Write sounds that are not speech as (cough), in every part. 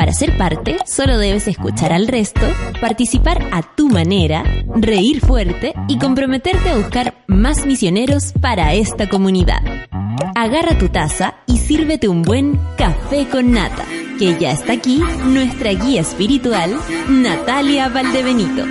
Para ser parte, solo debes escuchar al resto, participar a tu manera, reír fuerte y comprometerte a buscar más misioneros para esta comunidad. Agarra tu taza y sírvete un buen café con nata, que ya está aquí nuestra guía espiritual, Natalia Valdebenito.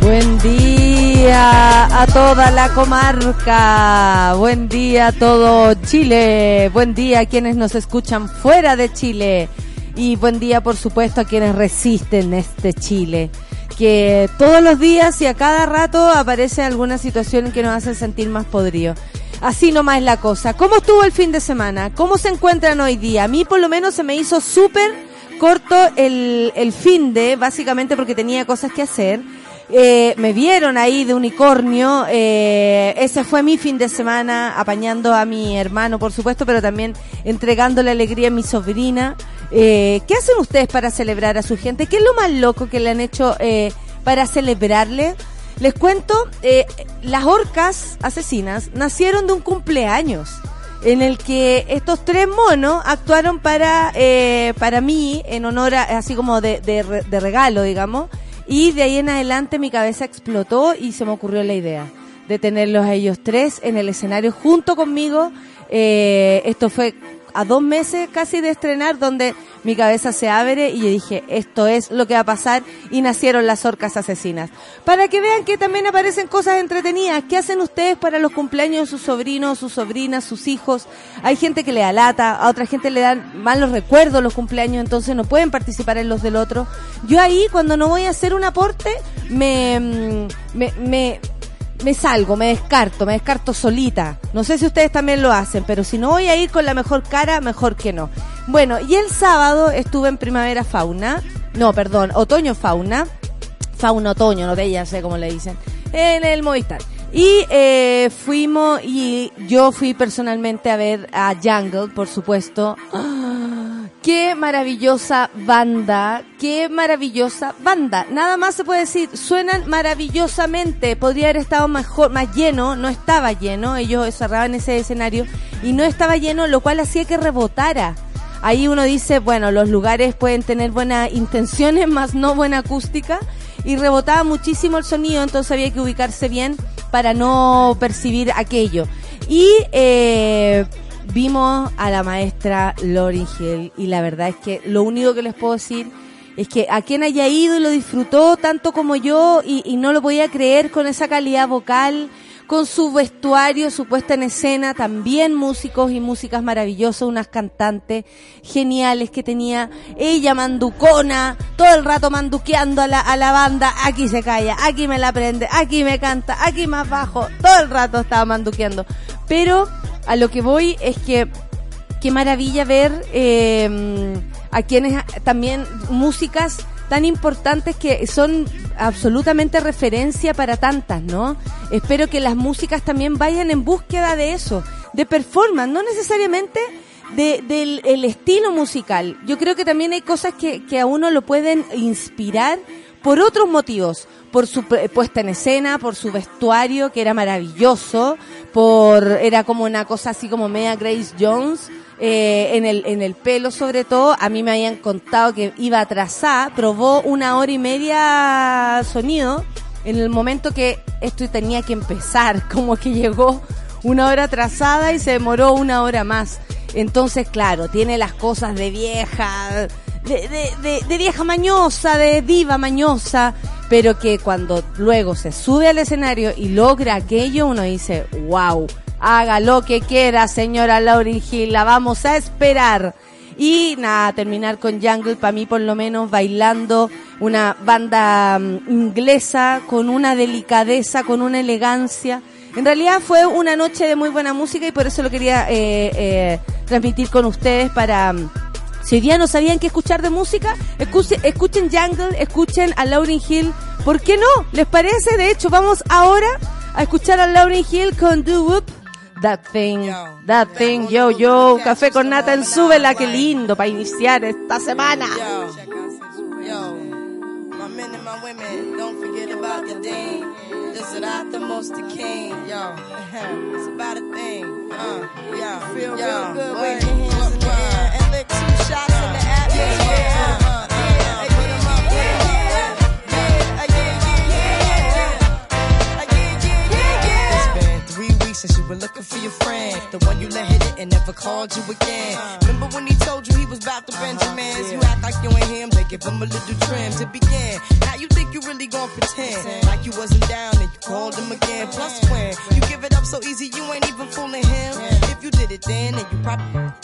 Buen día a toda la comarca, buen día a todo Chile, buen día a quienes nos escuchan fuera de Chile y buen día por supuesto a quienes resisten este Chile, que todos los días y a cada rato aparece alguna situación que nos hace sentir más podrido. Así nomás es la cosa. ¿Cómo estuvo el fin de semana? ¿Cómo se encuentran hoy día? A mí por lo menos se me hizo súper corto el, el fin de, básicamente porque tenía cosas que hacer eh, me vieron ahí de unicornio. Eh, ese fue mi fin de semana, apañando a mi hermano, por supuesto, pero también entregándole alegría a mi sobrina. Eh, ¿Qué hacen ustedes para celebrar a su gente? ¿Qué es lo más loco que le han hecho eh, para celebrarle? Les cuento, eh, las orcas asesinas nacieron de un cumpleaños en el que estos tres monos actuaron para para mí en honor así como de, regalo digamos y de ahí en adelante mi cabeza explotó y se me ocurrió la idea de tenerlos a ellos tres en el escenario junto conmigo. Esto fue a dos meses casi de estrenar donde mi cabeza se abre y yo dije, esto es lo que va a pasar y nacieron las orcas asesinas. Para que vean que también aparecen cosas entretenidas. ¿Qué hacen ustedes para los cumpleaños de sus sobrinos, sus sobrinas, sus hijos? Hay gente que le da lata, a otra gente le dan malos recuerdos los cumpleaños, entonces no pueden participar en los del otro. Yo ahí, cuando no voy a hacer un aporte, me, mm, me, me me salgo, me descarto, me descarto solita. No sé si ustedes también lo hacen, pero si no voy a ir con la mejor cara, mejor que no. Bueno, y el sábado estuve en Primavera Fauna, no, perdón, Otoño Fauna, Fauna Otoño, no de ella, sé cómo le dicen, en el Movistar. Y eh, fuimos, y yo fui personalmente a ver a Jungle, por supuesto. (gasps) Qué maravillosa banda, qué maravillosa banda. Nada más se puede decir, suenan maravillosamente. Podría haber estado mejor, más lleno, no estaba lleno. Ellos cerraban ese escenario y no estaba lleno, lo cual hacía que rebotara. Ahí uno dice, bueno, los lugares pueden tener buenas intenciones, (laughs) más no buena acústica. Y rebotaba muchísimo el sonido, entonces había que ubicarse bien para no percibir aquello. Y eh, vimos a la maestra Lauryn Hill y la verdad es que lo único que les puedo decir es que a quien haya ido y lo disfrutó tanto como yo y, y no lo podía creer con esa calidad vocal, con su vestuario, su puesta en escena, también músicos y músicas maravillosas, unas cantantes geniales que tenía ella manducona, todo el rato manduqueando a la, a la banda, aquí se calla, aquí me la prende, aquí me canta, aquí más bajo, todo el rato estaba manduqueando. Pero a lo que voy es que qué maravilla ver eh, a quienes también músicas tan importantes que son absolutamente referencia para tantas, ¿no? Espero que las músicas también vayan en búsqueda de eso, de performance, no necesariamente de, del el estilo musical. Yo creo que también hay cosas que, que a uno lo pueden inspirar por otros motivos, por su puesta en escena, por su vestuario que era maravilloso, por era como una cosa así como media Grace Jones, eh, en el en el pelo sobre todo, a mí me habían contado que iba atrasada, probó una hora y media sonido en el momento que esto tenía que empezar, (laughs) como que llegó una hora atrasada y se demoró una hora más. Entonces, claro, tiene las cosas de vieja, de, de, de, de, vieja mañosa, de diva mañosa, pero que cuando luego se sube al escenario y logra aquello, uno dice, wow, haga lo que quiera, señora Lauryn Hill, la vamos a esperar. Y nada, terminar con Jungle, para mí por lo menos bailando una banda um, inglesa con una delicadeza, con una elegancia. En realidad fue una noche de muy buena música y por eso lo quería eh, eh, transmitir con ustedes para... Um, si hoy día no sabían qué escuchar de música, escuchen, escuchen Jungle, escuchen a Lauryn Hill. ¿Por qué no? ¿Les parece? De hecho, vamos ahora a escuchar a Lauryn Hill con Do Whoop. That thing, that thing, yo, yo, café con nata en súbela, qué lindo para iniciar esta semana. Yo, my men and my women, don't forget about the thing. This is not the most the king. Yo, (laughs) it's about a thing. Uh, yo, feel yo, real good. Wave your hands in the air and lick two shots in the atmosphere. Were looking for your friend. The one you let hit it and never called you again. Remember when he told you he was about to uh-huh, Benjamins? You act like you ain't him, they give him a little trim to begin. Now you think you really gon' pretend like you wasn't down and you called him again. Plus when you give it up so easy, you ain't even fooling him. If you did it then, then you probably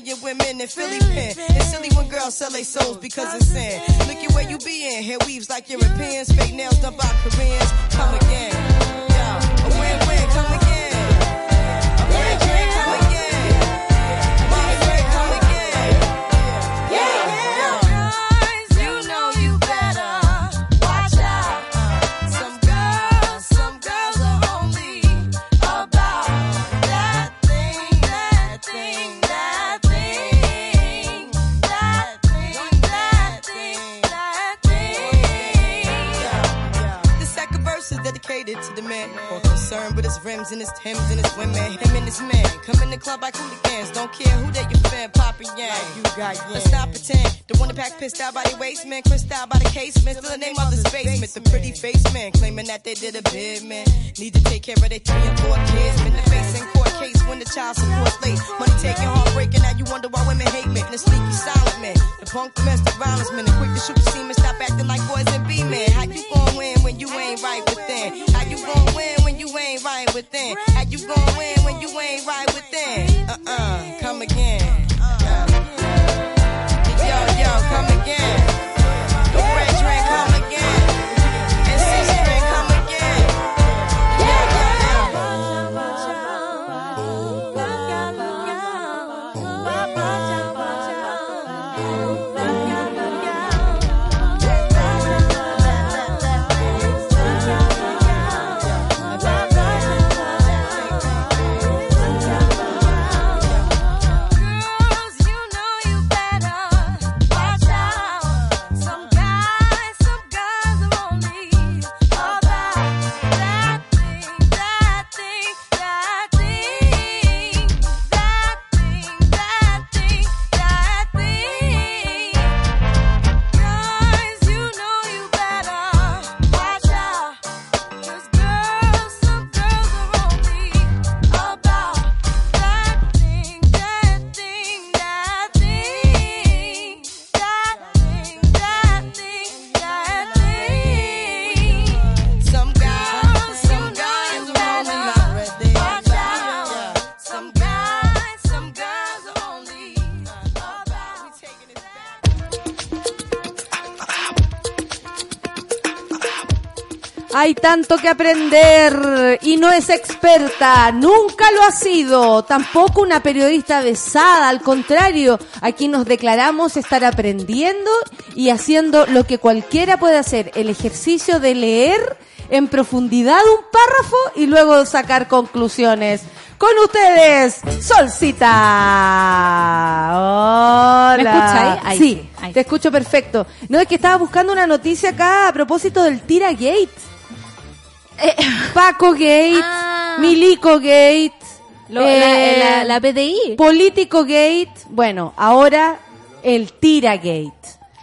million women in Philly pen. It's silly when girls sell their souls because it's sin. Look at where you be in. Hair weaves like Europeans. Fake nails done by Koreans. Come again. Yo, his rims and his Timbs and his women. Him and his man come in the club like hooligans. Don't care who they your fan, Papa Yang. You got Let's stop pretend. The one that pack pissed out by the waist man, crissed out by the casement. Still the name of the basement. The pretty face man claiming that they did a bid man. Need to take care of their three and four kids. Been the face in court case when the child support late. Money taking, heartbreaking. Now you wonder why women hate me. The sneaky silent man, the punk domestic violence man, the quick to shoot the semen. Stop acting like boys and be men. How you gon' win when you ain't right within? How you gon' win when you ain't right within? How you gon' win when you ain't right within? Uh-uh, come again. Uh. Yo, yo, come again. Tanto que aprender y no es experta, nunca lo ha sido, tampoco una periodista besada, al contrario, aquí nos declaramos estar aprendiendo y haciendo lo que cualquiera puede hacer, el ejercicio de leer en profundidad un párrafo y luego sacar conclusiones. Con ustedes, Solcita. Hola. ¿Me escucha ahí? Sí, ahí te escucho perfecto. No, es que estaba buscando una noticia acá a propósito del Tira Gate. Paco Gate, Eh. Ah. Milico Gate, Lo- eh, la, la, la PDI. Político Gate. Bueno, ahora el Tira Gate.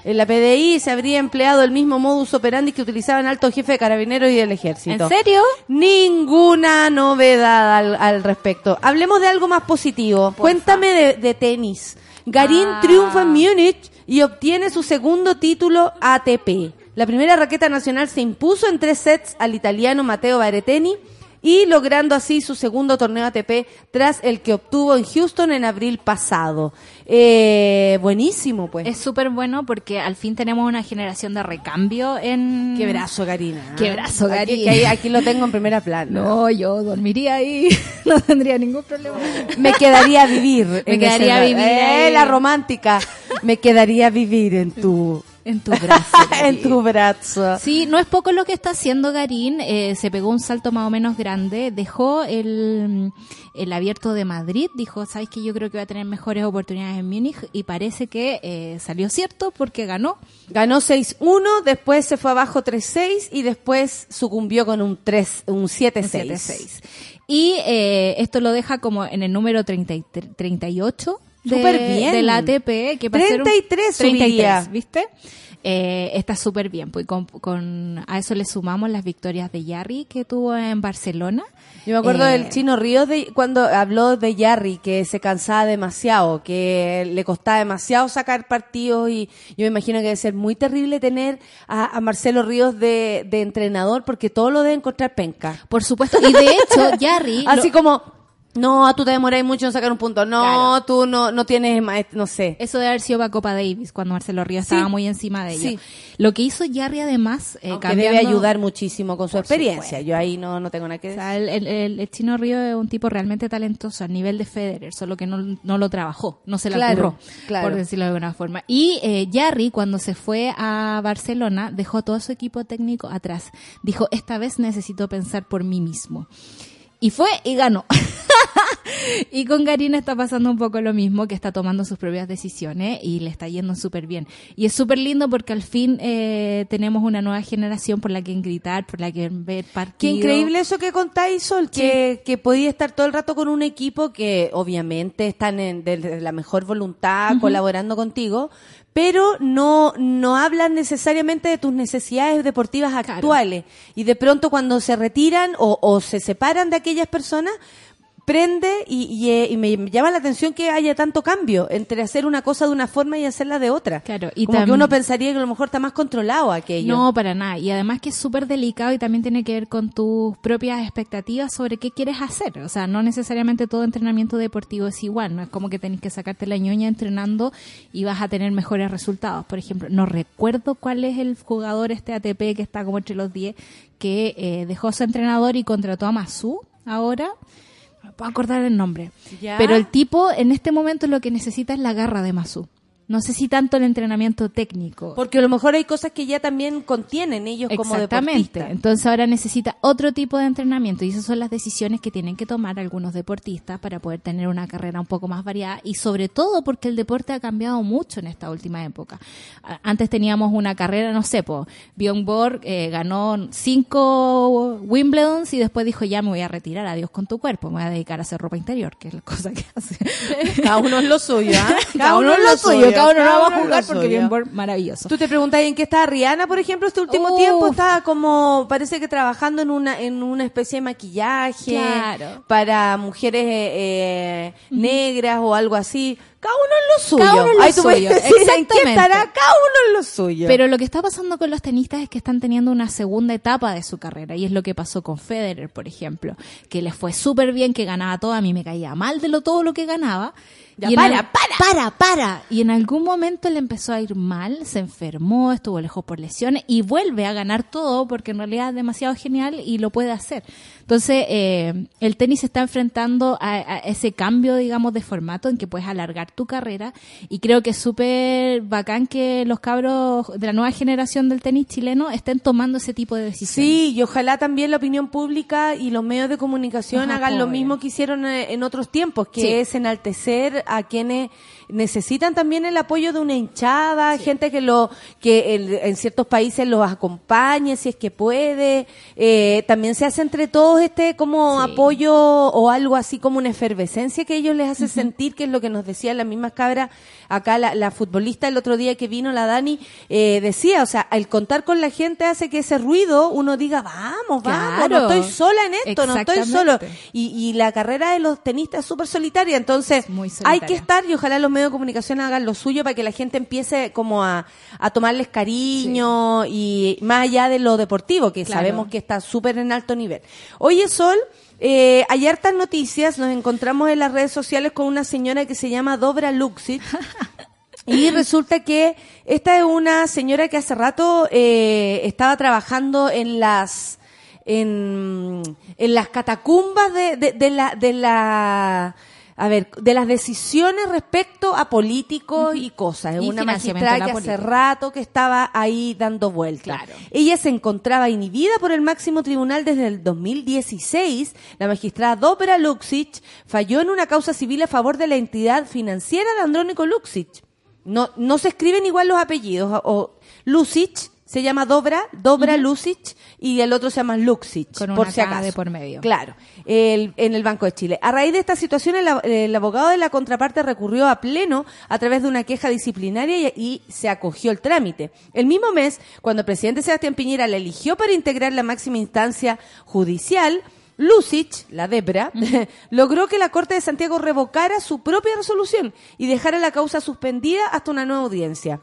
En la PDI se habría empleado el mismo modus operandi que utilizaban altos jefes de carabineros y del ejército. ¿En serio? Ninguna novedad al, al respecto. Hablemos de algo más positivo. Cuéntame de, de tenis. Garín Ah. triunfa en Múnich y obtiene su segundo título ATP. La primera raqueta nacional se impuso en tres sets al italiano Matteo Bareteni y logrando así su segundo torneo ATP tras el que obtuvo en Houston en abril pasado. Eh, buenísimo, pues. Es súper bueno porque al fin tenemos una generación de recambio en... Qué brazo, Karina. Qué brazo, Aquí, Karina. aquí lo tengo en primera plana. No, yo dormiría ahí, (laughs) no tendría ningún problema. Me quedaría a vivir. Me quedaría a vivir Eh, la romántica. Me quedaría a vivir en tu, En tu brazo. (laughs) en tu brazo. Sí, no es poco lo que está haciendo Garín, eh, se pegó un salto más o menos grande, dejó el, el abierto de Madrid, dijo, sabes que yo creo que va a tener mejores oportunidades en Múnich y parece que eh, salió cierto porque ganó. Ganó 6-1, después se fue abajo 3-6 y después sucumbió con un 3, un 7-6. 7-6. Y eh, esto lo deja como en el número 30 y tre- 38 de, Súper bien. del ATP. Que va a ser un- 33 subiría. ¿viste? Eh, está súper bien. Pues con, con- a eso le sumamos las victorias de Yarri que tuvo en Barcelona. Yo me acuerdo Eh, del chino Ríos de, cuando habló de Yarri, que se cansaba demasiado, que le costaba demasiado sacar partidos y yo me imagino que debe ser muy terrible tener a, a Marcelo Ríos de, de entrenador porque todo lo debe encontrar penca. Por supuesto. Y de hecho, (laughs) Yarri... lo- Así como, no, tú te demoráis mucho en sacar un punto, no, Claro. tú no, no tienes, maest- no sé. Eso debe haber sido para Copa Davis, cuando Marcelo Ríos Sí. estaba muy encima de ellos. Sí. Lo que hizo Yarri además... Eh, Aunque cambiando- debe ayudar muchísimo con su Por experiencia. supuesto. Yo ahí no, no tengo nada que O decir. sea, el, el- el- el chino Río es un tipo realmente talentoso a nivel de Federer, solo que no, no lo trabajó, no se la Claro, claro. por decirlo de alguna forma. Y eh, Jarry, cuando se fue a Barcelona, dejó todo su equipo técnico atrás. Dijo, esta vez necesito pensar por mí mismo. Y fue y ganó. (laughs) y con Garín está pasando un poco lo mismo, que está tomando sus propias decisiones y le está yendo súper bien. Y es súper lindo porque al fin eh, tenemos una nueva generación por la que gritar, por la que ver partidos. Qué increíble eso que contáis, Sol, que, que podía estar todo el rato con un equipo que obviamente están en, de, de la mejor voluntad colaborando contigo, pero no, no hablan necesariamente de tus necesidades deportivas actuales. Y de pronto cuando se retiran o, o se separan de aquellas personas, prende y, y, eh, y me llama la atención que haya tanto cambio entre hacer una cosa de una forma y hacerla de otra. Claro, y Como que uno pensaría que a lo mejor está más controlado aquello. No, para nada. Y además que es súper delicado y también tiene que ver con tus propias expectativas sobre qué quieres hacer. O sea, no necesariamente todo entrenamiento deportivo es igual. No es como que tenés que sacarte la ñoña entrenando y vas a tener mejores resultados. Por ejemplo, no recuerdo cuál es el jugador este ATP que está como entre los 10 que eh, dejó su entrenador y contrató a Masu ahora. Puedo acordar el nombre. Ya. Pero el tipo en este momento lo que necesita es la garra de Masu. No sé si tanto el entrenamiento técnico. Porque a lo mejor hay cosas que ya también contienen ellos como Exactamente. deportistas. Entonces ahora necesita otro tipo de entrenamiento y esas son las decisiones que tienen que tomar algunos deportistas para poder tener una carrera un poco más variada y sobre todo porque el deporte ha cambiado mucho en esta última época. Antes teníamos una carrera, no sé, po, Bjorn Borg eh, ganó cinco Wimbledons y después dijo ya me voy a retirar, adiós con tu cuerpo, me voy a dedicar a hacer ropa interior, que es la cosa que (laughs) hace. (laughs) Cada uno es lo suyo, ¿ah? (laughs) cada uno es lo suyo, cada uno no va a uno es jugar lo porque Borg maravilloso. Tú te preguntas en qué está Rihanna, por ejemplo, este último Uf. tiempo estaba como, parece que trabajando en una, en una especie de maquillaje Claro. para mujeres eh, eh, negras o algo así. Cada uno en lo suyo. Cada uno en lo Ahí tú me suyo, dices, ¿En qué exactamente. estará? Cada uno en lo suyo. Pero lo que está pasando con los tenistas es que están teniendo una segunda etapa de su carrera y es lo que pasó con Federer, por ejemplo, que les fue súper bien, que ganaba todo, a mí me caía mal de lo todo lo que ganaba. Ya, para, al- para, para. Y en algún momento le empezó a ir mal, se enfermó, estuvo lejos por lesiones y vuelve a ganar todo porque en realidad es demasiado genial y lo puede hacer. Entonces, eh, el tenis se está enfrentando a, a ese cambio, digamos, de formato en que puedes alargar tu carrera y creo que es súper bacán que los cabros de la nueva generación del tenis chileno estén tomando ese tipo de decisiones. Sí, y ojalá también la opinión pública y los medios de comunicación hagan lo mismo que hicieron eh, en otros tiempos, que Sí. es enaltecer a quienes necesitan también el apoyo de una hinchada, gente que lo que el- en ciertos países los acompañe si es que puede. Eh, también se hace entre todos este como Sí. apoyo o algo así como una efervescencia que ellos les hace sentir, que es lo que nos decía las mismas cabras acá la, la futbolista el otro día que vino la Dani eh, decía, o sea, el contar con la gente hace que ese ruido uno diga, vamos, vamos, no estoy sola en esto, no estoy solo. Y, y la carrera de los tenistas es súper solitaria, entonces Muy hay que estar y ojalá los medios de comunicación hagan lo suyo para que la gente empiece como a, a tomarles cariño y más allá de lo deportivo, que Claro. sabemos que está súper en alto nivel. Oye, Sol, eh, hay hartas noticias. Nos encontramos en las redes sociales con una señora que se llama Dobra Luxit. (laughs) Y resulta que esta es una señora que hace rato eh, estaba trabajando en las en, en las catacumbas de, de, de la de la a ver, de las decisiones respecto a políticos y cosas. Es una magistrada que hace política. rato que estaba ahí dando vueltas. Claro. Ella se encontraba inhibida por el máximo tribunal desde el 2016. La magistrada Dobra Luxic falló en una causa civil a favor de la entidad financiera de Andrónico Luxic. No, no se escriben igual los apellidos. O, Lucic se llama Dobra, Dobra Lucic, y el otro se llama Luxic, Con una por si acaso. de por medio. Claro, el- en el Banco de Chile. A raíz de esta situación, el, el abogado de la contraparte recurrió a pleno a través de una queja disciplinaria y, y se acogió el trámite. El mismo mes, cuando el presidente Sebastián Piñera le eligió para integrar la máxima instancia judicial, Lucic, la Debra, (laughs) logró que la Corte de Santiago revocara su propia resolución y dejara la causa suspendida hasta una nueva audiencia.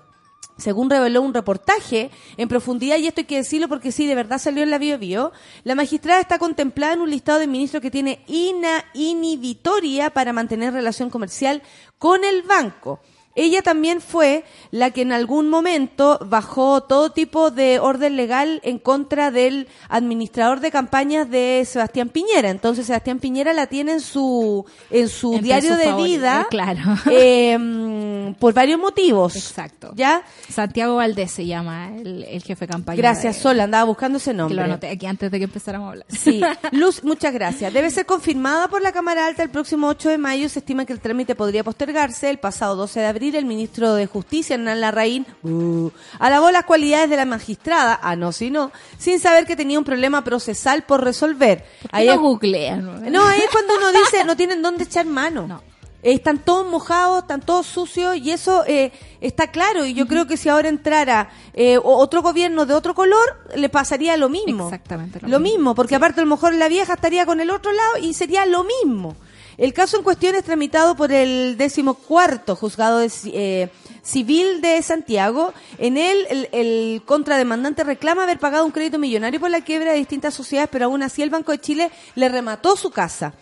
Según reveló un reportaje en profundidad, y esto hay que decirlo porque sí, de verdad salió en la Bio Bio, la magistrada está contemplada en un listado de ministros que tiene ina inhibitoria para mantener relación comercial con el banco. Ella también fue la que en algún momento bajó todo tipo de orden legal en contra del administrador de campañas de Sebastián Piñera. Entonces Sebastián Piñera la tiene en su en su diario de vida, eh, claro. eh, por varios motivos. Exacto. ¿Ya? Santiago Valdés se llama el, el jefe de campaña. Gracias, de- Sol, andaba buscando ese Que lo nombre. anoté aquí antes de que empezáramos a hablar. Sí, (laughs) Luz, muchas gracias. Debe ser confirmada por la Cámara Alta el próximo 8 de mayo. Se estima que el trámite podría postergarse. El pasado 12 de abril, el ministro de Justicia, Hernán Larraín, uh, alabó las cualidades de la magistrada, ah, no, si no, sin saber que tenía un problema procesal por resolver. Ahí Ahí es- googlean. no, ahí es cuando uno dice, no tienen dónde echar mano. No. Eh, están todos mojados, están todos sucios y eso eh, está claro. Y yo creo que si ahora entrara eh, otro gobierno de otro color, le pasaría lo mismo. Exactamente lo Lo mismo. mismo, porque aparte a lo mejor la vieja estaría con el otro lado y sería lo mismo. El caso en cuestión es tramitado por el decimocuarto juzgado de, eh, civil de Santiago. En él, el, el contrademandante reclama haber pagado un crédito millonario por la quiebra de distintas sociedades, pero aún así el Banco de Chile le remató su casa.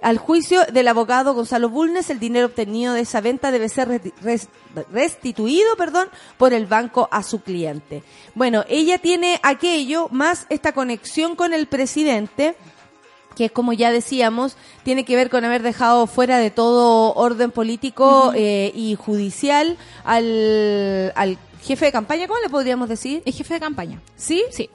Al juicio del abogado Gonzalo Bulnes, el dinero obtenido de esa venta debe ser restituido, perdón, por el banco a su cliente. Bueno, ella tiene aquello más esta conexión con el presidente que es como ya decíamos, tiene que ver con haber dejado fuera de todo orden político eh, y judicial al, al jefe de campaña, ¿cómo le podríamos decir? Es jefe de campaña. ¿Sí? Sí.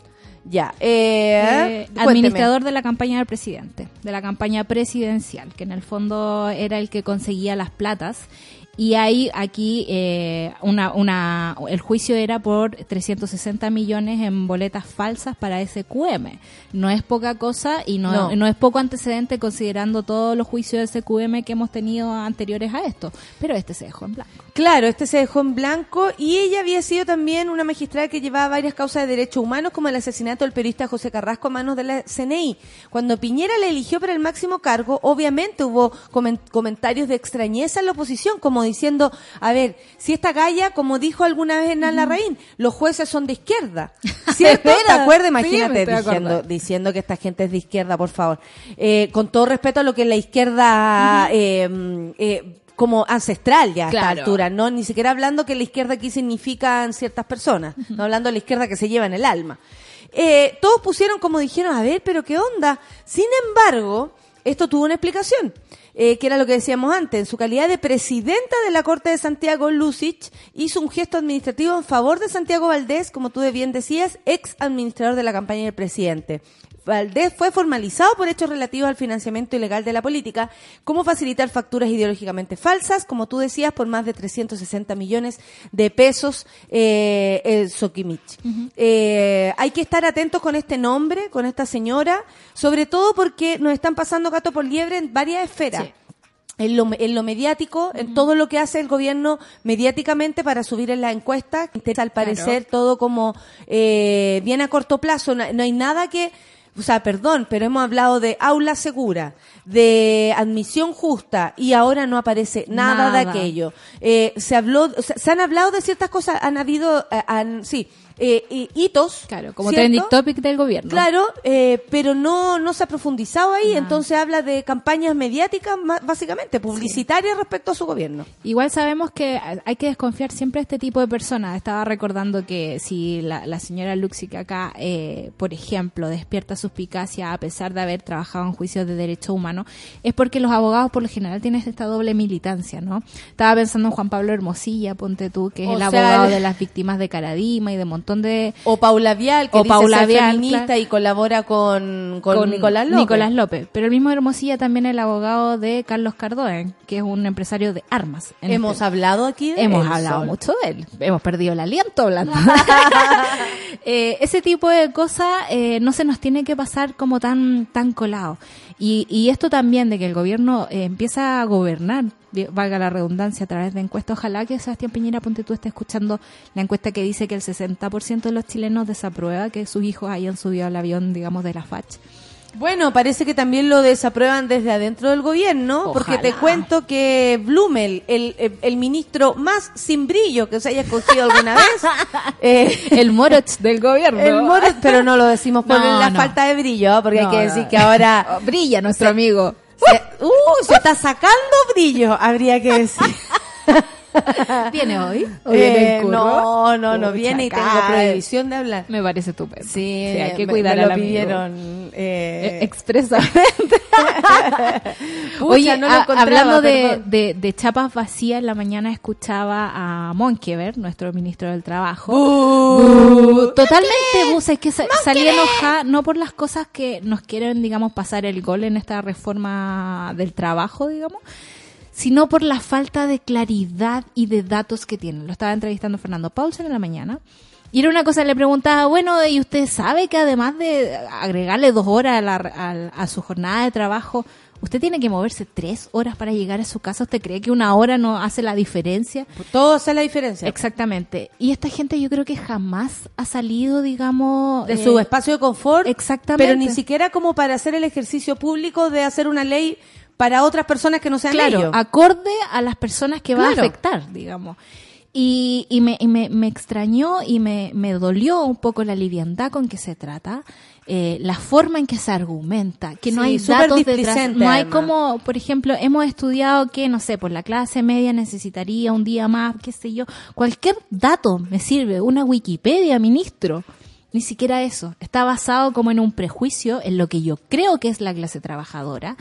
Ya. Eh, Eh, administrador de la campaña del presidente, de la campaña presidencial, que en el fondo era el que conseguía las platas. Y hay aquí eh, una, una, el juicio era por 360 millones en boletas falsas para SQM. No es poca cosa y no, No. no. es poco antecedente considerando todos los juicios de SQM que hemos tenido anteriores a esto. Pero este se dejó en blanco. Claro, este se dejó en blanco y ella había sido también una magistrada que llevaba varias causas de derechos humanos, como el asesinato del periodista José Carrasco a manos de la CNI. Cuando Piñera le eligió para el máximo cargo, obviamente hubo comen- comentarios de extrañeza en la oposición, como diciendo, a ver, si esta galla, como dijo alguna vez Hernán Larraín, los jueces son de izquierda. (laughs) ¿Cierto? ¿Te acuerdas? Sí, Imagínate estoy diciendo, diciendo que esta gente es de izquierda, por favor. Eh, con todo respeto a lo que es la izquierda... eh, eh, como ancestral ya a esta altura, no ni siquiera hablando que la izquierda aquí significan ciertas personas, no hablando de la izquierda que se lleva en el alma. Eh, todos pusieron como dijeron, a ver, pero qué onda. Sin embargo, esto tuvo una explicación, eh, que era lo que decíamos antes. En su calidad de presidenta de la Corte de Santiago, Lucic hizo un gesto administrativo en favor de Santiago Valdés, como tú bien decías, ex administrador de la campaña del presidente. Valdés fue formalizado por hechos relativos al financiamiento ilegal de la política, como facilitar facturas ideológicamente falsas, como tú decías, por más de 360 millones de pesos, eh, el Sokimich. Eh, hay que estar atentos con este nombre, con esta señora, sobre todo porque nos están pasando gato por liebre en varias esferas. Sí. En lo, en lo mediático, en todo lo que hace el gobierno mediáticamente para subir en la encuesta, al parecer todo como eh, bien a corto plazo, no, no hay nada que, o sea, perdón, pero hemos hablado de aula segura, de admisión justa y ahora no aparece nada, de aquello. Eh, se habló, o sea, se han hablado de ciertas cosas, han habido, eh, han, sí, eh, hitos. Claro, como ¿cierto? trending topic del gobierno. Claro, eh, pero no, no se ha profundizado ahí, entonces habla de campañas mediáticas, básicamente, publicitarias respecto a su gobierno. Igual sabemos que hay que desconfiar siempre de este tipo de personas. Estaba recordando que si la, la señora Luxic acá, eh, por ejemplo, despierta suspicacia a pesar de haber trabajado en juicios de derechos humanos, es porque los abogados por lo general tienen esta doble militancia, ¿no? Estaba pensando en Juan Pablo Hermosilla, ponte tú, que es O el sea, abogado el- de las víctimas de Caradima y de un montón de... O Paula Vial, que O dice Paula ser Vial, feminista claro. y colabora con, con, Nicolás López. Nicolás López. Pero el mismo Hermosilla también es el abogado de Carlos Cardoen, que es un empresario de armas. Hemos este- hablado aquí de Hemos él, hablado mucho de él. Hemos perdido el aliento hablando. (laughs) (laughs) Eh, ese tipo de cosas eh, no se nos tiene que pasar como tan, tan colado. Y, y esto también de que el gobierno eh, empieza a gobernar, valga la redundancia, a través de encuestas. Ojalá que Sebastián Piñera, ponte tú, esté escuchando la encuesta que dice que el 60% de los chilenos desaprueba que sus hijos hayan subido al avión, digamos, de la FACH. Bueno, parece que también lo desaprueban desde adentro del gobierno, porque te cuento que Blumel, el, el, el ministro más sin brillo que se haya escogido alguna (laughs) vez, eh, El moroch del gobierno. el pero no lo decimos (laughs) por No, la no. falta de brillo, porque hay que decir que ahora (laughs) brilla nuestro amigo. Se, uh, se está sacando brillo, habría que decir. (laughs) (laughs) ¿Viene hoy? ¿O viene Eh, curro? no, no, no Pucha, viene y tengo prohibición de hablar. Me parece estupendo. Sí, hay que me- cuidar me al lo amigo. pidieron. Eh, Eh, expresamente. (laughs) Pucha, Oye, no lo a- hablando de, perdón. de, de chapas vacías, en la mañana escuchaba a Monkever, nuestro ministro del Trabajo. Uh, Totalmente, vos es que sa- salí enojada, no por las cosas que nos quieren, digamos, pasar el gol en esta reforma del trabajo, digamos, sino por la falta de claridad y de datos que tienen. Lo estaba entrevistando Fernando Paulsen en la mañana. Y era una cosa, le preguntaba, bueno, ¿y usted sabe que además de agregarle dos horas a, la- a- a su jornada de trabajo, usted tiene que moverse tres horas para llegar a su casa? ¿Usted cree que una hora no hace la diferencia? Todo hace la diferencia. Exactamente. Y esta gente yo creo que jamás ha salido, digamos... de eh, su espacio de confort. Exactamente. Pero ni siquiera como para hacer el ejercicio público de hacer una ley para otras personas que no sean Claro, ellos. acorde a las personas que va a afectar, digamos. Y, y, me, y me, me extrañó y me, me dolió un poco la liviandad con que se trata, eh, la forma en que se argumenta, que no Sí, hay datos detrás. No hay además. como, por ejemplo, hemos estudiado que, no sé, por la clase media necesitaría un día más, qué sé yo. Cualquier dato me sirve, una Wikipedia, ministro. Ni siquiera eso. Está basado como en un prejuicio, en lo que yo creo que es la clase trabajadora.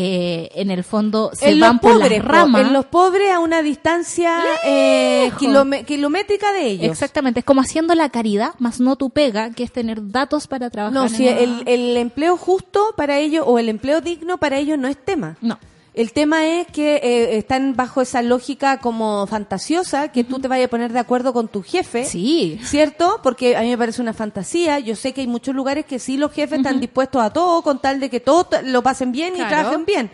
Eh, en el fondo se en van los por pobres, las ramas. en los pobres a una distancia eh, kilométrica de ellos. Exactamente, es como haciendo la caridad, más no tu pega, que es tener datos para trabajar. No, en si el, el empleo justo para ellos o el empleo digno para ellos no es tema. No. El tema es que eh, están bajo esa lógica como fantasiosa, que tú te vayas a poner de acuerdo con tu jefe. Sí. ¿Cierto? Porque a mí me parece una fantasía. Yo sé que hay muchos lugares que sí los jefes están dispuestos a todo con tal de que todos t- lo pasen bien y trabajen bien.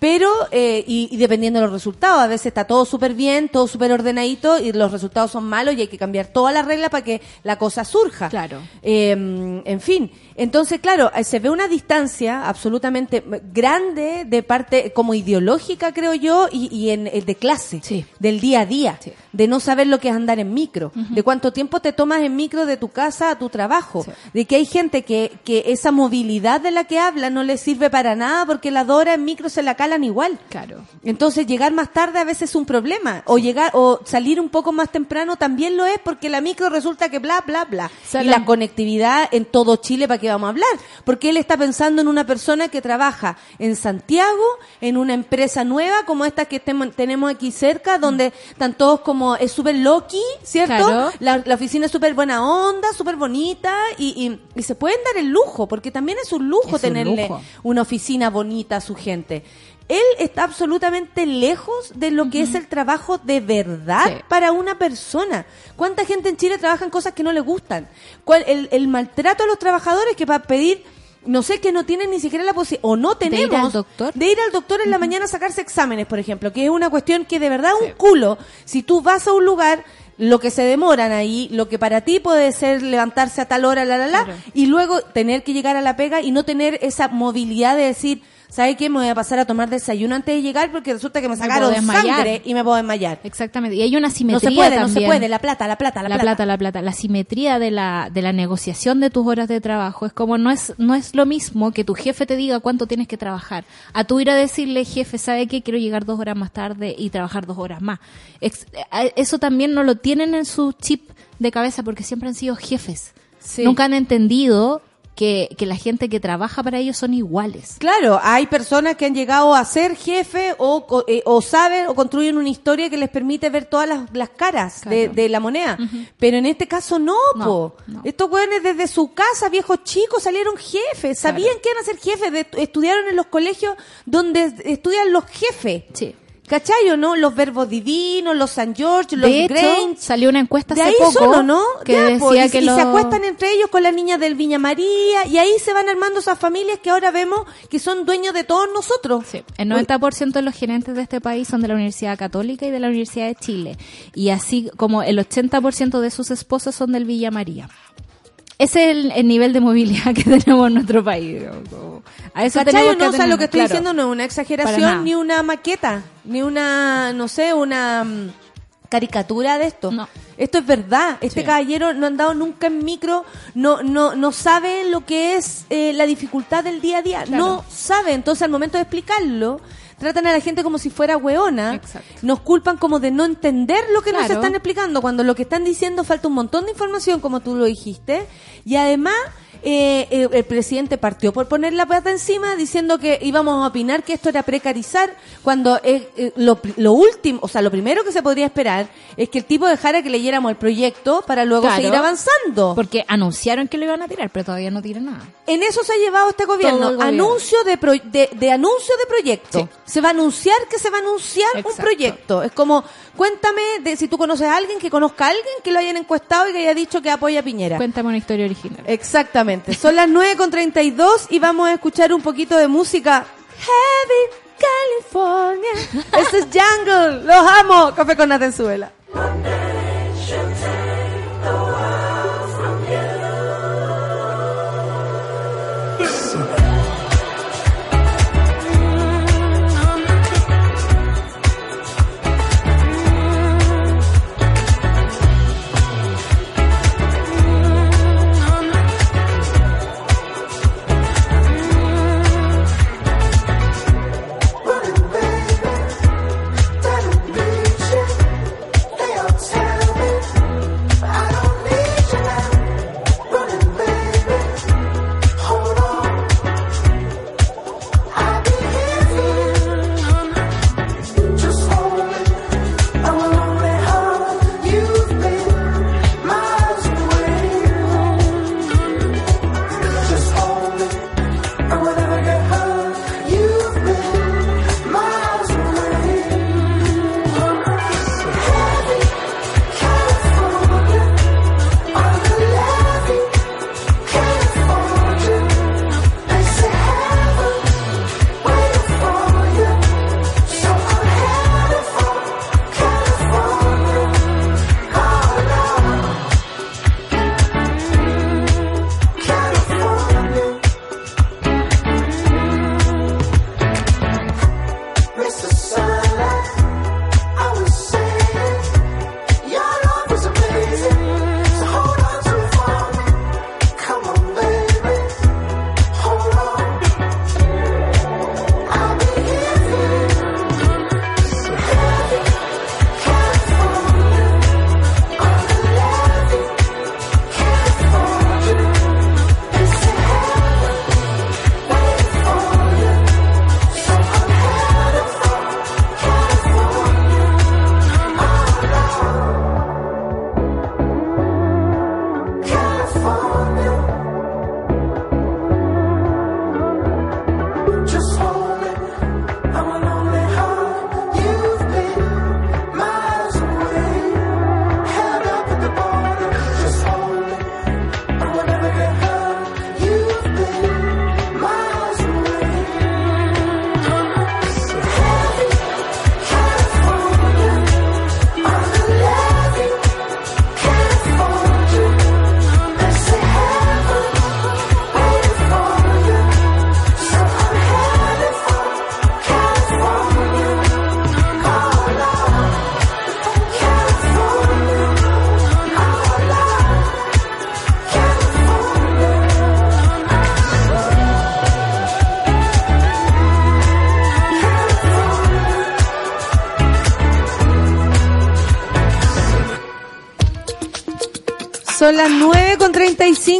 Pero, eh, y, y dependiendo de los resultados, a veces está todo súper bien, todo súper ordenadito y los resultados son malos y hay que cambiar todas las reglas para que la cosa surja. Claro. Eh, en fin, entonces, claro, eh, se ve una distancia absolutamente grande de parte como ideológica, creo yo, y, y en, eh, de clase, Sí. del día a día, Sí. de no saber lo que es andar en micro, de cuánto tiempo te tomas en micro de tu casa a tu trabajo, Sí. de que hay gente que, que esa movilidad de la que habla no le sirve para nada porque la Dora en micro se la calan igual. Claro. Entonces llegar más tarde a veces es un problema. O llegar, o salir un poco más temprano también lo es porque la micro resulta que bla, bla, bla. Salen- Y la conectividad en todo Chile, ¿para qué vamos a hablar? Porque él está pensando en una persona que trabaja en Santiago, en una empresa nueva como esta que tenemos aquí cerca, donde están todos como, es súper loki, ¿cierto? Claro. La, la oficina es súper buena onda, súper bonita y, y, y se pueden dar el lujo, porque también es un lujo Es un tenerle lujo. una oficina bonita a su gente. Él está absolutamente lejos de lo que es el trabajo de verdad Sí. para una persona. ¿Cuánta gente en Chile trabaja en cosas que no le gustan? ¿Cuál, el, el maltrato a los trabajadores que para pedir, no sé, que no tienen ni siquiera la posibilidad, o no ir al tenemos, doctor. de ir al doctor en la mañana a sacarse exámenes, por ejemplo, que es una cuestión que de verdad es un culo. Si tú vas a un lugar, lo que se demoran ahí, lo que para ti puede ser levantarse a tal hora, la, la, la, Claro. y luego tener que llegar a la pega y no tener esa movilidad de decir, ¿sabe qué? Me voy a pasar a tomar desayuno antes de llegar porque resulta que me sacaron desmayar. sangre y me puedo desmayar. Exactamente. Y hay una No simetría se puede, no se puede. La plata, la plata, la, la plata, la plata, la simetría de la, de la negociación de tus horas de trabajo es como no es, no es lo mismo que tu jefe te diga cuánto tienes que trabajar, a tú ir a decirle, jefe, ¿sabe qué? Quiero llegar dos horas más tarde y trabajar dos horas más. A- eso también no lo tienen en su chip de cabeza porque siempre han sido jefes. Sí. Nunca han entendido que, que la gente que trabaja para ellos son iguales. Claro, hay personas que han llegado a ser jefe o, co- eh, o saben o construyen una historia que les permite ver todas las, las caras de, Claro. de la moneda. Pero en este caso no, No, po. no. Estos jóvenes desde su casa, viejos chicos, salieron jefes. Sabían que iban a ser jefes. de- estudiaron en los colegios donde estudian los jefes. Sí. ¿Cachai o no? Los verbos divinos, los San George, los De hecho, Grange. salió una encuesta De hace ahí poco son, ¿o ¿no? que Ya, decía po, y, que y los- se acuestan entre ellos con las niñas del Viña María y ahí se van armando esas familias que ahora vemos que son dueños de todos nosotros. Sí, el 90% de los gerentes de este país son de la Universidad Católica y de la Universidad de Chile. Y así como el 80% de sus esposas son del Villa María. Ese es el, el nivel de movilidad (laughs) que tenemos en nuestro país. A eso ¿Cachai tenemos o no? que O sea, lo que estoy claro. diciendo no es una exageración ni una maqueta, ni una, no sé, una mm, caricatura de esto. No. Esto es verdad. Este Sí. caballero no ha andado nunca en micro, no, no, no sabe lo que es eh, la dificultad del día a día. Claro. No sabe. Entonces, al momento de explicarlo, tratan a la gente como si fuera hueona. Exacto. Nos culpan como de no entender lo que nos están explicando, cuando lo que están diciendo falta un montón de información, como tú lo dijiste. Y además, eh, eh, el presidente partió por poner la pata encima diciendo que íbamos a opinar que esto era precarizar, cuando eh, eh, lo, lo último, o sea, lo primero que se podría esperar es que el tipo dejara que leyéramos el proyecto para luego Claro. seguir avanzando. Porque anunciaron que lo iban a tirar, pero todavía no tiran nada. En eso se ha llevado este gobierno. Gobierno. Anuncio de, pro- de, de anuncio de proyecto. Sí. Se va a anunciar que se va a anunciar un proyecto. Es como, cuéntame de si tú conoces a alguien que conozca a alguien que lo hayan encuestado y que haya dicho que apoya a Piñera. Cuéntame una historia original. Exactamente. Son las 9 con 32 y vamos a escuchar un poquito de música. Heavy California. Este es Jungle. Los amo. Café con Natenzuela.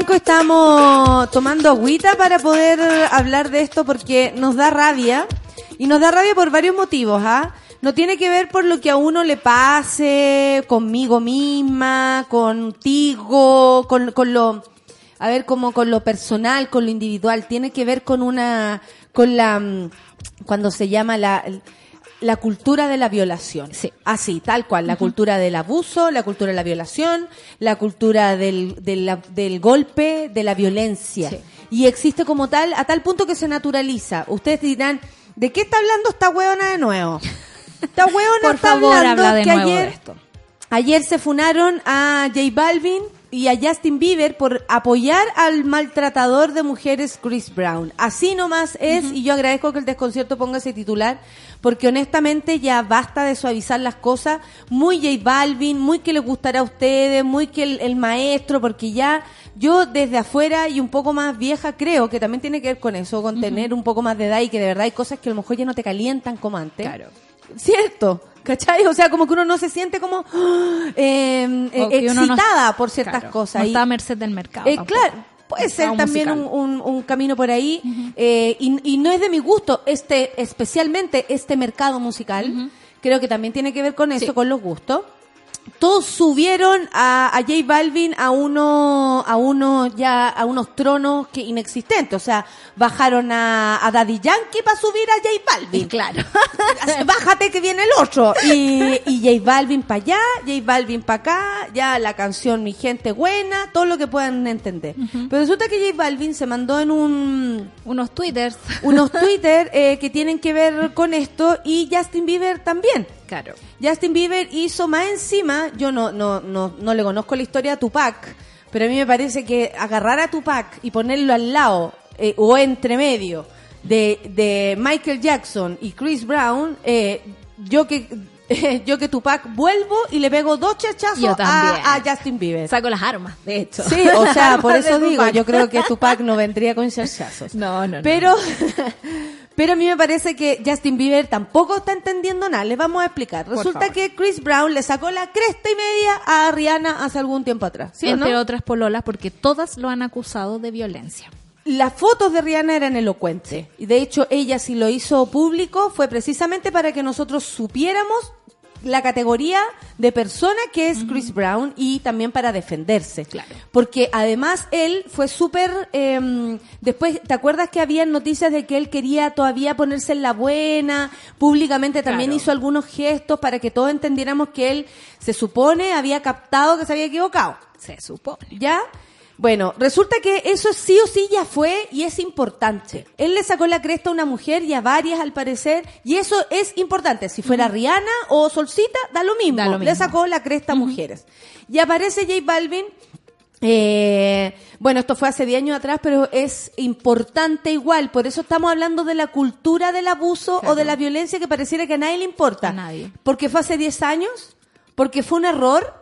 35, estamos tomando agüita para poder hablar de esto porque nos da rabia. Y nos da rabia por varios motivos, ¿ah? No tiene que ver por lo que a uno le pase, conmigo misma, contigo, con, con lo, a ver, como con lo personal, con lo individual. Tiene que ver con una, con la, mm, cuando se llama la, la cultura de la violación. Sí. Así, tal cual. La cultura del abuso, la cultura de la violación, la cultura del, del, golpe, de la violencia. Sí. Y existe como tal, a tal punto que se naturaliza. Ustedes dirán, ¿de qué está hablando esta hueona de nuevo? Esta hueona (laughs) Por está favor, hablando habla de que nuevo ayer, de esto. Ayer se funaron a J Balvin y a Justin Bieber por apoyar al maltratador de mujeres Chris Brown. Así nomás es, y yo agradezco que el desconcierto ponga ese titular, porque honestamente ya basta de suavizar las cosas. Muy J Balvin, muy que les gustará a ustedes, muy que el, el maestro, porque ya yo desde afuera y un poco más vieja creo que también tiene que ver con eso, con tener un poco más de edad y que de verdad hay cosas que a lo mejor ya no te calientan como antes. Claro. Cierto, ¿cachai? O sea, como que uno no se siente como (gasps) eh, eh, no- excitada por ciertas Claro, cosas. No está a merced del mercado. eh, claro, puede ser también un, un- un camino por ahí. eh, y, y no es de mi gusto, este, especialmente este mercado musical. Creo que también tiene que ver con eso, Sí. con los gustos. Todos subieron a, a J Balvin a uno, a uno ya, a unos tronos que inexistentes. O sea, bajaron a, a Daddy Yankee para subir a J Balvin. Claro. (laughs) Bájate que viene el otro. Y, y J Balvin para allá, J Balvin para acá, ya la canción Mi Gente Buena, todo lo que puedan entender. Pero resulta que J Balvin se mandó en un, Unos twitters. unos (laughs) Twitter eh, que tienen que ver con esto y Justin Bieber también. Justin Bieber hizo más encima, yo no, no, no, no le conozco la historia a Tupac, pero a mí me parece que agarrar a Tupac y ponerlo al lado eh, o entre medio de, de Michael Jackson y Chris Brown, eh, yo que (laughs) yo que Tupac vuelvo y le pego dos chachazos a, a Justin Bieber. Saco las armas, de hecho. Sí, o sea, (laughs) por eso digo, Tupac. yo creo que (laughs) Tupac no vendría con chachazos. No, no, no. Pero, pero a mí me parece que Justin Bieber tampoco está entendiendo nada. Les vamos a explicar. Resulta que Chris Brown le sacó la cresta y media a Rihanna hace algún tiempo atrás. ¿Sí Entre no? otras pololas, porque todas lo han acusado de violencia. Las fotos de Rihanna eran elocuentes. Y de hecho, ella si lo hizo público fue precisamente para que nosotros supiéramos la categoría de persona que es Chris Brown y también para defenderse. Claro. Porque además él fue súper... eh, después, ¿te acuerdas que había noticias de que él quería todavía ponerse en la buena? Públicamente también Claro. hizo algunos gestos para que todos entendiéramos que él, se supone, había captado que se había equivocado. Se supone. ¿Ya? Bueno, resulta que eso sí o sí ya fue y es importante. Él le sacó la cresta a una mujer y a varias al parecer, y eso es importante. Si fuera Rihanna o Solcita, da lo mismo. Da lo Le sacó la cresta a mujeres. Y aparece J Balvin. eh, bueno, esto fue hace 10 años atrás, pero es importante igual. Por eso estamos hablando de la cultura del abuso o de la violencia que pareciera que a nadie le importa. A nadie. Porque fue hace 10 años, porque fue un error,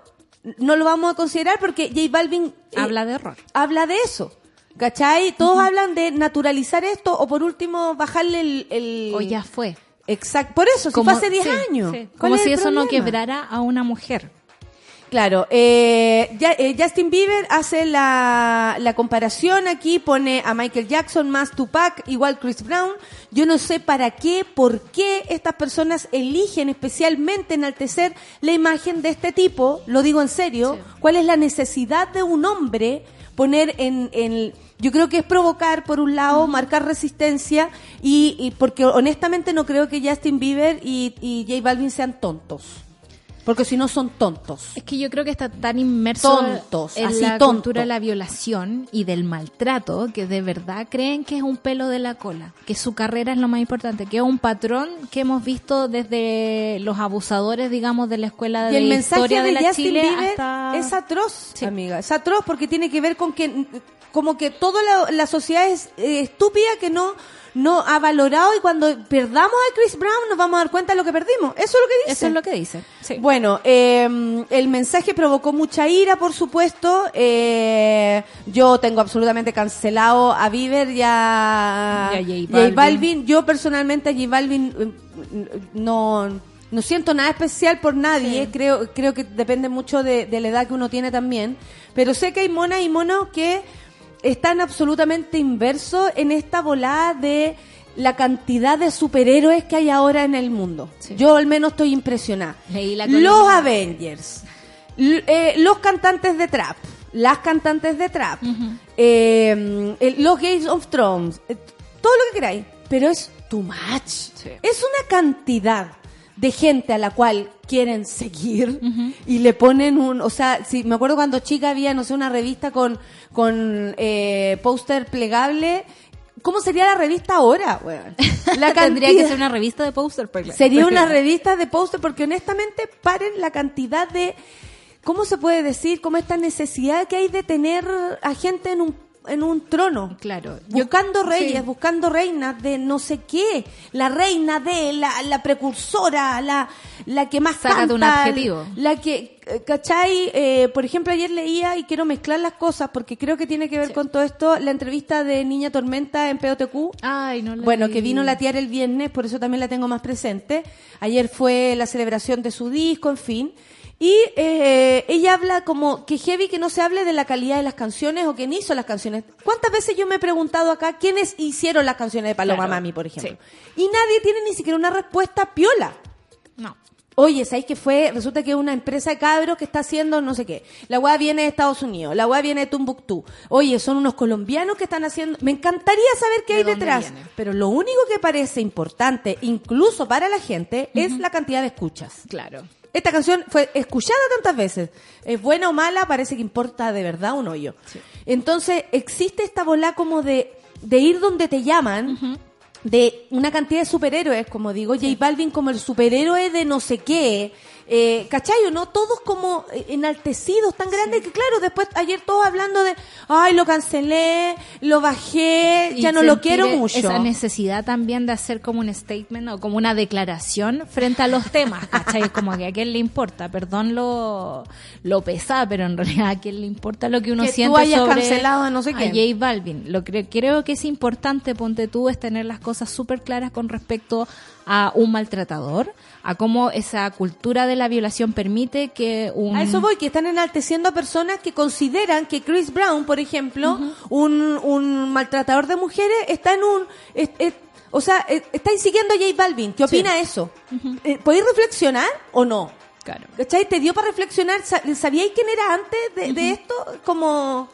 no lo vamos a considerar porque J Balvin eh, Habla de error. habla de eso. ¿Cachai? Todos hablan de naturalizar esto o por último bajarle el... el- O ya fue. Exacto. Por eso, si fue hace 10 sí, años. sí. ¿Cuál Como si eso no quebrara a una mujer. Claro, eh, ya- eh, Justin Bieber hace la, la comparación aquí, pone a Michael Jackson más Tupac, igual Chris Brown. Yo no sé para qué, por qué estas personas eligen especialmente enaltecer la imagen de este tipo, lo digo en serio, Sí. cuál es la necesidad de un hombre poner en... en yo creo que es provocar, por un lado, marcar resistencia y, y porque honestamente no creo que Justin Bieber y, y J Balvin sean tontos. Porque si no son tontos. Es que yo creo que está tan inmerso Tontos, en así la tonto. cultura de la violación y del maltrato que de verdad creen que es un pelo de la cola, que su carrera es lo más importante, que es un patrón que hemos visto desde los abusadores, digamos, de la escuela Y de el mensaje historia de, de, la Justin Chile Bieber hasta es atroz, Sí. amiga. Es atroz porque tiene que ver con que como que toda la, la sociedad es eh, estúpida que no no ha valorado y cuando perdamos a Chris Brown nos vamos a dar cuenta de lo que perdimos. Eso es lo que dice. Eso es lo que dice. Sí. Bueno, eh, el mensaje provocó mucha ira, por supuesto. Eh, yo tengo absolutamente cancelado a Bieber y a, Y a J. Balvin. Yo personalmente a J Balvin eh, no no siento nada especial por nadie, creo, creo que depende mucho de, de la edad que uno tiene también, pero sé que hay monas y monos que están absolutamente inversos en esta volada de la cantidad de superhéroes que hay ahora en el mundo. Sí. Yo al menos estoy impresionada. Los Avengers, eh, los cantantes de trap, las cantantes de trap, eh, los Games of Thrones, eh, todo lo que queráis, pero es too much. Es una cantidad de gente a la cual quieren seguir y le ponen un, o sea, si me acuerdo cuando chica había, no sé, una revista con, con eh, póster plegable, ¿cómo sería la revista ahora? weón? La (laughs) Tendría que ser una revista de póster. Sería una (laughs) revista de póster porque honestamente paren la cantidad de ¿cómo se puede decir? como esta necesidad que hay de tener a gente en un en un trono. Claro. Yo- Buscando reyes, sí. buscando reinas de no sé qué, la reina de la, la precursora, la, la que más un canta, adjetivo. la que, ¿cachai? Eh, por ejemplo, ayer leía y quiero mezclar las cosas porque creo que tiene que ver con todo esto, la entrevista de Niña Tormenta en POTQ. Ay, no la Bueno, vi. que vino la tía el viernes, por eso también la tengo más presente. Ayer fue la celebración de su disco, en fin. Y eh, ella habla como que heavy que no se hable de la calidad de las canciones o quién hizo las canciones. ¿Cuántas veces yo me he preguntado acá quiénes hicieron las canciones de Paloma Claro, Mami, por ejemplo? Y nadie tiene ni siquiera una respuesta piola. No. Oye, ¿sabéis que fue? Resulta que es una empresa de cabros que está haciendo no sé qué. La weá viene de Estados Unidos, la weá viene de Tumbuctú. Oye, son unos colombianos que están haciendo... Me encantaría saber qué ¿De hay detrás. viene? Pero lo único que parece importante, incluso para la gente, es la cantidad de escuchas. Claro. Esta canción fue escuchada tantas veces. Es buena o mala, parece que importa de verdad un hoyo. Entonces, existe esta bola como de, de ir donde te llaman, de una cantidad de superhéroes, como digo, J Balvin como el superhéroe de no sé qué. Eh, ¿Cachai o no? Todos como eh, enaltecidos, tan grandes que claro, después ayer todos hablando de, ay, lo cancelé, lo bajé, Y ya no lo quiero e- mucho. Esa necesidad también de hacer como un statement o como una declaración frente a los temas, ¿cachai? Como que a quién le importa, perdón lo, lo pesada, pero en realidad a quién le importa lo que uno Que tú siente hayas sobre cancelado a no sé quién. J Balvin. Lo que creo que es importante, ponte tú, es tener las cosas súper claras con respecto a un maltratador, a cómo esa cultura de la violación permite que un... A eso voy, que están enalteciendo a personas que consideran que Chris Brown, por ejemplo, un, un maltratador de mujeres, está en un... es- es- o sea, es- está siguiendo a J Balvin. ¿Qué opina eso? Eh, ¿Podéis reflexionar o no? Claro. ¿Cachai? ¿Te dio para reflexionar? Sa- ¿Sabíais quién era antes de, de esto? Como...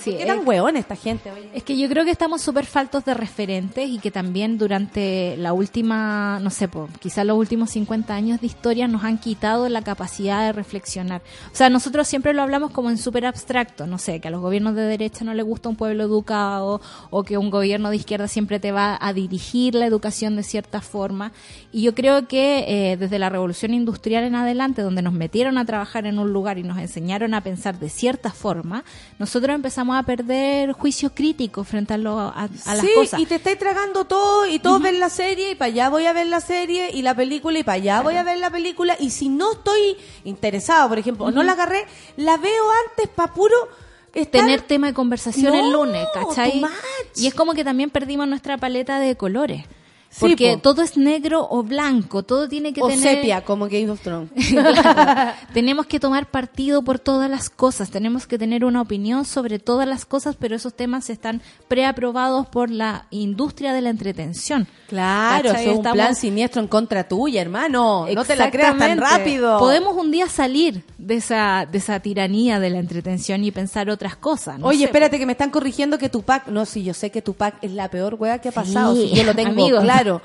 Sí, ¿Qué tan hueón esta gente? Oye? Es que yo creo que estamos súper faltos de referentes y que también durante la última, no sé, quizás los últimos 50 años de historia nos han quitado la capacidad de reflexionar. O sea, nosotros siempre lo hablamos como en súper abstracto, no sé, que a los gobiernos de derecha no les gusta un pueblo educado o que un gobierno de izquierda siempre te va a dirigir la educación de cierta forma. Y yo creo que eh, desde la revolución industrial en adelante, donde nos metieron a trabajar en un lugar y nos enseñaron a pensar de cierta forma, nosotros empezamos a perder juicio crítico frente a, lo- a, a las sí, cosas. y te estáis tragando todo y todos ven la serie y para allá voy a ver la serie y la película y para allá voy a ver la película y si no estoy interesado, por ejemplo, o no la agarré, la veo antes para puro estar- tener tema de conversación el lunes, ¿cachai? Y es como que también perdimos nuestra paleta de colores. Porque po. todo es negro o blanco, todo tiene que o tener... sepia como Game of Thrones. (laughs) Claro. tenemos que tomar partido por todas las cosas, tenemos que tener una opinión sobre todas las cosas, pero esos temas están preaprobados por la industria de la entretención. Claro, es un plan siniestro en contra tuya, hermano. No te la creas tan rápido. Podemos un día salir de esa, de esa tiranía de la entretención y pensar otras cosas. no Oye, sé, espérate que me están corrigiendo que Tupac, no, sí, yo sé que Tupac es la peor wea que ha pasado, Sí, sí, yo lo tengo (laughs) amigos. claro. Claro.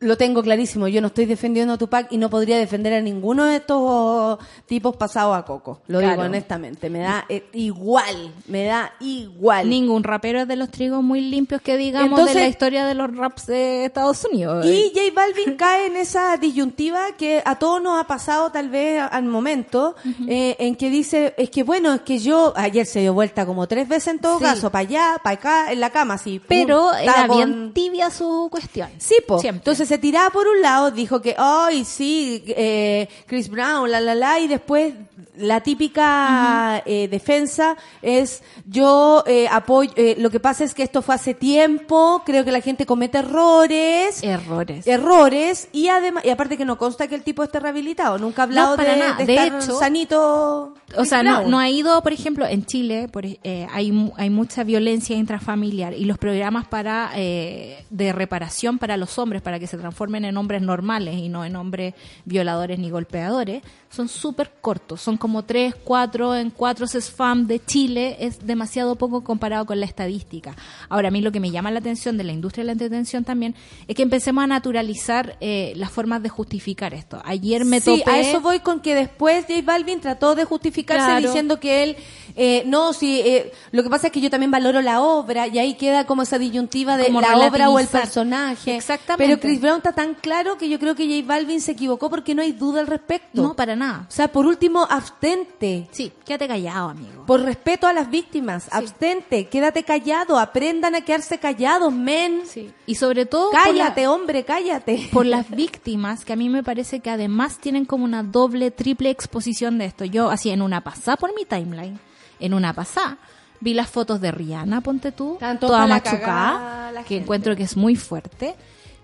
Lo tengo clarísimo, yo no estoy defendiendo a Tupac y no podría defender a ninguno de estos tipos pasados a coco. Lo digo honestamente, me da eh, igual, me da igual. Ningún rapero es de los trigos muy limpios que digamos Entonces- de la historia de los raps de Estados Unidos. Y J Balvin cae en esa disyuntiva que a todos nos ha pasado tal vez al momento, eh, en que dice, es que bueno, es que yo, ayer se dio vuelta como tres veces en todo Sí. caso, para allá, para acá, en la cama, así. pero era bien tibia su cuestión. Sí, po. Siempre. Entonces se tiraba por un lado, dijo que, ay, sí, eh, Chris Brown, la, la, la, y después la típica eh, defensa es yo eh, apoyo, lo que pasa es que esto fue hace tiempo, creo que la gente comete errores. Errores. Errores y además y aparte que no consta que el tipo esté rehabilitado, nunca ha hablado No, para de, nada. de De estar hecho, sanito. O sea, no, no ha ido, por ejemplo, en Chile por, eh, hay, hay mucha violencia intrafamiliar y los programas para de reparación para los hombres, para que se transformen en hombres normales y no en hombres violadores ni golpeadores, son súper cortos. Son como tres, cuatro en cuatro CESFAM de Chile. Es demasiado poco comparado con la estadística. Ahora, a mí lo que me llama la atención de la industria de la entretención también es que empecemos a naturalizar eh, las formas de justificar esto. Ayer me sí, topé... a eso voy con que después J Balvin trató de justificarse Claro. diciendo que él, eh, no, sí, eh, lo que pasa es que yo también valoro la obra y ahí queda como esa disyuntiva de Como la obra o el personaje. Exactamente. Pero Chris Brown está tan claro que yo creo que J Balvin se equivocó porque no hay duda al respecto. No, para nada. O sea, por último, abstente. Sí, quédate callado, amigo. Por respeto a las víctimas, abstente, quédate callado, aprendan a quedarse callados, men. Y sobre todo Cállate, la- hombre, cállate. por las víctimas, que a mí me parece que además tienen como una doble, triple exposición de esto. Yo, así, en una pasada por mi timeline, en una pasada, vi las fotos de Rihanna, ponte tú, Tanto toda machucada, que gente. encuentro que es muy fuerte.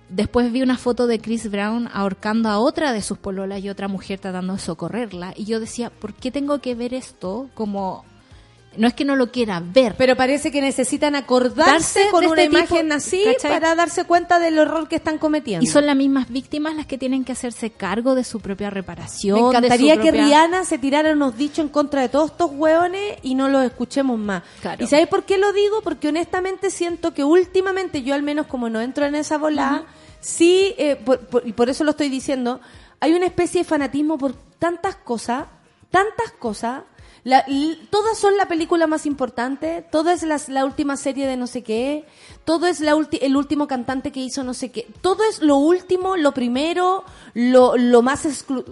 Después vi una foto de Chris Brown ahorcando a otra de sus pololas y otra mujer tratando de socorrerla. Y yo decía, ¿por qué tengo que ver esto como... No es que no lo quiera ver, Pero parece que necesitan acordarse Darse con una este imagen tipo, así ¿cachai? para darse cuenta del error que están cometiendo. Y son las mismas víctimas las que tienen que hacerse cargo de su propia reparación. Me encantaría que Rihanna se tirara unos dichos en contra de todos estos hueones y no los escuchemos más. Claro. ¿Y sabéis por qué lo digo? Porque honestamente siento que últimamente yo al menos como no entro en esa bola, sí, eh, por- por- y por eso lo estoy diciendo, hay una especie de fanatismo por tantas cosas, tantas cosas. La- todas son la película más importante, toda es las- la última serie de no sé qué, todo es la ulti- el último cantante que hizo no sé qué, todo es lo último, lo primero, lo, lo más exclu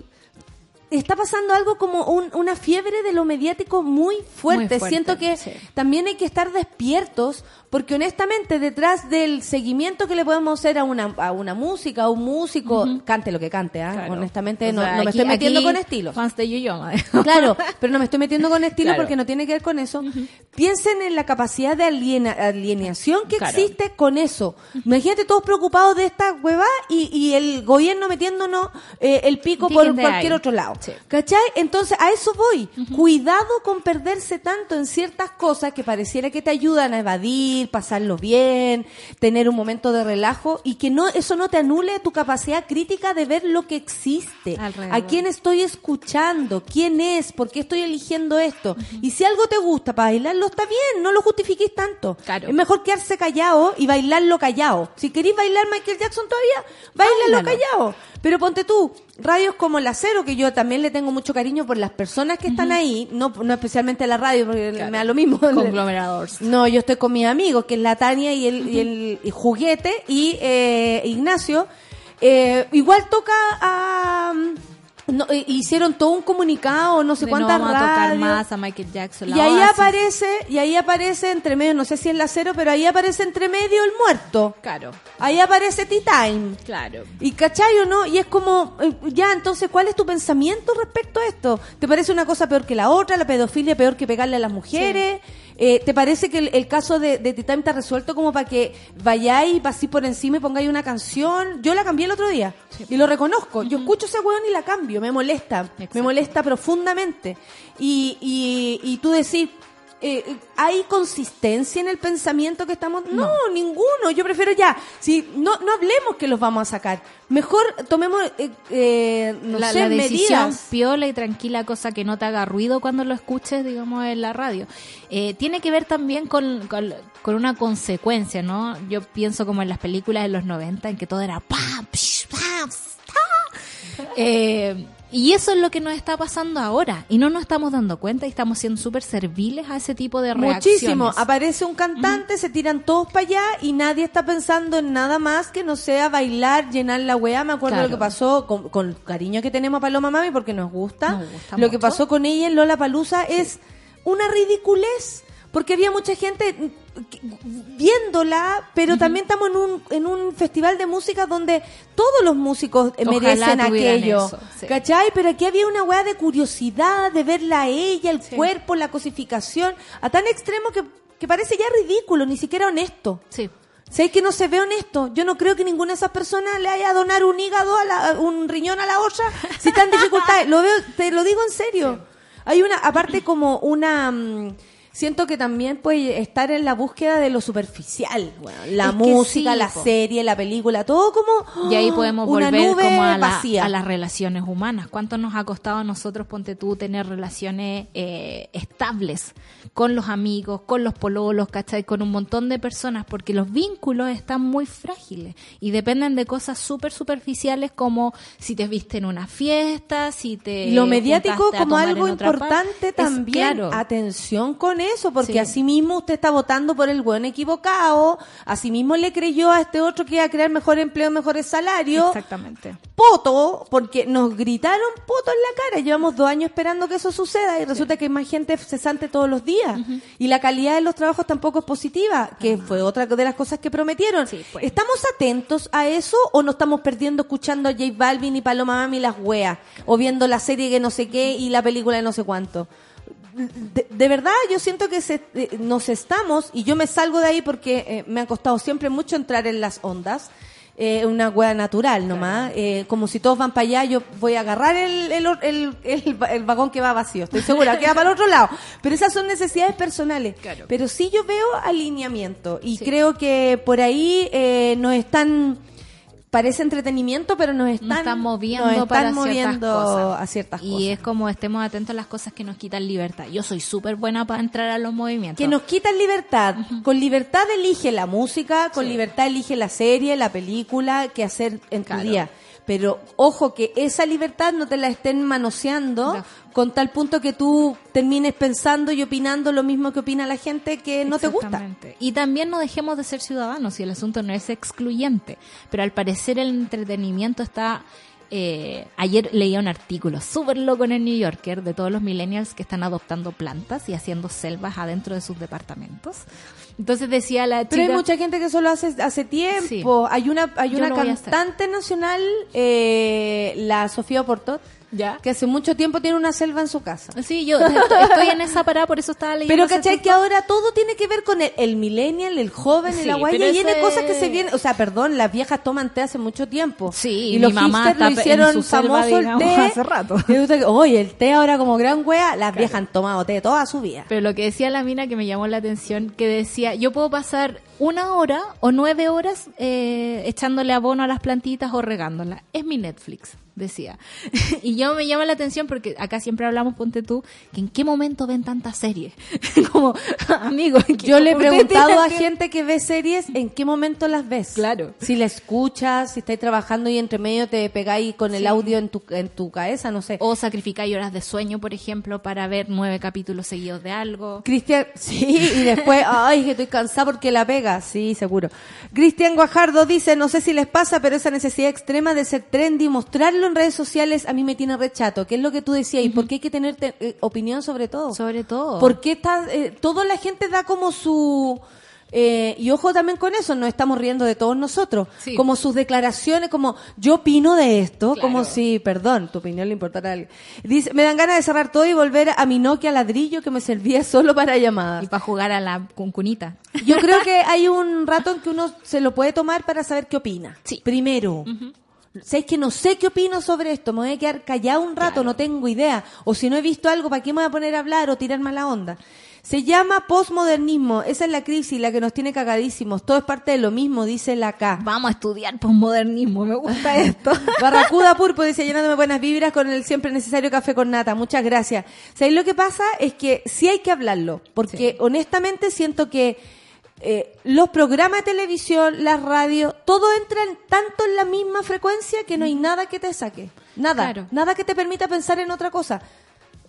está pasando algo como un- una fiebre de lo mediático muy fuerte. Muy fuerte, Siento que sí. también hay que estar despiertos porque honestamente detrás del seguimiento que le podemos hacer a una, a una música, a un músico, cante lo que cante, ¿ah? Claro. honestamente O no, sea, no me aquí- estoy metiendo con estilo. Fans de Yo-Yo. (laughs) Claro, pero no me estoy metiendo con estilo Claro. porque no tiene que ver con eso. Piensen en la capacidad de aliena- alienación que Claro. existe con eso. Imagínate todos preocupados de esta hueva y, y el gobierno metiéndonos eh, el pico por cualquier otro lado. Sí. ¿Cachai? Entonces, a eso voy. Cuidado con perderse tanto en ciertas cosas que pareciera que te ayudan a evadir, pasarlo bien, tener un momento de relajo y que no eso no te anule tu capacidad crítica de ver lo que existe. Alrededor. A quién estoy escuchando, quién es, por qué estoy eligiendo esto. Y si algo te gusta para bailarlo, está bien, no lo justifiquéis tanto. Claro. Es mejor quedarse callado y bailarlo callado. Si queréis bailar Michael Jackson todavía, bailalo Báilalo. callado. Pero ponte tú, radios como la Cero, que yo también le tengo mucho cariño por las personas que están ahí, no, no especialmente la radio, porque me da lo mismo. (laughs) Conglomerados. No, yo estoy con mis amigos, que es la Tania y el, y el y Juguete y eh, Ignacio. Eh, igual toca a... no, eh, hicieron todo un comunicado, no sé no cuántas vamos a tocar radios. más a Michael Jackson. la Y ahí Oasis. aparece, y ahí aparece entre medio, no sé si es la cero, pero ahí aparece entre medio el muerto. Claro, Ahí aparece T-Time. claro. Y cachai o no, y es como, eh, ya, entonces, ¿cuál es tu pensamiento respecto a esto? ¿Te parece una cosa peor que la otra? ¿La pedofilia peor que pegarle a las mujeres? Eh, ¿Te parece que el, el caso de, de T-Time está resuelto como para que vayáis, paséis por encima y pongáis una canción? Yo la cambié el otro día y lo reconozco. Yo escucho ese weón y la cambio, me molesta, me molesta profundamente. Y, y, y tú decís, eh, ¿hay consistencia en el pensamiento que estamos? No, ninguno. Yo prefiero ya, si no, no hablemos que los vamos a sacar. Mejor tomemos, eh, eh, no la, sé, la decisión medidas. piola y tranquila, cosa que no te haga ruido cuando lo escuches, digamos, en la radio. Eh, tiene que ver también con, con, con una consecuencia, ¿no? Yo pienso como en las películas de los 90, en que todo era pam, psh, pam, ta. Eh, y eso es lo que nos está pasando ahora. Y no nos estamos dando cuenta y estamos siendo súper serviles a ese tipo de reacciones. Muchísimo. Aparece un cantante, se tiran todos para allá y nadie está pensando en nada más que no sea bailar, llenar la weá. Me acuerdo Claro. lo que pasó con, con el cariño que tenemos a Paloma Mami porque nos gusta. Nos gusta lo que pasó con ella en Lola Palusa es una ridiculez. Porque había mucha gente viéndola, pero también estamos en un, en un festival de música donde todos los músicos eh, Ojalá merecen aquello. eso, sí. ¿Cachai? Pero aquí había una weá de curiosidad, de verla a ella, el cuerpo, la cosificación, a tan extremo que, que parece ya ridículo, ni siquiera honesto. Sí. ¿Sabes que no se ve honesto? Yo no creo que ninguna de esas personas le haya donar un hígado, a la- un riñón a la otra, si está en (laughs) dificultades. Lo veo, te lo digo en serio. Hay una, aparte como una, mm, siento que también puede estar en la búsqueda de lo superficial. Bueno, la Es música, sí, la po. serie, la película, todo como Y ahí podemos una volver nube como a, la- a las relaciones humanas. ¿Cuánto nos ha costado a nosotros, ponte tú, tener relaciones eh, estables con los amigos, con los pololos, ¿cachai? Con un montón de personas, porque los vínculos están muy frágiles y dependen de cosas súper superficiales como si te viste en una fiesta, si te... Lo mediático como algo importante Es- también. claro. Atención con eso, porque Sí. así mismo usted está votando por el buen equivocado, así mismo le creyó a este otro que iba a crear mejor empleo, mejores salarios. Exactamente. Poto, porque nos gritaron poto en la cara. Llevamos dos años esperando que eso suceda y resulta que hay más gente cesante todos los días. Y la calidad de los trabajos tampoco es positiva, que fue otra de las cosas que prometieron. Sí, pues. ¿Estamos atentos a eso o nos estamos perdiendo escuchando a J Balvin y Paloma Mami las weas? O viendo la serie que no sé qué y la película de no sé cuánto. De, de verdad, yo siento que se- eh, nos estamos, y yo me salgo de ahí porque eh, me ha costado siempre mucho entrar en las ondas, eh, una wea natural nomás, eh, como si todos van para allá, yo voy a agarrar el, el, el, el- el vagón que va vacío, estoy segura, que va para el otro lado, pero esas son necesidades personales, Claro. pero sí yo veo alineamiento, y Sí. creo que por ahí eh, nos están... Parece entretenimiento, pero nos están, nos están moviendo nos están para moviendo ciertas cosas. a ciertas y cosas. es como estemos atentos a las cosas que nos quitan libertad. Yo soy súper buena para entrar a los movimientos. Que nos quitan libertad. Con libertad elige la música, con Sí. libertad elige la serie, la película, que hacer en tu Claro. día. Pero ojo que esa libertad no te la estén manoseando No. con tal punto que tú termines pensando y opinando lo mismo que opina la gente que no te gusta. Y también no dejemos de ser ciudadanos, y el asunto no es excluyente. Pero al parecer el entretenimiento está... eh, ayer leía un artículo súper loco en el New Yorker de todos los millennials que están adoptando plantas y haciendo selvas adentro de sus departamentos. Entonces decía la Pero hay chica... mucha gente que eso lo hace hace tiempo. Sí. Hay una hay Yo una cantante nacional, eh, la Sofía Portot, ¿Ya? que hace mucho tiempo tiene una selva en su casa. Sí, yo estoy en esa parada, por eso estaba leyendo. Pero ¿cachai? Que ahora todo tiene que ver con el, el millennial, el joven, Sí, el agua, y viene eso cosas que es- se vienen, o sea, perdón, las viejas toman té hace mucho tiempo. Sí, y mi los mamá hipsters lo hicieron famoso el té. (laughs) hace rato. Oye, el té ahora como gran wea, las viejas han tomado té toda su vida. Pero lo que decía la mina que me llamó la atención, que decía, yo puedo pasar una hora o nueve horas eh, echándole abono a las plantitas o regándolas. Es mi Netflix, decía. (laughs) y yo me llama la atención porque acá siempre hablamos, ponte tú, que en qué momento ven tantas series. (laughs) Como, (laughs) amigo, ¿en qué- Yo le he preguntado a que- gente que ve series en qué momento las ves. Claro. Si la escuchas, si estáis trabajando y entre medio te pegáis con el audio en tu, en tu cabeza, no sé. O sacrificáis horas de sueño, por ejemplo, para ver nueve capítulos seguidos de algo. Cristian, sí, y después, ay, que estoy cansada porque la pega, sí, seguro. Cristian Guajardo dice, no sé si les pasa, pero esa necesidad extrema de ser trendy y mostrarlo en redes sociales a mí me tiene rechato. ¿Qué es lo que tú decías? ¿Y por qué hay que tener te- eh, opinión sobre todo? Sobre todo. ¿Por qué está, eh, toda la gente da como su... eh, y ojo también con eso, nos estamos riendo de todos nosotros. Sí. Como sus declaraciones, como yo opino de esto, Claro. como si, perdón, tu opinión le importara a alguien. Dice, me dan ganas de cerrar todo y volver a mi Nokia ladrillo que me servía (laughs) solo para llamadas. Y para jugar a la cuncunita. Yo creo que (laughs) hay un rato en que uno se lo puede tomar para saber qué opina. Sí. Primero. ¿Sabes que no sé qué opino sobre esto? Me voy a quedar callado un rato, no tengo idea. O si no he visto algo, ¿para qué me voy a poner a hablar o tirar mala onda? Se llama posmodernismo. Esa es la crisis, la que nos tiene cagadísimos. Todo es parte de lo mismo, dice la K. Vamos a estudiar posmodernismo, me gusta (laughs) esto. Barracuda Purpo dice llenándome buenas vibras con el siempre necesario café con nata. Muchas gracias. ¿Sabéis lo que pasa? Es que sí hay que hablarlo. Porque honestamente siento que eh, los programas de televisión, las radios, todo entra en- tanto en la misma frecuencia que no hay nada que te saque. Nada. Claro. Nada que te permita pensar en otra cosa.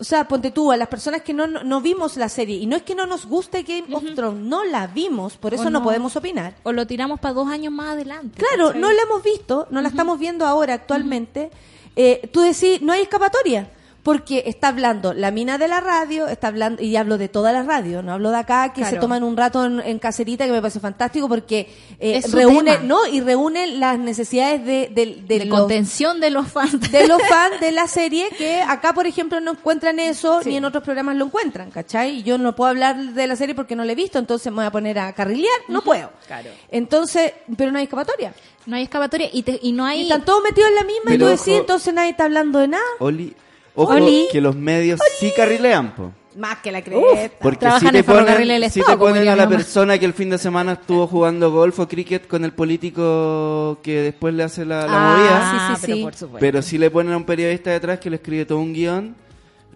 O sea, ponte tú, a las personas que no, no, no vimos la serie, y no es que no nos guste Game of Thrones, no la vimos, por eso no no. podemos opinar. O lo tiramos para dos años más adelante. Claro, ¿cachai? no la hemos visto, no la estamos viendo ahora actualmente. Eh, tú decís, no hay escapatoria. Porque está hablando la mina de la radio, está hablando, y hablo de toda la radio, no hablo de acá, que Claro. se toman un rato en, en caserita, que me parece fantástico, porque eh, reúne, tema. ¿no? Y reúne las necesidades de, de, de de los- contención de los fans. de los (laughs) fans de la serie que acá, por ejemplo, no encuentran eso Sí. ni en otros programas lo encuentran, ¿cachai? Y yo no puedo hablar de la serie porque no la he visto, entonces me voy a poner a carrilear, no puedo. Claro. Entonces, pero no hay escapatoria. No hay escapatoria y, te- y no Y hay... están todos metidos en la misma y tú decís, ojo- entonces nadie está hablando de nada. Oli, ojo Oli. que los medios sí carrilean, po. Más que la cresta. Porque Trabajan si te ponen, Estado, te ponen a la mamá. persona que el fin de semana estuvo jugando golf o cricket con el político que después le hace la, la Ah, movida, sí, sí, pero sí. por supuesto. pero si le ponen a un periodista detrás que le escribe todo un guion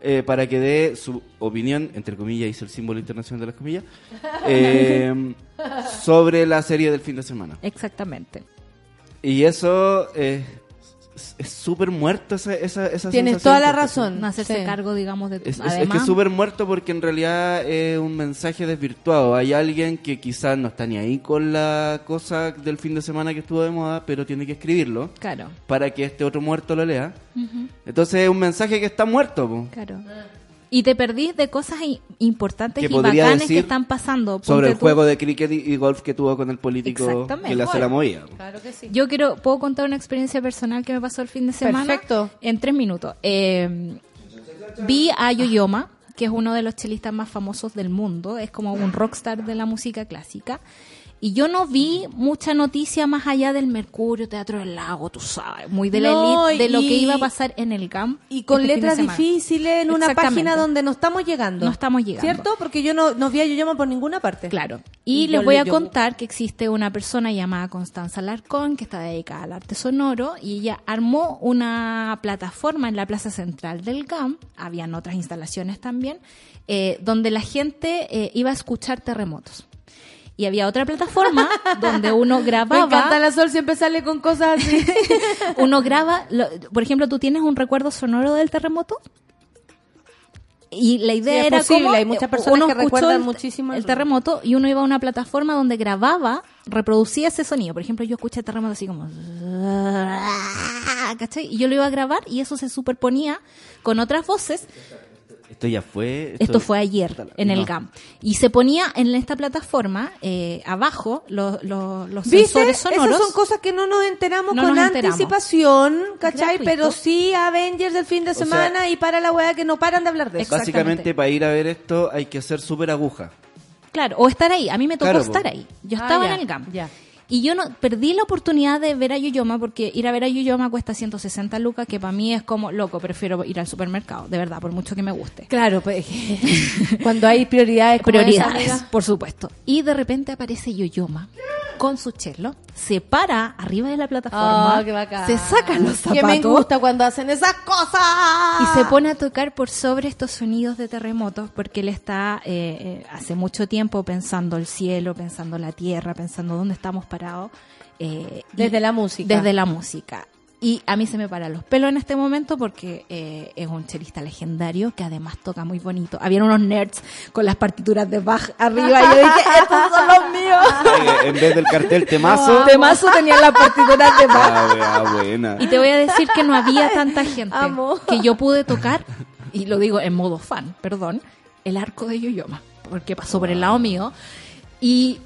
eh, para que dé su opinión, entre comillas, hizo el símbolo internacional de las comillas, (laughs) eh, sobre la serie del fin de semana. Exactamente. Y eso eh, es- es súper muerto esa, esa, esa Tienes sensación, toda la razón. No hacerse Sí. cargo, digamos, de tu... Es, es- es Además, que es súper muerto porque en realidad es un mensaje desvirtuado. Hay alguien que quizás no está ni ahí con la cosa del fin de semana que estuvo de moda, pero tiene que escribirlo Claro, para que este otro muerto lo lea. Entonces es un mensaje que está muerto. po. claro. Y te perdís de cosas importantes Que y bacanes que están pasando. Sobre el tú- juego de cricket y, golf que tuvo con el político que le hace la movida. po. Claro que sí. Yo quiero, puedo contar una experiencia personal que me pasó el fin de semana. Perfecto. En tres minutos. Eh, vi a Yoyoma, que es uno de los chelistas más famosos del mundo. Es como un rockstar de la música clásica. Y yo no vi mucha noticia más allá del Mercurio, Teatro del Lago, tú sabes, muy de la No, elite, de lo y- que iba a pasar en el GAM. Y con este letras difíciles en una página donde no estamos llegando. No estamos llegando. ¿Cierto? Porque yo no, no vi a Yoyoma por ninguna parte. Claro. Y, Y les voy a yo- contar que existe una persona llamada Constanza Larcón que está dedicada al arte sonoro y ella armó una plataforma en la plaza central del GAM, habían otras instalaciones también, eh, donde la gente eh, iba a escuchar terremotos. Y había otra plataforma (laughs) donde uno Me grababa encanta la Sol, siempre sale con cosas así. (laughs) uno graba, lo- por ejemplo, tú tienes un recuerdo sonoro del terremoto. Y la idea Sí, es era posible, como hay muchas personas uno que recuerdan el- muchísimo el terremoto y uno iba a una plataforma donde grababa, reproducía ese sonido. Por ejemplo, yo escuché el terremoto así como ¿cachai? Y yo lo iba a grabar y eso se superponía con otras voces Esto ya fue. esto fue ayer en el. GAM. Y se ponía en esta plataforma, eh, abajo, los, los, los ¿Viste? sensores sonoros. Esas son cosas que no nos enteramos No con nos enteramos. anticipación, ¿cachai? Gratuito. Pero sí Avengers del fin de sea, semana y para la weá que no paran de hablar de eso. Básicamente, para ir a ver esto hay que ser súper aguja. Claro, o estar ahí. A mí me tocó Claro, estar ahí. Yo Ah, estaba ya, en el GAM. ya. Y yo no perdí la oportunidad de ver a Yoyoma porque ir a ver a Yoyoma cuesta 160 lucas, que para mí es como loco, prefiero ir al supermercado, de verdad, por mucho que me guste. Claro, pues (laughs) cuando hay prioridades como Prioridades, esa, por supuesto. Y de repente aparece Yoyoma con su chelo, se para arriba de la plataforma, Oh, qué bacán. se saca los Que me zapatos gusta cuando hacen esas cosas. y se pone a tocar por sobre estos sonidos de terremotos porque él está eh, eh, hace mucho tiempo pensando el cielo, pensando la tierra, pensando dónde estamos parados. Eh, y- Desde la música. Desde la música. Y a mí se me paran los pelos en este momento porque eh, es un chelista legendario que además toca muy bonito. Habían unos nerds con las partituras de Bach arriba y yo dije, (laughs) estos son los míos. Oye, en vez del cartel (laughs) temazo. Temazo tenían las partituras de Bach. Ah, buena. Y te voy a decir que no había tanta gente Amo. que yo pude tocar, y lo digo en modo fan, perdón, el arco de Yoyoma, porque pasó por el lado mío. Y,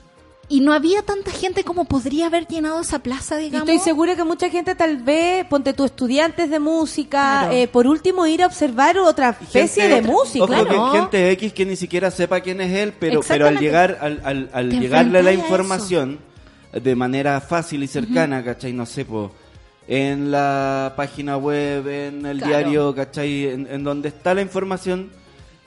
y no había tanta gente como podría haber llenado esa plaza, Y digamos. estoy segura que mucha gente tal vez, ponte tus estudiantes de música, Claro. eh, por último ir a observar otra especie Gente- de música, ojo, que ¿no? gente X que ni siquiera sepa quién es él, pero, pero al llegar, al, al, al llegarle la información de manera fácil y cercana, ¿cachai? No sé, po, en la página web, en el Claro. diario, ¿cachai? En, en donde está la información,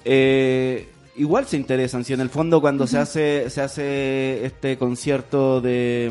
eh, igual se interesan. Si en el fondo cuando se hace se hace este concierto de,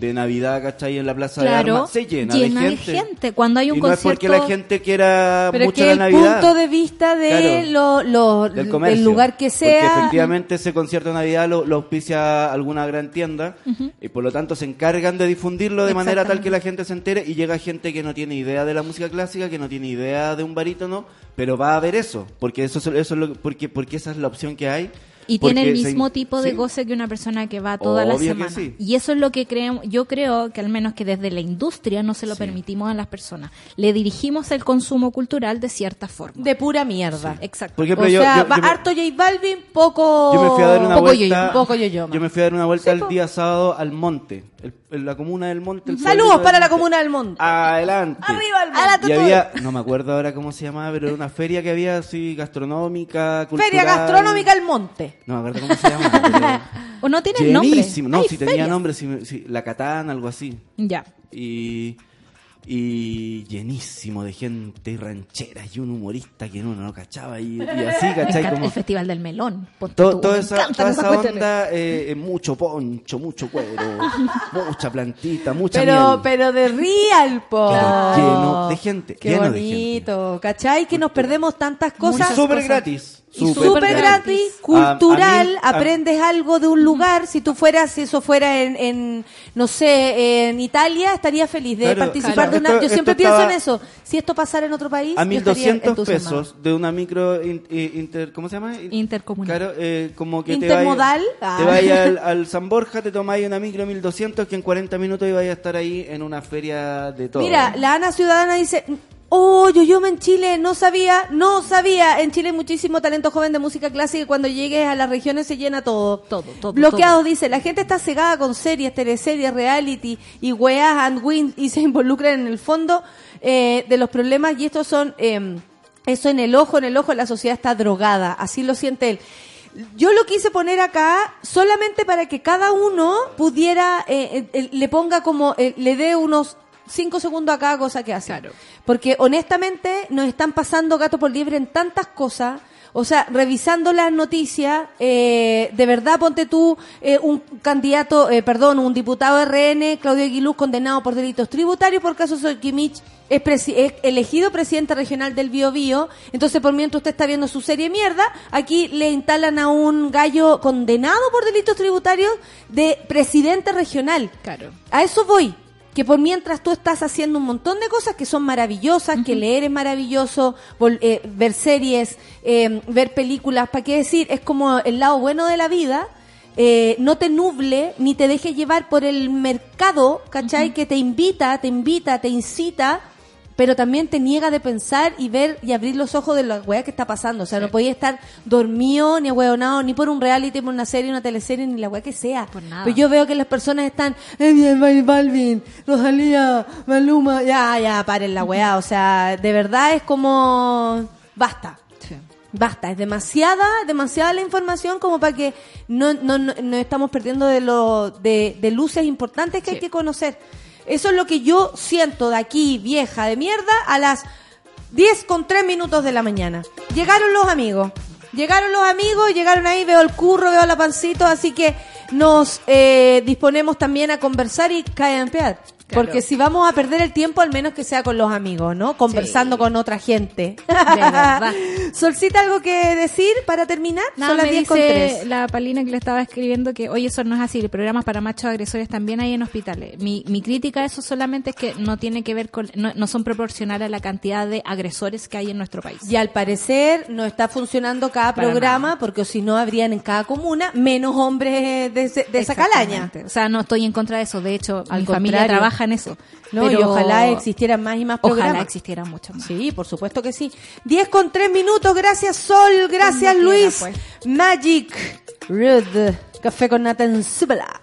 de Navidad, ¿cachai? En la Plaza de Armas, se llena, llena de de gente. gente. Cuando hay un y no es porque concierto- la gente quiera Pero mucho que la el Navidad. punto de vista de lo, lo- del comercio. del lugar que Porque sea. efectivamente ese concierto de Navidad lo, lo auspicia alguna gran tienda y por lo tanto se encargan de difundirlo de manera tal que la gente se entere y llega gente que no tiene idea de la música clásica, que no tiene idea de un barítono, pero va a ver eso, porque eso, es- eso es lo, porque, porque esa es la opción que hay Y tiene el se- mismo tipo de sí. goce que una persona que va toda la Obvio que semana. sí. Y eso es lo que creemos, yo creo que al menos que desde la industria no se lo Sí. permitimos a las personas. Le dirigimos el consumo cultural de cierta forma. De pura mierda. Exacto. Por ejemplo, o yo, sea, yo- va yo me- harto J Balvin, poco... yo me fui a dar una poco vuelta. poco yo-yo, yo me fui a dar una vuelta el día sábado al monte, el- en la comuna del monte. el Saludos para del la comuna del monte. Adelante. Arriba el A la monte. Y había, no me acuerdo ahora cómo se llamaba, pero era una feria que había así gastronómica, cultural. Feria Gastronómica El Monte. No me acuerdo cómo se llama. (laughs) ¿O no tiene nombre? llenísimo. No, si tenía nombre, sí, la Catán, algo así. Ya. Y, y llenísimo de gente y rancheras y un humorista que uno no cachaba y, y así, (laughs) ¿cachai? Como, el Festival del Melón. tú, toda esa, toda esa onda, eh, mucho poncho, mucho cuero, (laughs) mucha plantita, mucha Pero, miel. pero de real, po. Claro, lleno de gente, Qué lleno de bonito, ¿cachai? Que nos perdemos tantas cosas. Súper gratis. Y súper súper gratis, A- cultural, a mí- a- aprendes algo de un lugar. Si tú fueras, si eso fuera en, en no sé, en Italia, estaría feliz de Claro, participar claro. de una. Esto- yo siempre pienso estaba- en eso. Si esto pasara en otro país, A yo estaría 1200 entusiasmado. pesos de una micro in- inter, ¿cómo se llama? Intercomunal. Claro, eh, como que Intermodal. te Ah. vayas al, al San Borja, te tomáis una micro 1200 que en 40 minutos ibas a estar ahí en una feria de todo. Mira, la Ana Ciudadana dice, oh, yo en Chile, no sabía, no sabía. En Chile hay muchísimo talento joven de música clásica y cuando llegues a las regiones se llena todo. Todo, todo, Bloqueado dice, la gente está cegada con series, teleseries, reality y weas and wins y se involucran en el fondo eh, de los problemas y estos son... eh, eso en el ojo, en el ojo, la sociedad está drogada, así lo siente él. Yo lo quise poner acá solamente para que cada uno pudiera, eh, eh, eh, le ponga como, eh, le dé unos cinco segundos a cada cosa que hace. Porque honestamente nos están pasando gato por liebre en tantas cosas. O sea, revisando las noticias, eh, de verdad ponte tú eh, un candidato, eh, perdón, un diputado RN, Claudio Aguiluz, condenado por delitos tributarios por caso Soquimich, es, presi- es elegido presidente regional del Bio Bio. Entonces, por mientras usted está viendo su serie mierda, aquí le instalan a un gallo condenado por delitos tributarios de presidente regional. Claro. A eso voy. Que por mientras tú estás haciendo un montón de cosas que son maravillosas, que leer es maravilloso, vol- eh, ver series, eh, ver películas, ¿para qué decir? Es como el lado bueno de la vida. eh, no te nuble ni te dejes llevar por el mercado, ¿cachai? Que te invita, te invita, te incita, pero también te niega de pensar y ver y abrir los ojos de la weá que está pasando. O sea, no podía estar dormido ni ahueonado ni por un reality, por una serie, una teleserie, ni la weá que sea. Por nada. Pero yo veo que las personas están, eh, bien, Balvin, Rosalía, Maluma, ya, ya, paren la weá. O sea, de verdad es como, basta. Basta, es demasiada, demasiada la información como para que no, no, no, no estamos perdiendo de, lo, de, de luces importantes que hay que conocer. Eso es lo que yo siento de aquí, vieja de mierda, a las 10 con 3 minutos de la mañana. Llegaron los amigos. Llegaron los amigos, llegaron ahí, veo el curro, veo la pancito, así que nos eh, disponemos también a conversar y Porque si vamos a perder el tiempo, al menos que sea con los amigos, ¿no? Conversando con otra gente. De verdad. (laughs) Solcita, ¿algo que decir para terminar? Nada, Son las me 10 con dice 3. la Palina que le estaba escribiendo que, oye, eso no es así, programas para machos agresores también hay en hospitales. Mi, mi crítica a eso solamente es que no tiene que ver con, no, no son proporcionales a la cantidad de agresores que hay en nuestro país. Y al parecer no está funcionando cada Para programa, nada. porque si no habrían en cada comuna menos hombres de, esa calaña. O sea, no estoy en contra de eso. De hecho, Al mi familia contrario. Trabaja en eso. No, y Pero ojalá existieran más y más programas. Ojalá existieran muchos más. Sí, por supuesto que sí. 10 con 3 minutos, gracias Sol, gracias Cuando quiera, Luis. pues. Magic, Rude, café con nata en Súbela.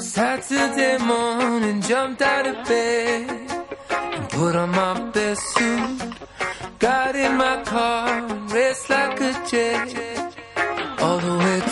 Saturday morning, jumped out of bed and put on my best suit. Got in my car and raced like a jet all the way to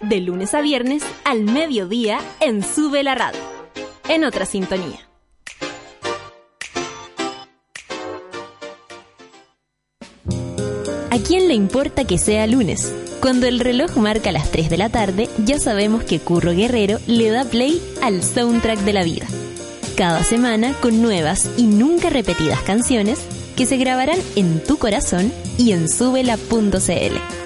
de lunes a viernes al mediodía en Sube la Radio. En otra sintonía. ¿A quién le importa que sea lunes? Cuando el reloj marca las 3 de la tarde, ya sabemos que Curro Guerrero le da play al soundtrack de la vida. Cada semana con nuevas y nunca repetidas canciones que se grabarán en tu corazón y en subela.cl.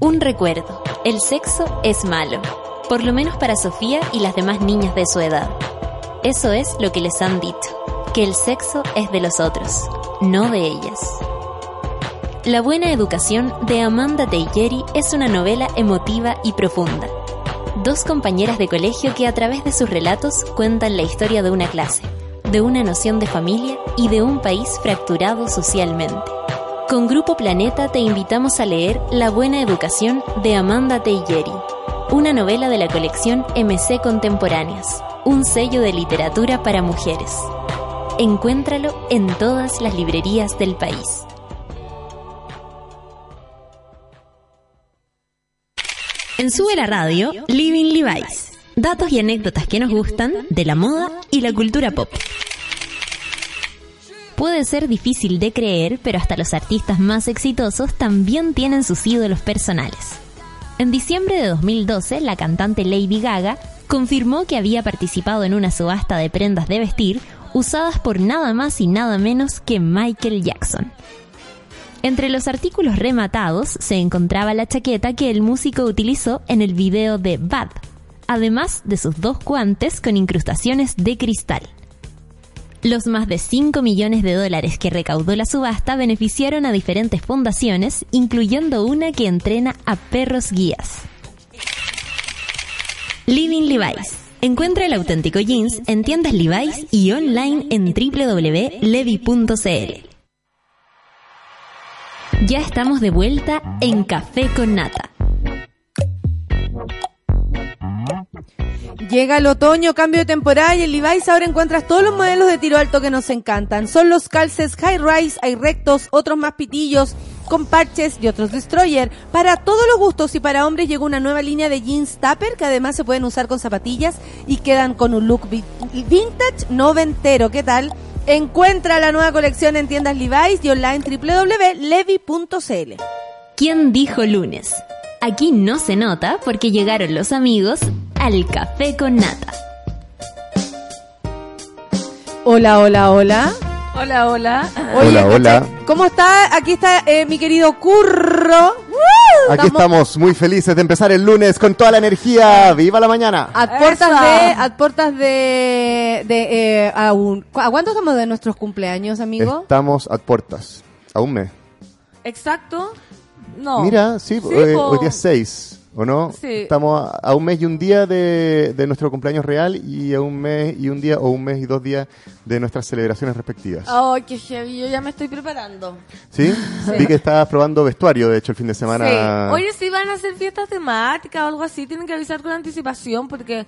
Un recuerdo. El sexo es malo. Por lo menos para Sofía y las demás niñas de su edad. Eso es lo que les han dicho. Que el sexo es de los otros, no de ellas. La buena educación de Amanda Teieri es una novela emotiva y profunda. Dos compañeras de colegio que a través de sus relatos cuentan la historia de una clase, de una noción de familia y de un país fracturado socialmente. Con Grupo Planeta te invitamos a leer La buena educación de Amanda Teieri, una novela de la colección MC Contemporáneas, un sello de literatura para mujeres. encuéntralo en todas las librerías del país. En Sube la Radio, Living Levi's. Datos y anécdotas que nos gustan de la moda y la cultura pop. Puede ser difícil de creer, pero hasta los artistas más exitosos también tienen sus ídolos personales. En diciembre de 2012, la cantante Lady Gaga confirmó que había participado en una subasta de prendas de vestir usadas por nada más y nada menos que Michael Jackson. Entre los artículos rematados se encontraba la chaqueta que el músico utilizó en el video de Bad, además de sus dos guantes con incrustaciones de cristal. Los más de 5 millones de dólares que recaudó la subasta beneficiaron a diferentes fundaciones, incluyendo una que entrena a perros guías. Living Levi's. Encuentra el auténtico jeans en tiendas Levi's y online en www.levi.cl. Ya estamos de vuelta en Café con Nata. Llega el otoño, cambio de temporada y en Levi's ahora encuentras todos los modelos de tiro alto que nos encantan. Son los calces high rise, hay rectos, otros más pitillos, con parches y otros destroyer. Para todos los gustos y para hombres llegó una nueva línea de jeans tupper que además se pueden usar con zapatillas y quedan con un look vi- vintage noventero. ¿Qué tal? Encuentra la nueva colección en tiendas Levi's y online www.levi.cl. ¿Quién dijo lunes? Aquí no se nota porque llegaron los amigos al Café con Nata. Hola, hola, hola. Hola, hola. Oye, Hola, hola. ¿Cómo está? Aquí está eh, mi querido Curro. Aquí estamos muy felices de empezar el lunes con toda la energía. ¡Viva la mañana! A puertas Eso. de, a puertas de, de eh, a, un- ¿a cuánto estamos de nuestros cumpleaños, amigo? Estamos a puertas. A un mes. Exacto. No. Mira, sí, Sí, eh, hoy día es 6, ¿o no? Sí. Estamos a, a un mes y un día de, de nuestro cumpleaños real y a un mes y un día o un mes y dos días de nuestras celebraciones respectivas. Ay, qué heavy. Yo ya me estoy preparando. ¿Sí? Vi que estabas probando vestuario, de hecho, el fin de semana. Sí. Oye, si van a hacer fiestas temáticas o algo así, tienen que avisar con anticipación porque...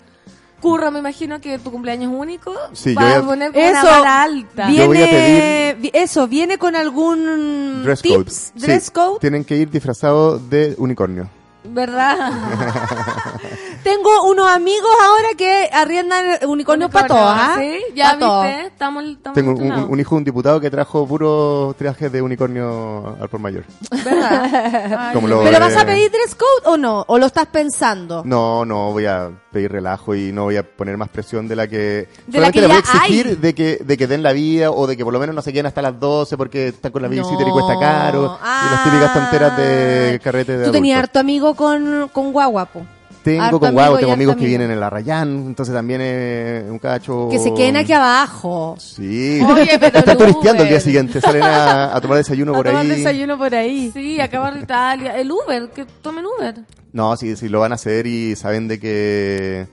Curro, me imagino que tu cumpleaños es único. Sí, yo va voy a poner Eso, una vara alta. Yo voy a viene, vi- eso, viene con algún Dress code. tips, Sí, dress code. Tienen que ir disfrazados de unicornio. ¿Verdad? (laughs) Tengo unos amigos ahora que arriendan unicornios para todos, ¿ah? Sí, ya Pa' todos. viste. Estamos, estamos Tengo un, hijo de un diputado que trajo puros trajes de unicornio al por mayor. ¿Verdad? (laughs) Como lo- ¿Pero eh, vas a pedir dress code o no? ¿O lo estás pensando? No, no voy a pedir relajo y no voy a poner más presión de la que... De la solamente que le voy a exigir hay. de que, de que den la vida o de que por lo menos no se queden hasta las 12 porque están con la y No. cuesta caro. Ah. Y las típicas tonteras de carrete de Tú tenías harto amigo con, con guaguapo. Tengo harto con guau, tengo amigos que vienen en la Rayán, entonces también es un cacho... Que se queden aquí abajo. Sí. Oye, (laughs) pero Están el turisteando el día siguiente, salen a, a tomar desayuno (laughs) A por tomar ahí. desayuno por ahí. Sí, acá de Italia. El Uber, que tomen Uber. No, sí, sí, lo van a hacer y saben de que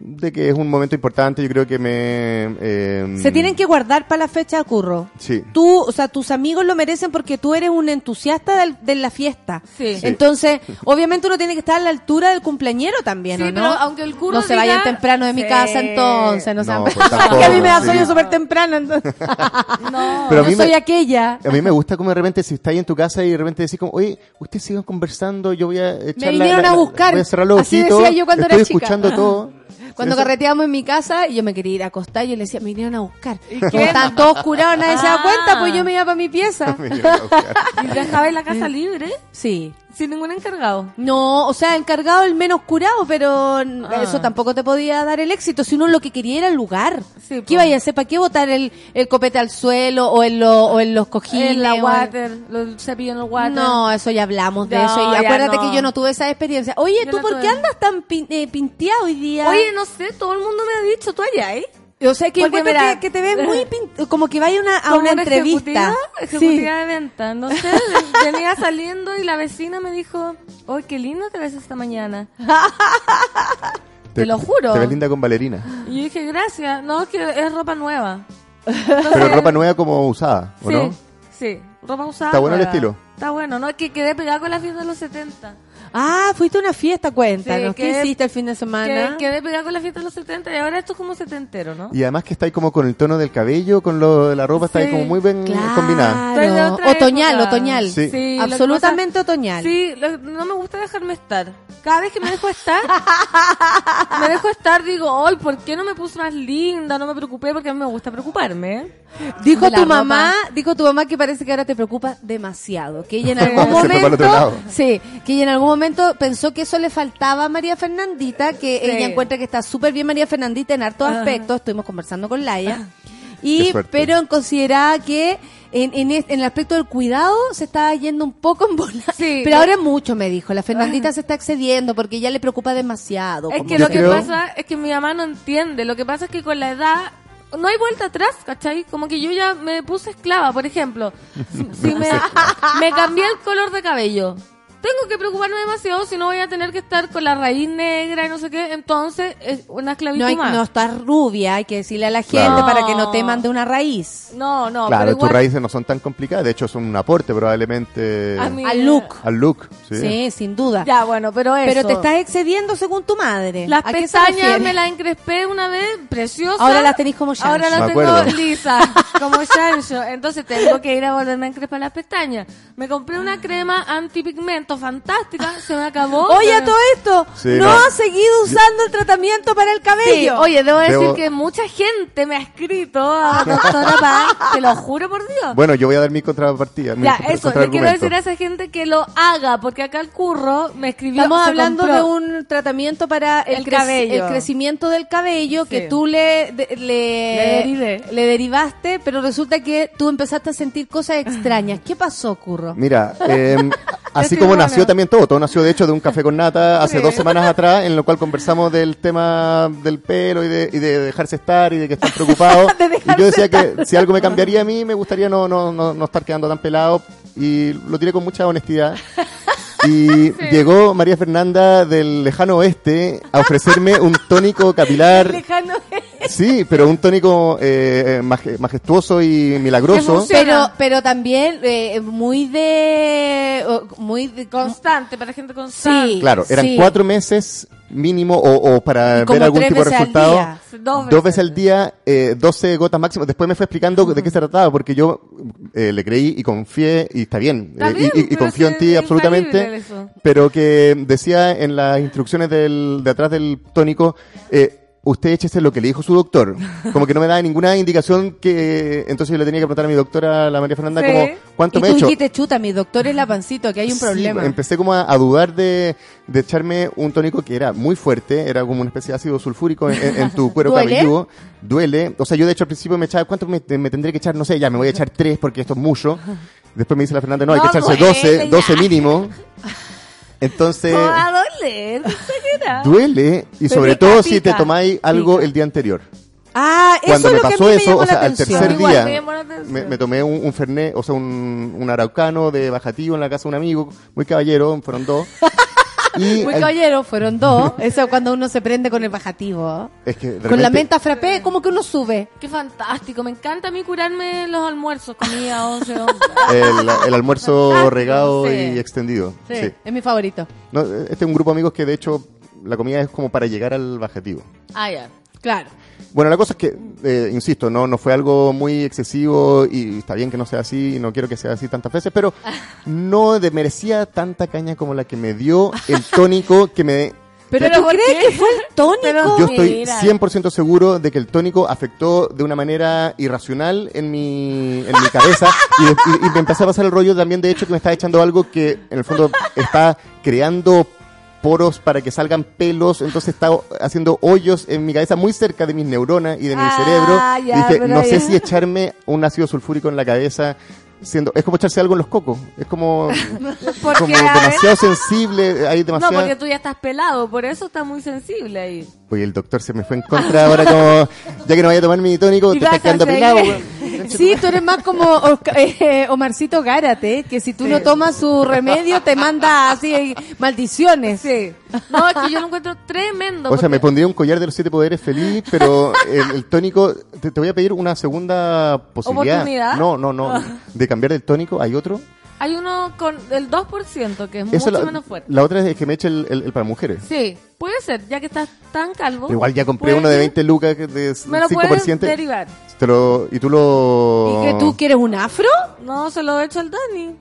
de que es un momento importante. Yo creo que me... eh, Se tienen que guardar para la fecha, Curro. Sí. Tú, o sea, tus amigos lo merecen porque tú eres un entusiasta del- de la fiesta. Sí. Sí. Entonces, obviamente uno tiene que estar a la altura del cumpleañero también, Sí, ¿o no? pero aunque el curro No se diga- vayan temprano de mi Sí. casa entonces, no, sean- No, pues tampoco, (laughs) que a mí me da sueño súper temprano, entonces. (laughs) (laughs) No. Pero a Yo mí soy me- aquella. A mí me gusta como de repente si estáis en tu casa y de repente decís como, oye, ustedes sigan conversando, yo voy a echar la- vinieron la- a la- buscar. voy a cerrar los Así ojitos, decía yo cuando estoy era chica. escuchando todo. Cuando Eso- carreteábamos en mi casa y yo me quería ir a acostar y yo le decía, me vinieron a buscar. ¿Y Como qué? estaban todos curados, nadie se da Ah. cuenta, pues yo me iba para mi pieza. (laughs) (laughs) Y dejaba la casa libre, Sí. sin ningún encargado. No, o sea, encargado el menos curado, pero Ah. eso tampoco te podía dar el éxito. Si uno lo que quería era el lugar. Sí. ¿Qué iba a hacer? ¿Para qué botar el, el copete al suelo o en, lo- o en los cojines? En la o en- water, los cepillos en el water. No, eso ya hablamos de No, eso. Y acuérdate no. que yo no tuve esa experiencia. Oye, Yo ¿tú por tuve. qué andas tan pin- eh, pinteado hoy día? Oye, no sé, todo el mundo me ha dicho, ¿tú allá, eh? yo sé que porque mira- que, que te ves muy (laughs) pin- como que vaya una, a una entrevista. Ejecutiva, ejecutiva de venta. No sé, (laughs) venía saliendo y la vecina me dijo, ¡Ay, qué lindo te ves esta mañana! (laughs) Te lo juro. Te ves linda con Valerina. Y yo dije, gracias. No, es que es ropa nueva. Pero ropa nueva como usada, ¿o sí, no? sí, ropa usada. ¿Está bueno el estilo? Está bueno, ¿no? Es que quedé pegada con la fiesta de los 70. Ah, fuiste a una fiesta, cuéntanos. Sí, ¿Qué quedé- hiciste el fin de semana? Que, quedé pegada con la fiesta de los 70 y ahora esto es como setentero, ¿no? Y además que está ahí como con el tono del cabello, con lo de la ropa, está ahí como muy bien Claro. combinada. Otoñal, época. otoñal. Sí. Absolutamente otoñal. Sí, lo- no me gusta dejarme estar. Cada vez que me dejo estar, (laughs) me dejo estar, digo, ay, ¿por qué no me puse más linda? No me preocupé porque a mí me gusta preocuparme. Dijo tu mamá, ropa. dijo tu mamá que parece que ahora te preocupa demasiado, que ella en algún momento, sí, que ella en algún momento pensó que eso le faltaba a María Fernandita, que Sí. ella encuentra que está súper bien María Fernandita en hartos Ajá. aspectos, estuvimos conversando con Laia, y pero consideraba que en, en, es- en el aspecto del cuidado se estaba yendo un poco en bola. Sí, pero no- ahora es mucho, me dijo, la Fernandita se está excediendo porque ya le preocupa demasiado. Es como que lo que creo- pasa es que mi mamá no entiende. Lo que pasa es que con la edad no hay vuelta atrás, ¿cachai? Como que yo ya me puse esclava, por ejemplo. (laughs) Si, si me, me cambié el color de cabello. Tengo que preocuparme demasiado si no voy a tener que estar con la raíz negra y no sé qué. Entonces, es una esclavitud no, hay, más. no estás rubia, hay que decirle a la gente Claro. para que no te mande una raíz. No, no, claro, pero tus raíces no son tan complicadas, de hecho son un aporte probablemente a Al look. al look. Sí. Sí, sin duda. Ya, bueno, pero eso. Pero te estás excediendo según tu madre. Las ¿A qué se pestañas me las encrespé una vez, preciosa. Ahora las tenés como Shansho. Ahora las tengo lisas, (laughs) como Shansho. Entonces tengo que ir a volverme a encrespar las pestañas. Me compré una crema antipigmento fantástica, se me acabó. (laughs) Oye, a todo esto, Sí, no, no. has seguido usando el tratamiento para el Sí, cabello. oye, debo decir Debo- que mucha gente me ha escrito a (laughs) doctora Paz, te lo juro por Dios. Bueno, yo voy a dar mi contrapartida. mi ya, contra- eso, le quiero decir a esa gente que lo haga, porque acá el curro me escribió. Estamos hablando compró- de un tratamiento para el, cabello. el crecimiento del cabello Sí. que tú le, de- le, Le derivé. le derivaste, pero resulta que tú empezaste a sentir cosas extrañas. (laughs) ¿Qué pasó, Curro? Mira, eh, así como buena. nació también todo, todo nació de hecho de un café con nata (laughs) hace dos semanas atrás, en lo cual conversamos del tema del pelo y de, y de dejarse estar y de que están preocupados. (laughs) De y yo decía que si algo me cambiaría a mí, me gustaría no, no, no, no estar quedando tan pelado y lo tiré con mucha honestidad. Y (laughs) llegó María Fernanda del lejano oeste a ofrecerme un tónico capilar. Lejano. Sí, pero un tónico eh, maj- majestuoso y milagroso. Pero, pero también eh, muy de, muy de, Constante, para gente constante. Sí. Claro, eran Sí. cuatro meses mínimo o, o para como ver algún tres tipo de veces al resultado. día. Dos Dos veces al día, eh, 12 gotas máximo. Después me fue explicando de qué se trataba, porque yo eh, le creí y confié, y está bien, Está eh, bien, y, y- confío en ti absolutamente, pero que decía en las instrucciones del, de atrás del tónico, eh, usted échese lo que le dijo su doctor. Como que no me daba ninguna indicación que... Entonces yo le tenía que preguntar a mi doctora, la María Fernanda, Sí. como, ¿cuánto y me tú he hecho? dijiste, chuta, mi doctor es la pancito, que hay un Sí, problema. empecé como a, a dudar de, de echarme un tónico que era muy fuerte, era como una especie de ácido sulfúrico en, en- en tu (laughs) cuero ¿Duele? cabelludo. Duele. O sea, yo de hecho al principio me echaba, ¿cuánto me, me tendré que echar? No sé, ya me voy a echar tres porque esto es mucho. Después me dice la Fernanda, no, hay que No echarse duele, 12, ya. 12 mínimo. (laughs) Entonces, No va a doler, duele y sobre pica, todo si te pica, tomáis algo pica. el día anterior. Ah, eso Cuando es me pasó eso, o sea, al tercer día, me, me tomé un, un fernet, o sea, un, un araucano de bajativo en la casa de un amigo, muy caballero, fueron dos. (laughs) Y (laughs) Muy al- caballero, fueron dos. (laughs) Eso es cuando uno se prende con el bajativo. es que de Con la menta frappé, como que uno sube. Qué fantástico, me encanta a mí curarme los almuerzos, comida, (laughs) once, once. el, el almuerzo Fantástico, regado sí. y extendido. Sí, Sí. es mi favorito. No, este es un grupo de amigos que de hecho la comida es como para llegar al bajativo. Ah, ya. Claro. Bueno, la cosa es que, eh, insisto, no, no fue algo muy excesivo y está bien que no sea así, y no quiero que sea así tantas veces, pero (laughs) no de- merecía tanta caña como la que me dio el tónico que me... (laughs) Pero, ¿Pero ¿tú crees qué? que fue el tónico? Pero- Yo estoy Mira. 100% seguro de que el tónico afectó de una manera irracional en mi, en mi cabeza y, y- y me empecé a pasar el rollo también, de hecho, que me estaba echando algo que en el fondo está creando poros para que salgan pelos, entonces está haciendo hoyos en mi cabeza muy cerca de mis neuronas y de mi Ah, cerebro. ya, y dije, no sé ya. si echarme un ácido sulfúrico en la cabeza. Siendo, es como echarse algo en los cocos, es como, (laughs) demasiado sensible, hay No, demasiado... porque tú ya estás pelado, por eso estás muy sensible ahí. Oye, el doctor se me fue en contra ahora como, ya que no vaya a tomar mi tónico, (laughs) Y te estás quedando pelado. Sí, tú eres más como Osca- eh, Omarcito Gárate, que si tú no tomas su remedio te manda así eh, maldiciones. Sí. No, es que yo lo encuentro tremendo. O sea, me pondría un collar de los siete poderes feliz, pero el, el tónico, te, te voy a pedir una segunda posibilidad. ¿Oportunidad? No, no, no. De cambiar el tónico, ¿hay otro? Hay uno con el 2%, que es Eso mucho la, menos fuerte. la otra es que me eche el, el- el para mujeres. Sí, puede ser, ya que estás tan calvo. Pero igual ya compré uno de que 20 lucas que de Me lo 5%. puedes derivar. Te lo, y tú lo... ¿Y que tú quieres un afro? No, se lo he hecho al Dani.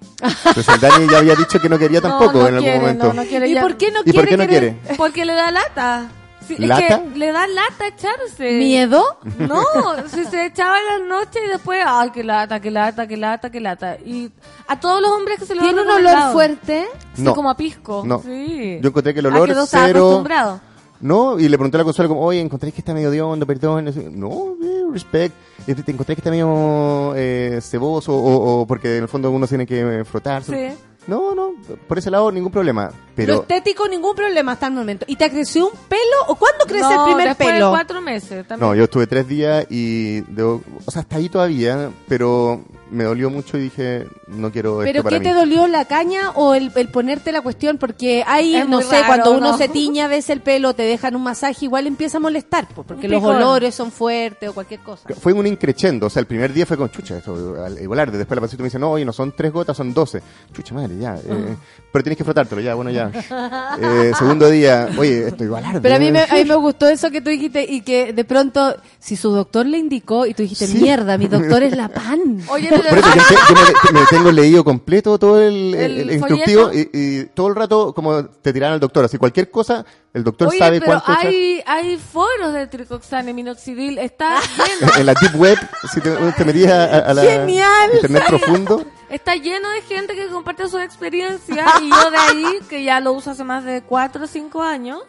Pues el Dani ya había dicho que no quería (laughs) tampoco no, no en algún quiere, momento. No, no quiere ¿Y ya. por qué no ¿Y quiere? por qué no quiere? Porque le da lata. Sí, es que le da lata echarse. ¿Miedo? No, si se echaba en la noche y después, ay, qué lata, qué lata, qué lata, qué lata. Y a todos los hombres que se lo ¿Tiene un olor fuerte? Sí, No. como a pisco. No. Sí. Yo encontré que el Ah, olor estaba cero... acostumbrado. No, y le pregunté a la consola como, oye, encontré que está medio de hondo, perdón. No, eh, respect. Y Te encontré que está medio eh, ceboso o, o porque en el fondo uno tiene que frotarse. Sí. No, no, por ese lado ningún problema. Lo Pero estético, ningún problema hasta el momento. ¿Y te creció un pelo? ¿O cuándo crece no, el primer después pelo? de cuatro meses también. no, yo estuve tres días y, debo- o sea, hasta ahí todavía, pero me dolió mucho y dije, no quiero ¿Pero esto para qué mí. te dolió, la caña o el, el ponerte la cuestión? Porque hay, Es no sé, raro, cuando uno ¿no? se tiña, ves el pelo, te dejan un masaje, igual empieza a molestar, pues, porque Un los olores son fuertes o cualquier cosa. Fue un increchendo, o sea, el primer día fue con chucha, esto, al- igual arde. Después la paciente me dice, no, oye, no son tres gotas, son doce. Chucha madre, ya. eh, pero tienes que frotártelo, ya, bueno, ya. (laughs) Eh, segundo día, oye, esto igual arde. Pero a mí, me, a mí me gustó eso que tú dijiste y que de pronto, si su doctor le indicó y tú dijiste, Sí. mierda, mi doctor es la (laughs) pan. Oye, Por eso (laughs) yo, yo me, me tengo leído completo todo el, el- ¿El instructivo y, y todo el rato como te tiran al doctor. Así cualquier cosa, el doctor Oye, sabe pero cuánto echar. hay, hay foros de tricoxane, minoxidil, está lleno. (laughs) En la deep web, si te, te metías a, a la ¡Genial! internet profundo. Está lleno de gente que comparte su experiencia y yo de ahí, que ya lo uso hace más de 4 o 5 años,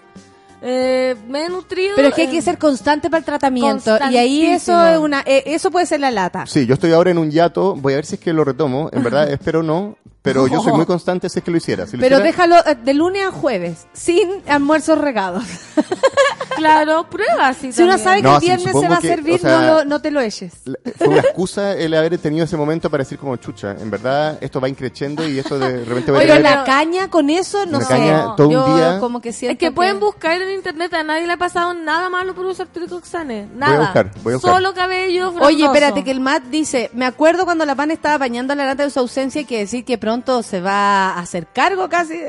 eh, me he nutrido. Pero es que hay que ser constante para el tratamiento y ahí eso es una, eh, eso puede ser la lata. Sí, yo estoy ahora en un yato, voy a ver si es que lo retomo. En verdad, (laughs) espero no, pero yo soy muy constante si es que lo hiciera. Si lo Pero hiciera- déjalo eh, de lunes a jueves, sin almuerzos regados. (laughs) Claro, prueba sí, Si uno también. sabe que No, el sí, viernes se supongo va a que, servir, o sea, no, lo- no te lo eches. La- Fue una excusa el haber tenido ese momento para decir como chucha, en verdad esto va increciendo y esto de repente va a Pero tener- la caña con eso, no sé. caña todo un Yo día. como que siento Es que pueden buscar en internet, a nadie le ha pasado nada malo por usar tricoxane. Nada. buscar, voy a buscar. Solo cabello Oye, espérate, que el Matt dice, me acuerdo cuando la pan estaba bañando la lata de su ausencia y que decir que pronto se va a hacer cargo casi.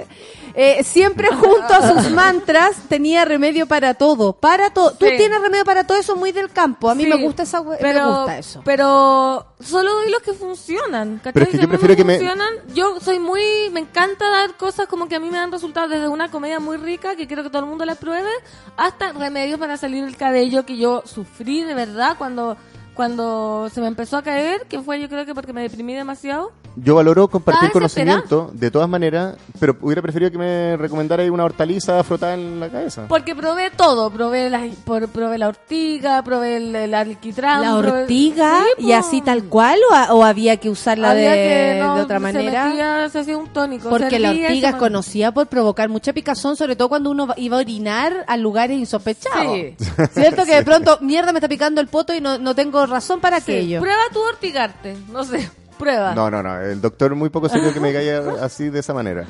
Eh, siempre junto a sus (laughs) mantras tenía remedio para todo, para todo. Tú Sí. tienes remedio para todo eso muy del campo. A mí Sí, me gusta esa, pero, me gusta eso. Pero solo doy los que funcionan. ¿cachai? Pero es que Si yo prefiero que me- funcionan, Yo soy muy... Me encanta dar cosas como que a mí me dan resultados desde una comedia muy rica que quiero que todo el mundo la pruebe hasta remedios para salir el cabello que yo sufrí de verdad cuando cuando se me empezó a caer, que fue yo creo que porque me deprimí demasiado. Yo valoro compartir desesperada. conocimiento de todas maneras, pero hubiera preferido que me recomendara una hortaliza frotada en la cabeza. Porque probé todo, probé la, por- probé la ortiga, probé el, el alquitrán. ¿La probé- ortiga? Sí, ¿Y así tal cual o, a- o había que usarla Había de, que, no, de otra se manera? metía- se hacía un tónico. Porque la servía ortiga se es conocida por provocar mucha picazón, sobre todo cuando uno iba a orinar a lugares insospechados. Sí. (laughs) ¿Cierto? Que de pronto, mierda, me está picando el poto y no, no tengo razón para Sí, aquello. Prueba tu ortigarte, no sé, (laughs) prueba. No, no, no, el doctor muy poco serio que me caiga (laughs) así de esa manera.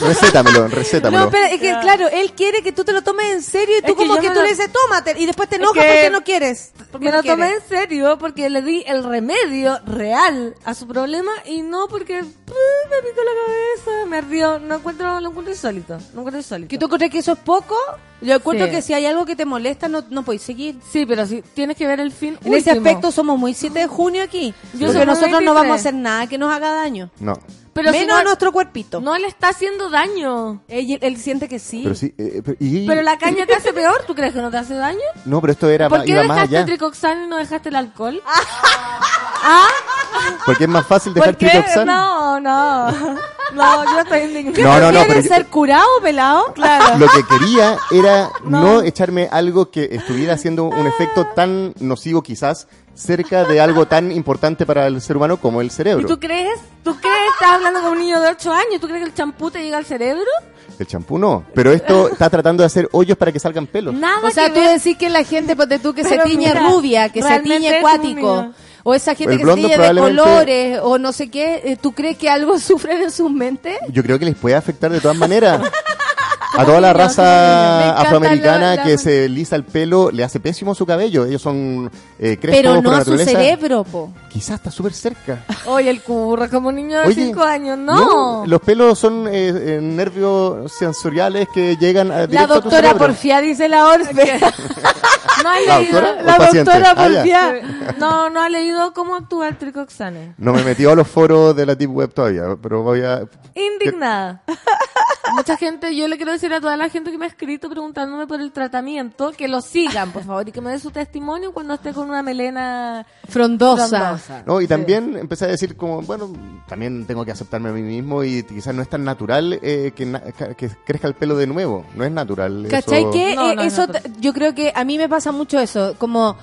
Recétamelo, recétamelo. No, pero es que, claro, él quiere que tú te lo tomes en serio y tú Es que como que me tú lo- le dices, tómate, y después te Es enojas que- porque no quieres. Porque Me no lo tomé en serio porque le di el remedio real a su problema y no porque me picó la cabeza, me ardió. No encuentro, lo encuentro insólito. No encuentro insólito. ¿Que tú crees que eso es poco? Yo encuentro Sí. que si hay algo que te molesta, no, no podéis seguir. Sí, pero sí, tienes que ver el fin En ese último. aspecto somos muy 7 de junio aquí. Yo porque nosotros no 23. vamos a hacer nada que nos haga daño. No, Pero si Menos no- a nuestro cuerpito. No le está haciendo daño. Él, él siente que sí. pero sí. eh, pero, y- Pero la (laughs) caña te hace peor, ¿tú crees que no te hace daño? No, pero esto era ¿Por ma- qué iba más dejaste allá. el tricoxan y no dejaste el alcohol? Porque es más fácil dejar ¿Por qué? No, no. No, yo estoy indignada. No, no, no, pero ¿Quieres yo- ser curado, pelado? Claro. Lo que quería era no. echarme algo que estuviera haciendo un efecto tan nocivo quizás cerca de algo tan importante para el ser humano como el ¿Y cerebro. tú crees? ¿Tú crees? Estás hablando con un niño de 8 años. ¿Tú crees que el champú te llega al cerebro? El champú no, pero esto está tratando de hacer hoyos para que salgan pelos. Nada O sea, que tú ver. decís que la gente, ponte tú, que se tiñe mira, rubia, que se tiñe acuático. O esa gente El que se tiñe de colores o no sé qué, eh, ¿tú crees que algo (laughs) sufren en sus mentes? Yo creo que les puede afectar de todas maneras. (laughs) A toda la raza afroamericana la- que la- se lisa el pelo, le hace pésimo su cabello. Ellos son eh, crespos Pero por no a su cerebro, po. Quizás está súper cerca. (laughs) Oye, el curra como un niño de Oye, 5 años, no. Los pelos son eh, eh, nervios sensoriales que llegan a, La directo a tu doctora porfía dice la Orfe. No ha ¿La leído, doctora? o La el paciente? doctora Ah, ya. no, no ha leído cómo actúa el tricoxane. No me metí a los foros de la Deep Web todavía, pero voy a... Indignada. Mucha gente, yo le quiero decir a toda la gente que me ha escrito preguntándome por el tratamiento, que lo sigan, por favor, y que me dé su testimonio cuando esté con una melena Frondosa. frondosa. No, y Sí. también empecé a decir como, bueno, también tengo que aceptarme a mí mismo y quizás no es tan natural eh, que, na- que crezca el pelo de nuevo. No es natural. ¿Cachai? eso. Que No, eh, no eso, yo creo que a mí me pasa mucho eso, como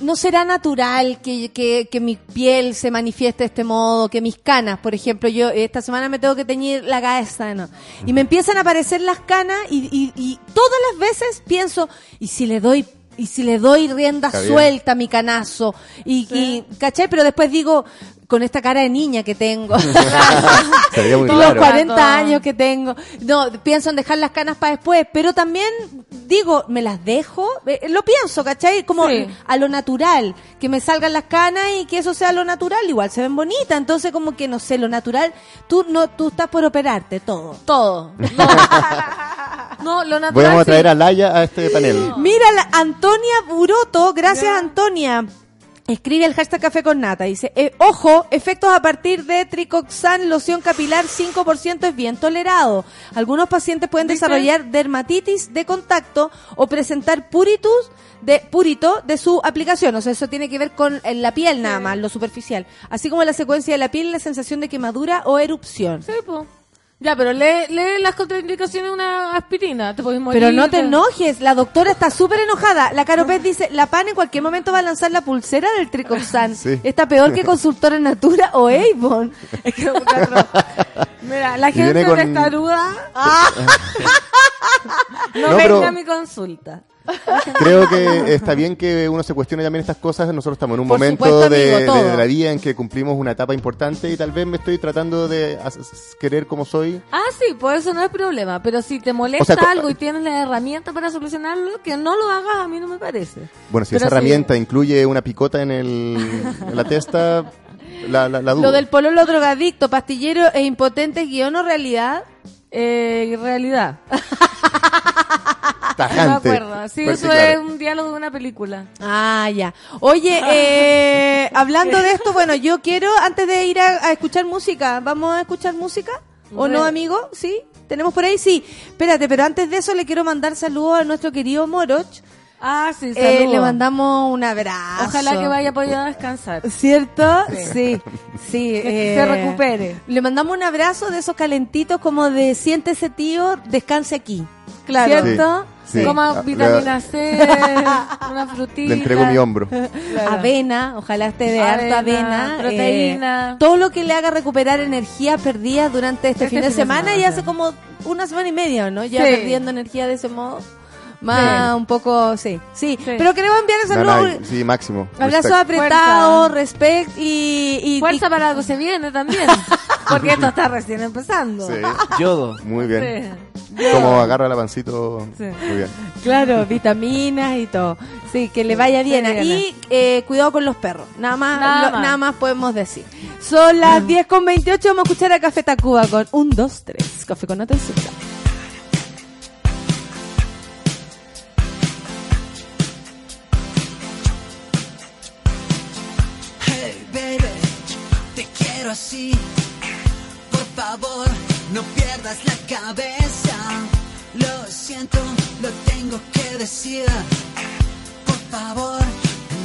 no será natural que, que, que mi piel se manifieste de este modo, que mis canas, por ejemplo, yo esta semana me tengo que teñir la cabeza, ¿no? Y me empiezan a aparecer las canas y, y, y todas las veces pienso, ¿y si le doy y si le doy rienda Está bien. suelta a mi canazo? Y, y, ¿cachai? Pero después digo, con esta cara de niña que tengo. (laughs) Muy los claro. 40 años que tengo. No, pienso en dejar las canas para después, pero también digo, me las dejo, Eh, lo pienso, ¿cachai? Como Sí. a lo natural, que me salgan las canas y que eso sea lo natural, igual se ven bonitas, entonces como que no sé, lo natural, tú no tú estás por operarte todo. Todo. No, (laughs) (laughs) no lo natural. Voy a sí. traer a Laia a este panel. Mira, la Antonia Buroto, gracias Antonia. Escribe el hashtag café con nata. Dice, eh, ojo, efectos a partir de tricoxan, loción capilar 5% es bien tolerado. Algunos pacientes pueden desarrollar dermatitis de contacto o presentar puritus de purito de su aplicación. O sea, eso tiene que ver con eh, la piel nada más, lo superficial. Así como la secuencia de la piel y la sensación de quemadura o erupción. Sí, po. Ya, pero lee, lee las contraindicaciones de una aspirina. Te podés morir. Pero no te enojes, la doctora está súper enojada. La Caropez dice, la PAN en cualquier momento va a lanzar la pulsera del Tricoxan. Sí. Está peor que Consultora Natura o Avon. (laughs) Es que Mira, la gente con- testaruda (laughs) no, No, venga pero- a mi consulta. Creo que está bien que uno se cuestione también estas cosas. Nosotros estamos en un Por momento supuesto, de, amigo, todo. de la vida en que cumplimos una etapa importante y tal vez me estoy tratando de querer como soy. Ah, sí, por eso no es problema. Pero si te molesta O sea, algo y tienes la herramienta para solucionarlo, que no lo hagas, a mí no me parece. Bueno, si Pero esa herramienta incluye una picota en, el, en la testa, la, la, la dudo. Lo del pololo drogadicto, pastillero e impotente, guion o realidad. Eh, en (laughs) realidad. (laughs) No me Tajante. acuerdo. Sí, Fuerte eso es un diálogo de una película. Ah, ya. Oye, eh, (laughs) hablando de esto, bueno, yo quiero, antes de ir a, a escuchar música, ¿vamos a escuchar música? ¿O Bueno. no, amigo? ¿Sí? ¿Tenemos por ahí? Sí. Espérate, pero antes de eso le quiero mandar saludos a nuestro querido Moroch. Ah, sí, Eh, saludos. le mandamos un abrazo. Ojalá que vaya a poder descansar. ¿Cierto? Sí. Sí. Que eh, se recupere. Le mandamos un abrazo de esos calentitos como de siéntese tío, descanse aquí. Claro. ¿Cierto? Sí. Coma Ah, vitamina C, (laughs) una frutita. Le entrego mi hombro. Claro. Avena, ojalá esté de harta avena. proteína. eh, todo lo que le haga recuperar energía perdida durante este, Este fin de fin de semana semana, y hace sí. como una semana y media, ¿no? Ya Sí. perdiendo energía de ese modo. Más un poco, sí, sí. Sí. Pero queremos enviar No, saludos. no, sí, máximo. Abrazos Respect. apretados, respect y, y- Fuerza para algo se viene también. (laughs) Porque esto está recién empezando. Sí, (laughs) Yodo. muy bien. Sí. Como agarra la pancito. Sí. Muy bien. y- claro, vitaminas y todo. Sí, que le vaya bien. Y eh, cuidado con los perros. Nada más, Nada lo- más. nada más podemos decir. Son las 10 con 28. Vamos a escuchar a Café Tacuba con 1, 2, 3. Café con nata en Por favor, no pierdas la cabeza. Lo siento, lo tengo que decir. Por favor,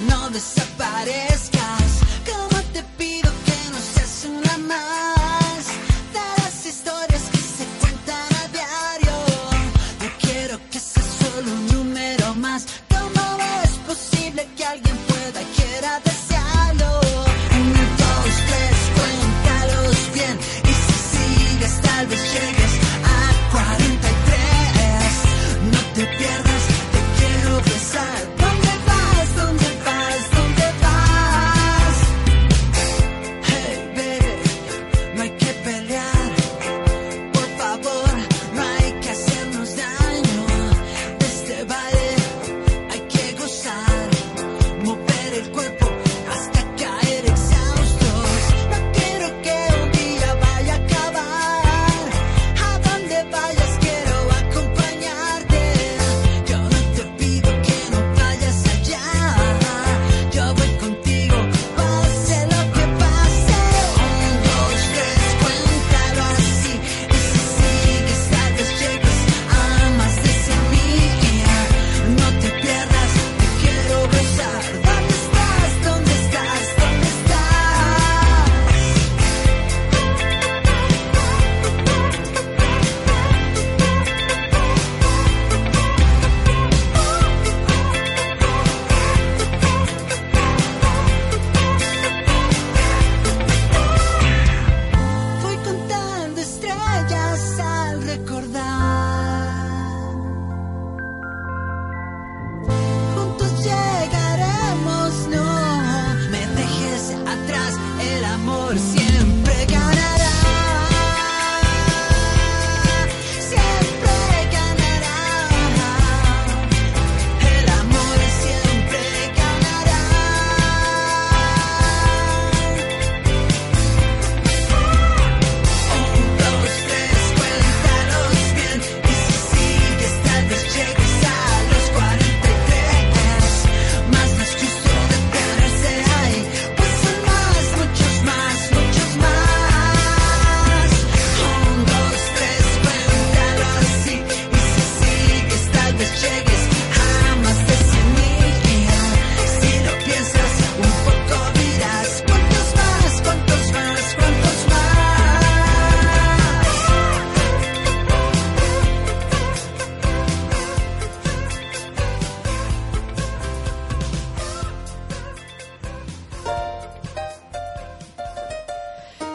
no desaparezcas. Como te pido que no seas una más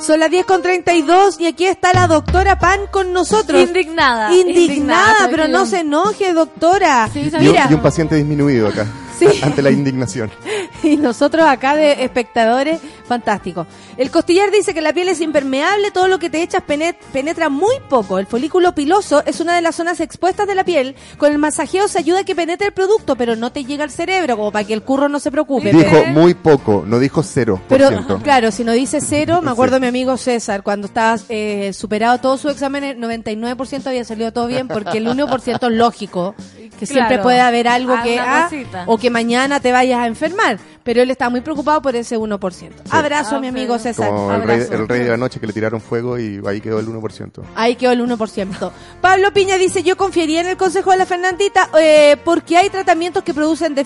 Son las 10 con 32 y aquí está la doctora Pan con nosotros. Indignada. Indignada, pero no se enoje, doctora. Sí, Y un, Mira, y un paciente disminuido acá, Sí. ante la indignación. (laughs) y nosotros acá de espectadores, fantástico. El costillar dice que la piel es impermeable, todo lo que te echas penet- penetra muy poco. El folículo piloso es una de las zonas expuestas de la piel. Con el masajeo se ayuda a que penetre el producto, pero no te llega al cerebro, como para que el curro no se preocupe. Dijo muy poco, no dijo cero Pero ciento. claro, si no dice cero, me acuerdo Sí. de mi amigo César, cuando estaba eh, superado todo su examen, el 99% había salido todo bien, porque el 1% es lógico, que siempre puede haber algo Ah, que, ah, o que mañana te vayas a enfermar, pero él está muy preocupado por ese 1%. Abrazo a mi Ah, amigo. César. Como el rey, abrazo. el rey de la noche que le tiraron fuego y ahí quedó el 1%. Ahí quedó el 1%. Pablo Piña dice, yo confiaría en el consejo de la Fernandita eh, porque hay tratamientos que producen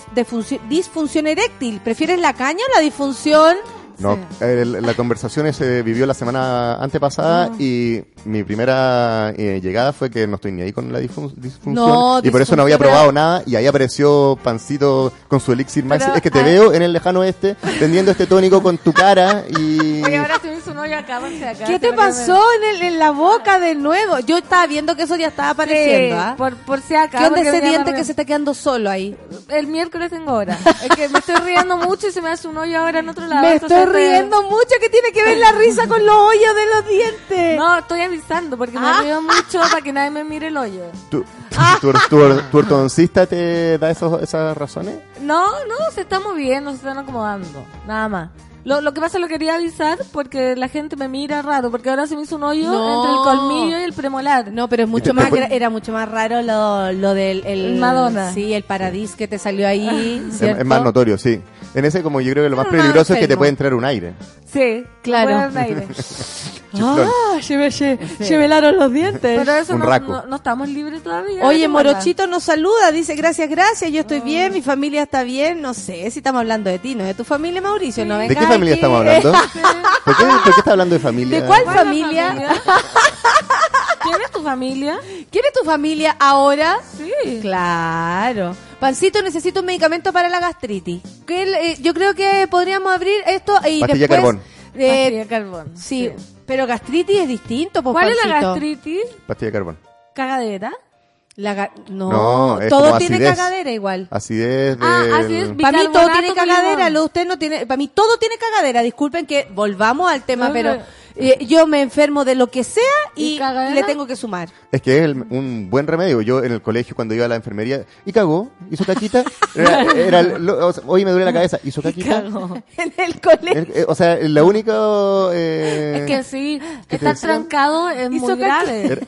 disfunción eréctil. ¿Prefieres la caña o la disfunción? No, el- la conversación se vivió la semana antepasada Ah. y mi primera eh, llegada fue que no estoy ni ahí con la disfun- disfunción No, y por eso no había probado nada y ahí apareció Pancito con su elixir maxi. Pero, Es que te ah. veo en el lejano oeste vendiendo este tónico con tu cara y... Oye, ahora se me hizo un hoyo acá. ¿Qué te pasó en, el- en la boca de nuevo? Yo estaba viendo que eso ya estaba apareciendo. Sí, ¿ah? por, por si acá. ¿Qué onda ese diente que se está quedando solo ahí? El miércoles tengo hora. Es que me estoy riendo mucho y se me hace un hoyo ahora en otro lado. (laughs) Me estoy riendo mucho. ¿Qué tiene que ver la risa con los hoyos de los dientes? No, estoy avisando porque Ah. me río mucho para que nadie me mire el hoyo. ¿Tu, tu, tu- tu ortodoncista te da esos, esas razones? No, no, se está moviendo, se están acomodando. Nada más. Lo, lo que pasa lo quería avisar porque la gente me mira raro, porque ahora se me hizo un hoyo No. entre el colmillo y el premolar. No, pero es mucho más era mucho más raro lo, lo del el, El Madonna. Sí, el paradis que te salió ahí, es más notorio, sí. En ese como yo creo que lo más Pero peligroso es que te puede entrar un aire. Sí, Claro. puede haber aire. (laughs) Ah, se me, se, se me helaron los dientes. Pero eso Un no, raco. no, no estamos libres todavía. Oye. Morochito nos saluda, dice gracias, gracias, yo estoy bien, mi familia está bien, no sé si estamos hablando de ti, no de tu familia, Mauricio, no ¿De vengas qué familia aquí. estamos hablando? (laughs) ¿Por qué, por qué está hablando de familia? ¿De cuál ¿Cuál la familia? (laughs) ¿Quién es tu familia? ¿Quién es tu familia ahora? Sí. Claro. Pancito, necesito un medicamento para la gastritis. Que eh, yo creo que podríamos abrir esto y Pastilla después... carbón. eh, Pastilla de carbón. sí, pero gastritis es distinto, pues, ¿Cuál es la gastritis? Pastilla de carbón. ¿Cagadera? La ga- no, No, es todo como tiene acidez. cagadera igual. Acidez de... Ah, así es. Para mí todo tiene cagadera, lo de usted no tiene, para mí todo tiene cagadera. Disculpen que volvamos al tema, No, pero no. Eh, yo me enfermo de lo que sea y, le tengo que sumar. Es que es el- un buen remedio. Yo en el colegio cuando iba a la enfermería y cagó, hizo caquita. Era, era el- lo- o sea, hoy me duele la cabeza, hizo caquita. (laughs) en el colegio. El- eh, o sea, la única... eh, Es que sí, ¿Qué te estar trancado es Hizo muy grave. era-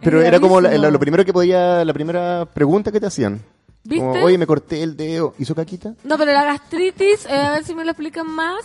pero era como la- la- lo primero que podía, la primera pregunta que te hacían. ¿Viste? Como, oye, me corté el dedo, ¿hizo caquita? No, pero la gastritis, eh, a ver si me lo explican más.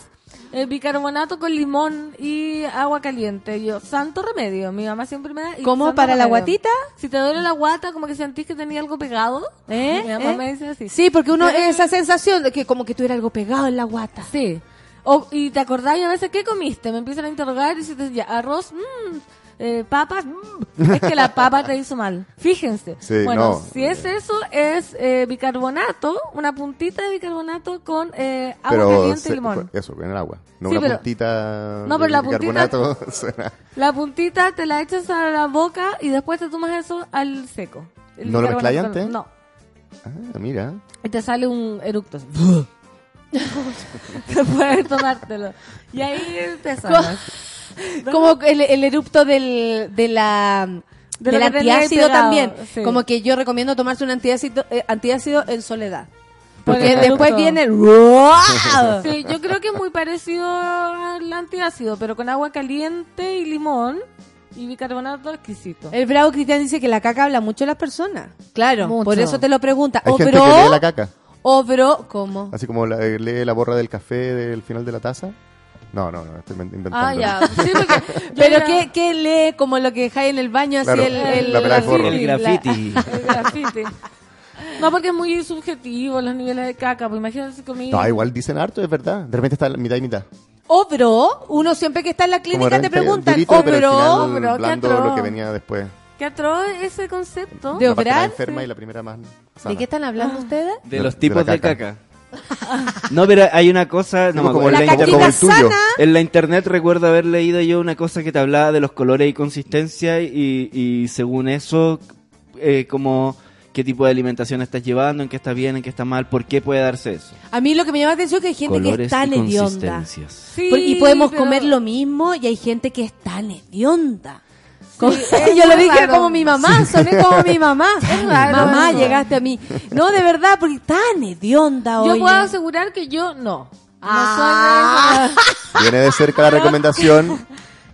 Eh, bicarbonato con limón y agua caliente. Yo, santo remedio. Mi mamá siempre me da. y ¿Cómo? santo ¿Para la remedio. guatita? Si te duele la guata, como que sentís que tenía algo pegado. ¿Eh? Mi mamá ¿Eh? me dice así. Sí, porque uno, esa sensación de que como que tuviera algo pegado en la guata. Sí. O, y te acordás y a veces, ¿qué comiste? Me empiezan a interrogar y te ya, arroz, mmm, eh, papas, mm. es que la papa te hizo mal. Fíjense. (laughs) Sí, bueno, no. si es eso, es eh, bicarbonato, una puntita de bicarbonato con eh, agua Pero caliente se- y limón. eso, en el agua. No Sí, una pero- puntita No, pero de la puntita- bicarbonato. (laughs) suena- La puntita te la echas a la boca y después te tomas eso al seco. El ¿No lo con- antes? No. Ah, mira. Y te sale un eructo. así. (laughs) Puedes tomártelo. Y ahí te sanas. (laughs) Como el, el erupto del, de la, De del antiácido también. sí. Como que yo recomiendo tomarse un antiácido, eh, antiácido en soledad. Por Porque después viene el... (laughs) Sí, yo creo que es muy parecido al antiácido, pero con agua caliente y limón y bicarbonato exquisito. El bravo Cristian dice que la caca habla mucho a las personas. Claro, Mucho. por eso te lo pregunta. Hay O gente bro, que lee la caca. o bro, ¿cómo? Así como la- eh, lee la borra del café del final de la taza. No, no, no, estoy inventando. Ah, ya. (laughs) Sí, porque Pero ¿qué, qué lee como lo que dejáis en el baño? Así Claro, el, el- la forro. El la- graffiti. (laughs) El grafite. No, porque es muy subjetivo los niveles de caca. Pues imagínate. No, igual dicen harto, es verdad. De repente está mitad y mitad. O bro, uno siempre que está en la clínica te preguntan, durito, o pero al bro, final bro, qué atroz. lo que venía después. Qué atroz ese concepto. De La obrar, enferma sí. y la primera más ¿de qué están hablando ustedes? De De- los tipos la de caca. caca. No, pero hay una cosa, no como el- la como- tuyo. En la internet recuerdo haber leído yo una cosa que te hablaba de los colores y consistencia y, y según eso, eh, como qué tipo de alimentación estás llevando, en qué está bien, en qué está mal, por qué puede darse eso. A mí lo que me llama la atención es que hay gente que es tan y hedionda. consistencias. Sí, Por- y podemos pero- comer lo mismo y hay gente que es tan hedionda. Como- (laughs) es yo muy dije raro. como mi mamá, soné como mi mamá. (laughs) raro mamá, llegaste a mí. (laughs) No, de verdad, porque tan hedionda Yo oye. puedo asegurar que yo no. Ah. No soy de- Viene de cerca la recomendación.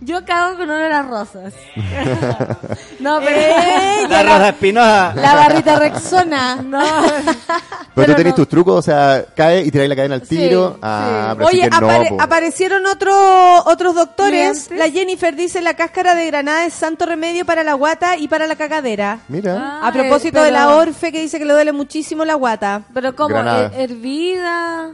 Yo cago con olor a rosas. (laughs) no, pero... Ella, (laughs) La Rosa Espinosa. la barrita Rexona. No, (laughs) Pero, Pero tú tenés no. tus trucos, o sea, cae y tiráis la cadena al tiro. sí. ah, Oye, sí que no, apare- po. aparecieron otro- otros doctores. La Jennifer dice la cáscara de granada es santo remedio para la guata y para la cagadera. Mira. Ah, A propósito eh, de la Orfe que dice que le duele muchísimo la guata. pero como Granada. eh, hervida...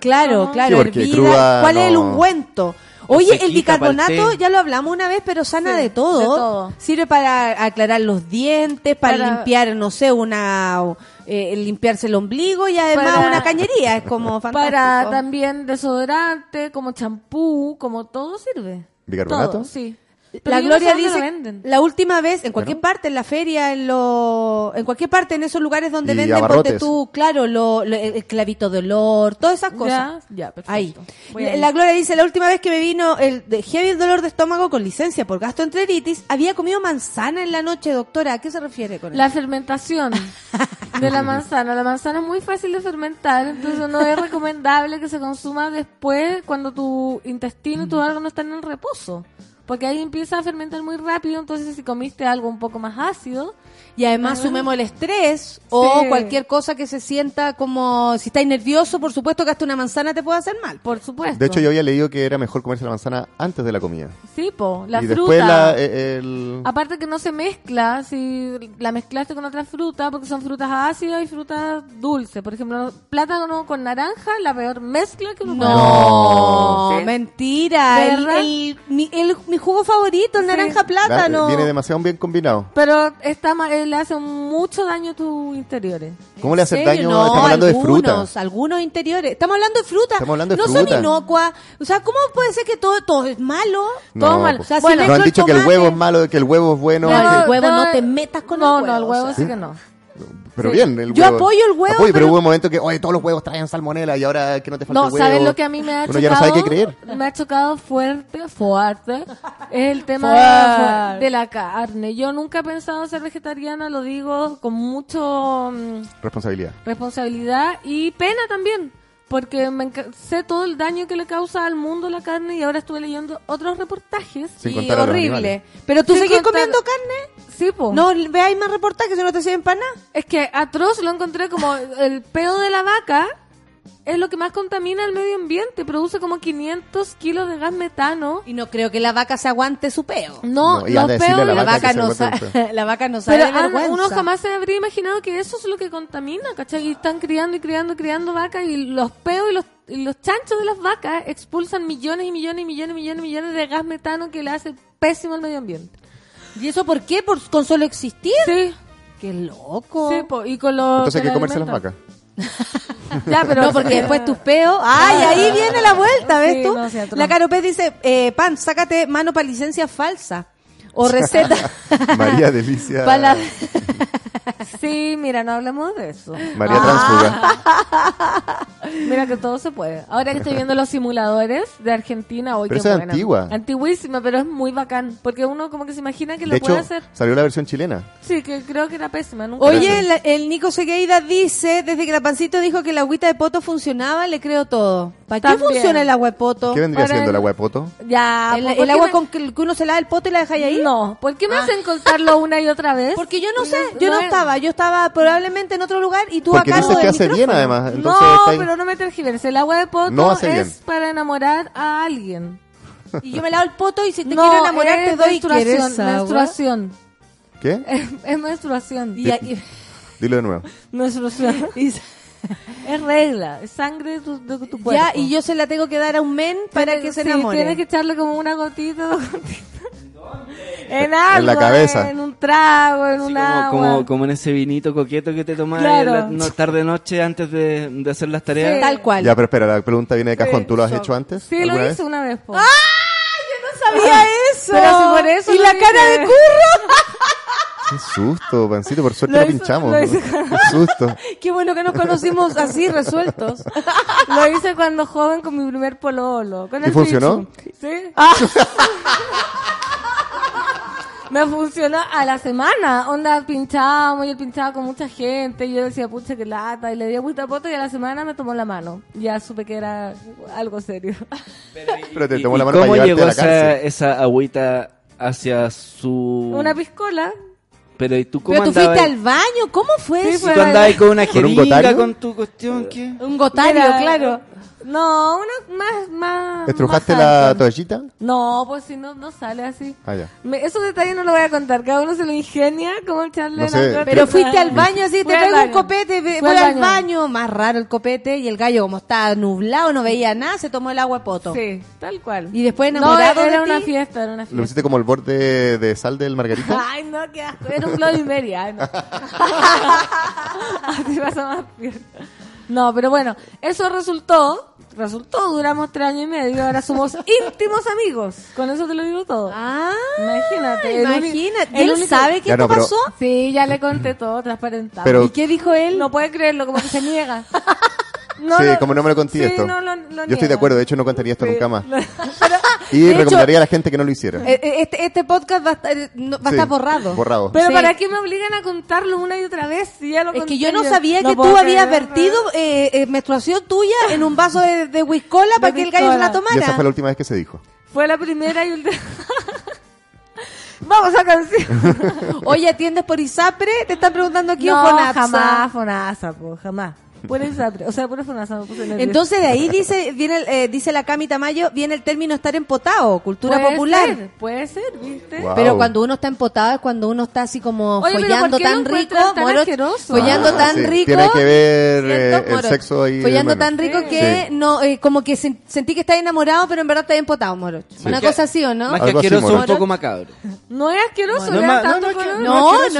Claro, Ajá. claro, Sí, porque hervida. cruda ¿Cuál es el ungüento? Oye, el bicarbonato, ya lo hablamos una vez, pero sana Sí, de, todo. de todo. Sirve para aclarar los dientes, para, Para- limpiar, no sé, una eh, limpiarse el ombligo y además Para- una cañería. Es como (laughs) fantástico. Para también desodorante, como champú, como todo sirve. ¿Bicarbonato? Todo, sí. La no Gloria sé dice, venden. la última vez, en cualquier parte, en la feria, en lo, en cualquier parte, en esos lugares donde Y venden, ponte tú, claro, lo, lo- el clavito de olor, todas esas cosas. Ya, ya, perfecto. Ahí. La, la Gloria dice, la última vez que me vino el de heavy dolor de estómago con licencia por gastroenteritis, había comido manzana en la noche, doctora. ¿A qué se refiere con La eso? fermentación (laughs) de la manzana. La manzana es muy fácil de fermentar, entonces no es recomendable que se consuma después cuando tu intestino y tu órgano están en reposo. Porque ahí empieza a fermentar muy rápido, entonces si comiste algo un poco más ácido, Y además sumemos el estrés o Sí. cualquier cosa que se sienta como, si estáis nervioso, por supuesto que hasta una manzana te puede hacer mal. por supuesto. De hecho, yo había leído que era mejor comerse la manzana antes de la comida. Sí, po, la y fruta. después la, eh, el... Aparte que no se mezcla, si la mezclaste con otra fruta, porque son frutas ácidas y frutas dulces. Por ejemplo, plátano con naranja, la peor mezcla que uno puede No, mentira. ¿De El, mi, el- mi jugo favorito, el Sí. naranja la- plátano. viene demasiado bien combinado. Pero está ma- le hace mucho daño a tus interiores. ¿Cómo le hace ¿En serio? daño? No, Estamos hablando de fruta. algunos, Algunos interiores. Estamos hablando de fruta. Estamos hablando de no fruta. son inocuas. O sea, ¿cómo puede ser que todo, todo es malo? No, Todo mal. po. O sea, si Bueno, han el dicho que el tomate- huevo es malo, que el huevo es bueno. No, que- el huevo no te metas con no, el No, el huevo, huevo o sea. sí que no. Pero Sí. bien, el Yo huevo- apoyo el huevo, Apoyo, pero, pero- hubo un momento que, oye, todos los huevos traen salmonela y ahora que no te falta No, huevo. ¿sabes lo que a mí me ha Uno chocado? ya no sabe qué creer. Me ha chocado fuerte, fuerte. Es el tema de la carne. Yo nunca he pensado ser vegetariana, lo digo con mucho mm, Responsabilidad. responsabilidad y pena también. Porque me sé todo el daño que le causa al mundo la carne y ahora estuve leyendo otros reportajes. Sin Y contar a los horrible. Pero tú Sin seguís contar- comiendo carne. Sí, po. No veáis más reportajes, no te sirven para nada. Es que atroz lo encontré como el peo de la vaca es lo que más contamina el medio ambiente. Produce como 500 kilos de gas metano. Y no creo que la vaca se aguante su peo. No, No, los peos la La vaca no (laughs) la vaca no sabe Pero de vergüenza. uno jamás se habría imaginado que eso es lo que contamina, ¿cachai? Y están criando y criando y criando vacas y los peos y los, y los chanchos de las vacas expulsan millones y millones y millones y millones y millones de gas metano que le hace pésimo al medio ambiente. ¿Y eso por qué? ¿Por, ¿Con solo existir? Sí, ¡Qué loco! sí, po, y con los... Entonces hay que comerse las vacas. (laughs) Ya, pero... no, porque (laughs) después tus peos. ¡Ay, ahí viene la vuelta! ¿Ves Sí, tú? no, sí, la Caropez dice: eh, Pan, sácate mano para licencia falsa. O (laughs) receta. María Delicia. pa' la- Sí, mira, no hablemos de eso. María Transfuga. (laughs) Mira que todo se puede. Ahora que estoy viendo los simuladores de Argentina, hoy Pero qué esa es antigua. Antiguísima, pero es muy bacán. Porque uno como que se imagina que De lo puede hecho, hacer. salió la versión chilena. Sí, que creo que era pésima. Nunca Oye, el, el Nico Segueida dice: Desde que la pancito dijo que la agüita de poto funcionaba, le creo todo. ¿Para qué También. funciona el agua de poto? ¿Qué vendría Para siendo el- el agua de poto? Ya, ¿El, ¿por el qué agua me- con que, uno se lava el poto y la dejáis ahí? No, ¿por qué me Ah. hacen contarlo una y otra vez? Porque yo no sé, yo no no estaba, yo estaba probablemente en otro lugar y tú Porque a cargo dices que hace bien además. Entonces no, ahí- pero no me tergiverses. El agua de poto No es bien. para enamorar a alguien. Y yo me lavo el poto y si te (laughs) no, quiero enamorar te doy menstruación. ¿Qué? (laughs) Es, es menstruación. Y, y- Dilo de nuevo. (laughs) Menstruación. Es regla, es sangre de tu, de tu cuerpo. ya, y yo se la tengo que dar a un men para Tienes- que se sí, enamore. Tienes que echarle como una gotita, dos gotitas. En algo, En la cabeza. en un trago, en Así un como, agua. como, como en ese vinito coqueto que te tomas Claro. en la no- tarde-noche antes de, de hacer las tareas. Tal cual. Ya, pero espera, la pregunta viene de cajón. ¿Tú lo has hecho antes? Sí, lo hice vez? una vez. po. sabía (laughs) eso. Pero si por eso y la dije. cara de curro. (laughs) Qué susto, pancito. Por suerte Lo lo, hizo- pinchamos. lo Qué susto. (laughs) Qué bueno que nos conocimos así, resueltos. Lo hice cuando joven con mi primer pololo. Con ¿Y el funcionó? Pichu. Sí. Me funcionó a la semana. Onda, pinchábamos y él pinchaba con mucha gente. Y yo decía, pucha, qué lata. Y le di puta poto y a la semana me tomó la mano. Ya supe que era algo serio. Pero te ¿Y- tomó y la mano para ¿Cómo llevarte llegó a la esa, esa agüita hacia su... Una piscola. Pero ¿y tú cómo Pero tú andabas? fuiste al baño, ¿cómo fue Sí, eso? fue ¿Tú andabas con una ¿Con un jeringa gotario? con tu cuestión? ¿Qué? Un gotario, Mira, claro. No, una más, más. ¿Estrujaste más la toallita? No, pues si no, no sale así. Ah, ya. Me- esos detalles no lo voy a contar. Cada uno se lo ingenia como echarle No sé, la. Pero fuiste al baño así, te traigo un copete, voy al al baño. Más raro el copete y el gallo como estaba nublado, no veía nada, se tomó el agua de poto. Sí, tal cual. Y después no, enamorado era de una ti. fiesta, era una ¿Lo fiesta. hiciste como el borde de sal del margarita? (laughs) Ay, no, qué asco. Era un Bloody Mary. Ay, no. (laughs) (laughs) Así pasa más fiesta. No, pero bueno, eso resultó, resultó, duramos tres años y medio, ahora somos (laughs) íntimos amigos. Con eso te lo digo todo. Ah, Imagínate. imagínate. el ¿Él único- sabe qué no, pero- pasó? Sí, ya le conté todo, transparentado. Pero- ¿Y qué dijo él? No puede creerlo, como que se niega. (laughs) No sí, lo- como no me lo conté sí, esto. no lo- lo Yo estoy niega. de acuerdo, de hecho no contaría esto Sí. nunca más. (laughs) Pero- Y De hecho- recomendaría a la gente que no lo hiciera. Eh, eh, Este, este podcast va a estar, eh, no- va a estar borrado. Borrado. Pero Sí. ¿para qué me obligan a contarlo una y otra vez? Si ya lo Es que yo no sabía No que tú habías creer. vertido eh, eh, menstruación tuya en un vaso de, de whiskola para que el gallo se la piscola. Y esa fue tomara. la última vez que se dijo. Fue la primera y última. (laughs) Vamos a canción. (laughs) Oye, ¿atiendes por ISAPRE? Te están preguntando aquí no, o Fonapsa? jamás, Fonasa, po, jamás. Pura Isapre. O sea, pura Fonasa. Me puse. Entonces de ahí dice viene el, eh, dice la Cami Tamayo, viene el término estar empotado, cultura Puede popular. ser, puede ser, ¿viste? Wow. Pero cuando uno está empotado es cuando uno está así como Oye, follando ¿por tan rico, tan asqueroso? follando Ah, tan sí. rico. Tiene que ver eh, ¿cierto, el sexo ahí. Follando bueno. tan rico Sí. que Sí. no eh, como que sen- sentí que estás enamorado, pero en verdad estás empotado, morocho. Una cosa así o no? Más que asqueroso, un poco macabro. No es asqueroso, No, no, no, tanto no, es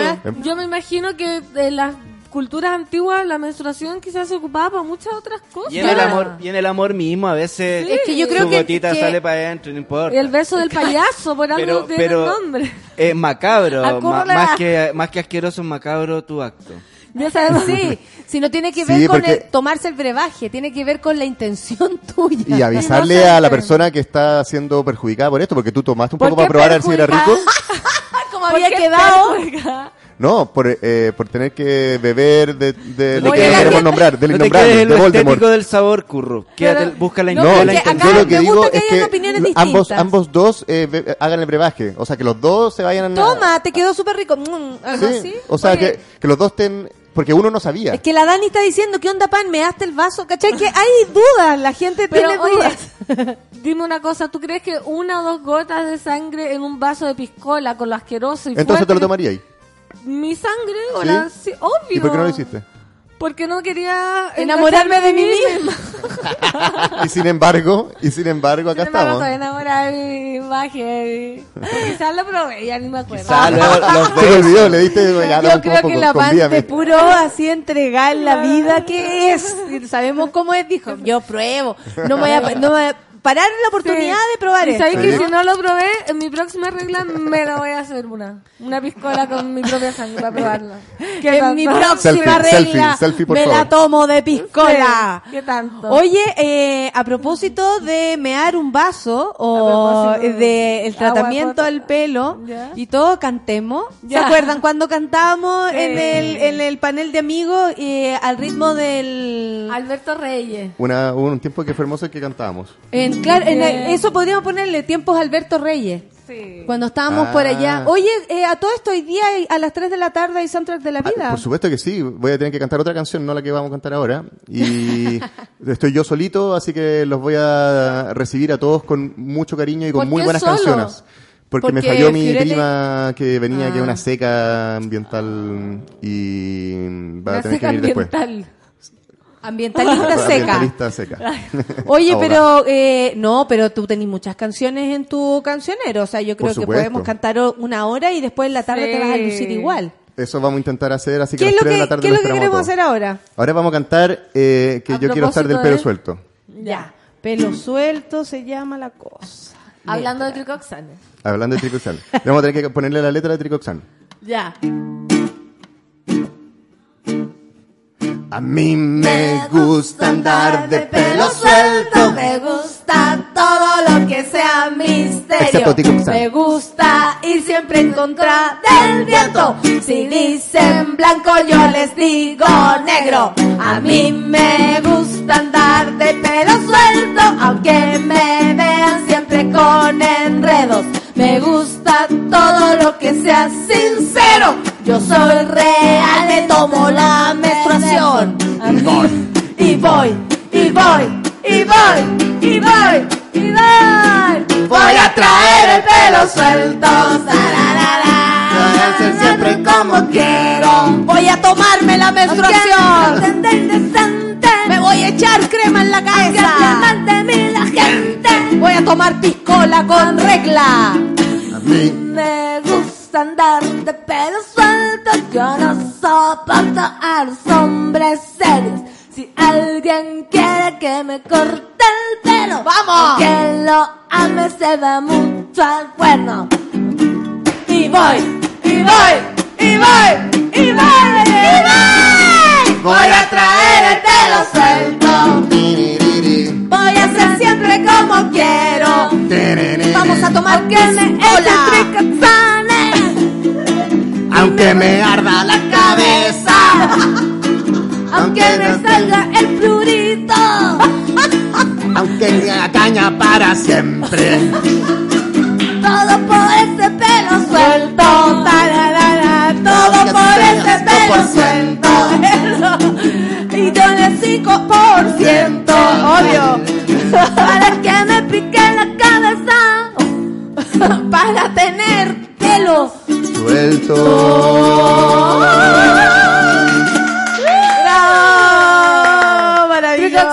Yo me imagino que las culturas antiguas la menstruación quizás se ocupaba para muchas otras cosas. Y en, el amor, y en el amor mismo, a veces Es que yo creo su que- gotita que- sale para adentro, no importa. Y el beso del (laughs) payaso, por algo pero, tiene pero nombre. es macabro, ¿A ma- más, que, más que asqueroso es macabro tu acto. (laughs) Ya sabemos. Sí, si no tiene que Sí, ver con porque- el- tomarse el brebaje, tiene que ver con la intención (laughs) tuya. Y avisarle a la persona que está siendo perjudicada por esto, porque tú tomaste un ¿Por poco para probar a ver si era rico. como ¿Por había quedado. perjudicada? No, por, eh, por tener que beber de, de lo que no queremos nombrar, del no te innombrable, en de lo Voldemort. estético del sabor, curro. Quédate, Pero- busca la, No, busca la porque intención. acá Yo lo que me digo gusta que es hayan que opiniones lo- ambos, distintas. ambos dos eh, be- hagan el brebaje. O sea, que los dos se vayan a... Toma, te quedó súper rico. Mm, algo Sí, así. O sea, que, que los dos estén... Porque uno no sabía. Es que la Dani está diciendo, ¿qué onda, pan? ¿Me daste el vaso? ¿Cachai? Que hay dudas, la gente Pero, tiene oye, dudas. (laughs) dime una cosa, ¿tú crees que una o dos gotas de sangre en un vaso de piscola con lo asqueroso y Entonces fuerte te lo tomaría ahí. Mi sangre, o ¿Sí? la- sí, obvio. ¿Y por qué no lo hiciste? Porque no quería Enamorarme de mí misma. (laughs) Y sin embargo, y sin embargo, acá Sin embargo, estamos. estoy enamorada de mi imagen. Quizás lo probé, ya ni me acuerdo. Quizá luego los (laughs) Se olvidó, le diste... ya, Yo un creo poco, que la de puro así entregar la vida que es. Sabemos cómo es, dijo. Yo pruebo. No me voy a, no me voy a parar la oportunidad Sí. de probar y Sí. que si no lo probé, en mi próxima regla me la voy a hacer una. Una piscola con mi propia sangre para probarla. (laughs) ¿Qué En mi próxima Selfie, regla selfie, selfie, me favor. la tomo de piscola. Sí, ¿Qué tanto? Oye, eh, a propósito de mear un vaso o propósito de el tratamiento al pelo Ya. y todo, cantemos. ¿Se Ya. acuerdan cuando cantábamos Sí. en, el, en el panel de amigos eh, al ritmo del... Alberto Reyes. Una, un tiempo que fue hermoso que cantábamos. En, claro, en el- Bien. eso podríamos ponerle tiempos Alberto Reyes. Sí. Cuando estábamos Ah. por allá. Oye, eh, a todo esto hoy día a las 3 de la tarde hay soundtrack de la Ah, vida. por supuesto que sí, voy a tener que cantar otra canción, no la que vamos a cantar ahora. Y (laughs) estoy yo solito, así que los voy a recibir a todos con mucho cariño y con ¿Por muy qué buenas solo? canciones. Porque, me Porque falló mi prima que venía, que es Ah. una seca ambiental y va La a tener que seca venir después. ambiental. Ambientalista (laughs) seca. Ambientalista seca. (laughs) Oye, Ahora. pero eh, no, pero tú tenés muchas canciones en tu cancionero. O sea, yo creo que podemos cantar una hora y después en la tarde Sí. te vas a lucir igual. Eso vamos a intentar hacer, así que ¿Qué a es las lo 3 de la que, tarde qué es lo que queremos hacer ahora? Ahora vamos a cantar eh, que A yo quiero estar del pelo de- suelto. Ya. Pelo suelto se llama la cosa. Hablando de Tricoxane. Hablando de Tricoxan. Vamos a tener que ponerle la letra de Tricoxan. Ya. A mí me gusta andar de pelo suelto. Me gusta todo lo que sea misterio. Me gusta ir siempre en contra del viento. Si dicen blanco, yo les digo negro. A mí me gusta andar de pelo suelto, aunque me vean siempre con enredos. Me gusta todo lo que sea sincero. Yo soy real, me tomo la menstruación. A mí- Y voy, y voy, y voy, y voy, y voy. Voy a traer el pelo suelto. Voy a hacer siempre como quiero. Voy a tomarme la menstruación. Me voy a echar crema en la cabeza. de mí la gente. Voy a tomar piscola con regla. A mí Me gusta andar de pelo suelto. Yo no soporto a los hombres serios. Si alguien quiere que me corte el pelo, ¡Vamos! Que lo ame se va mucho al cuerno. Y voy, y voy, y voy, y voy, y voy. Voy a traer el pelo suelto. Voy a hacer siempre como quiero. Vamos a tomar Que me. Aunque me arda la cabeza. (laughs) Aunque me salga el florito. (laughs) Aunque me caña para siempre. (laughs) Todo por ese pelo suelto. Tararara, Todo por ese pelo suelto. Y yo el 5%. Obvio. Para que me pique la cabeza. Para tener pelo. Suelto. ¡Bravo! ¡Maravilloso!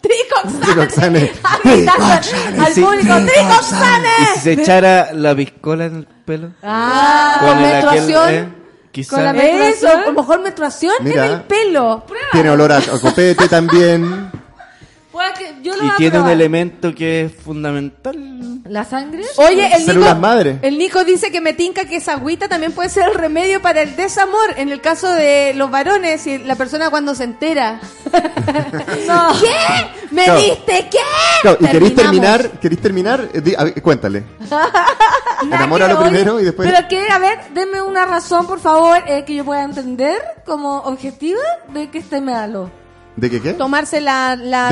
Tricoxane. (laughs) Tricoxane. Al público, ¿Y Tricoxane. si se echara la piscola en el pelo? Ah, Con con el aquel, menstruación. eh, quizá. Con la Eso, menstruación. a lo mejor menstruación Mira. en el pelo. Tiene olor a a copete también. Puede que yo lo Y tiene un elemento que es fundamental. ¿La sangre? Oye, el Células Nico, madre. el Nico dice que me tinca que esa agüita también puede ser el remedio para el desamor en el caso de los varones y la persona cuando se entera. (laughs) No. ¿Qué? ¿Me Claro. diste qué? Claro, ¿Y queréis Terminamos. terminar? ¿Queréis terminar? Eh, di- a ver, cuéntale. (laughs) Enamóralo Oye, primero y después. Pero que, a ver, denme una razón, por favor, eh, que yo pueda entender como objetiva de que esté malo. ¿De qué qué? Tomarse la, la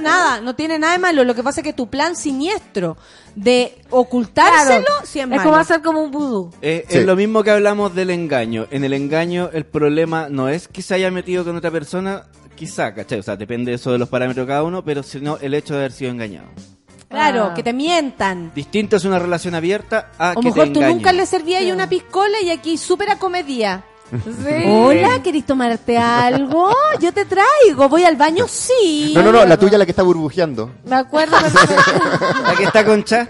nada, no tiene nada de malo. Lo que pasa es que tu plan siniestro de ocultárselo, sí es como hacer como un vudú. Eh, Sí. Es lo mismo que hablamos del engaño. En el engaño el problema no es que se haya metido con otra persona, quizá, ¿cachai? O sea, depende eso de los parámetros de cada uno, pero sino el hecho de haber sido engañado. Claro, Ah. que te mientan. Distinto es una relación abierta a A lo que mejor te tú nunca le servías ahí una piscola y aquí súper a comedia. Sí. Hola, ¿querés tomarte algo? Yo te traigo. ¿Voy al baño? Sí. No, no, no, la tuya es la que está burbujeando. Me acuerdo. (laughs) ¿La que está concha?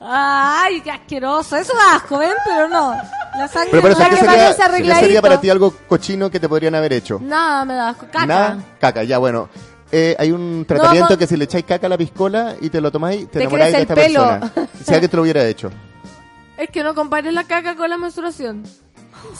Ay, qué asqueroso. Eso da asco, ¿ven? Pero no. La sangre Pero por eso, no. La ¿qué que sería, arregladito. sería para ti algo cochino que te podrían haber hecho? Nada, me da asco. Caca. Nada, caca, ya bueno. Eh, hay un tratamiento No, que si le echáis caca a la piscola y te lo tomáis, te, Te enamoráis de esta el pelo. persona. Si alguien te lo hubiera hecho. (laughs) Es que no compares la caca con la menstruación.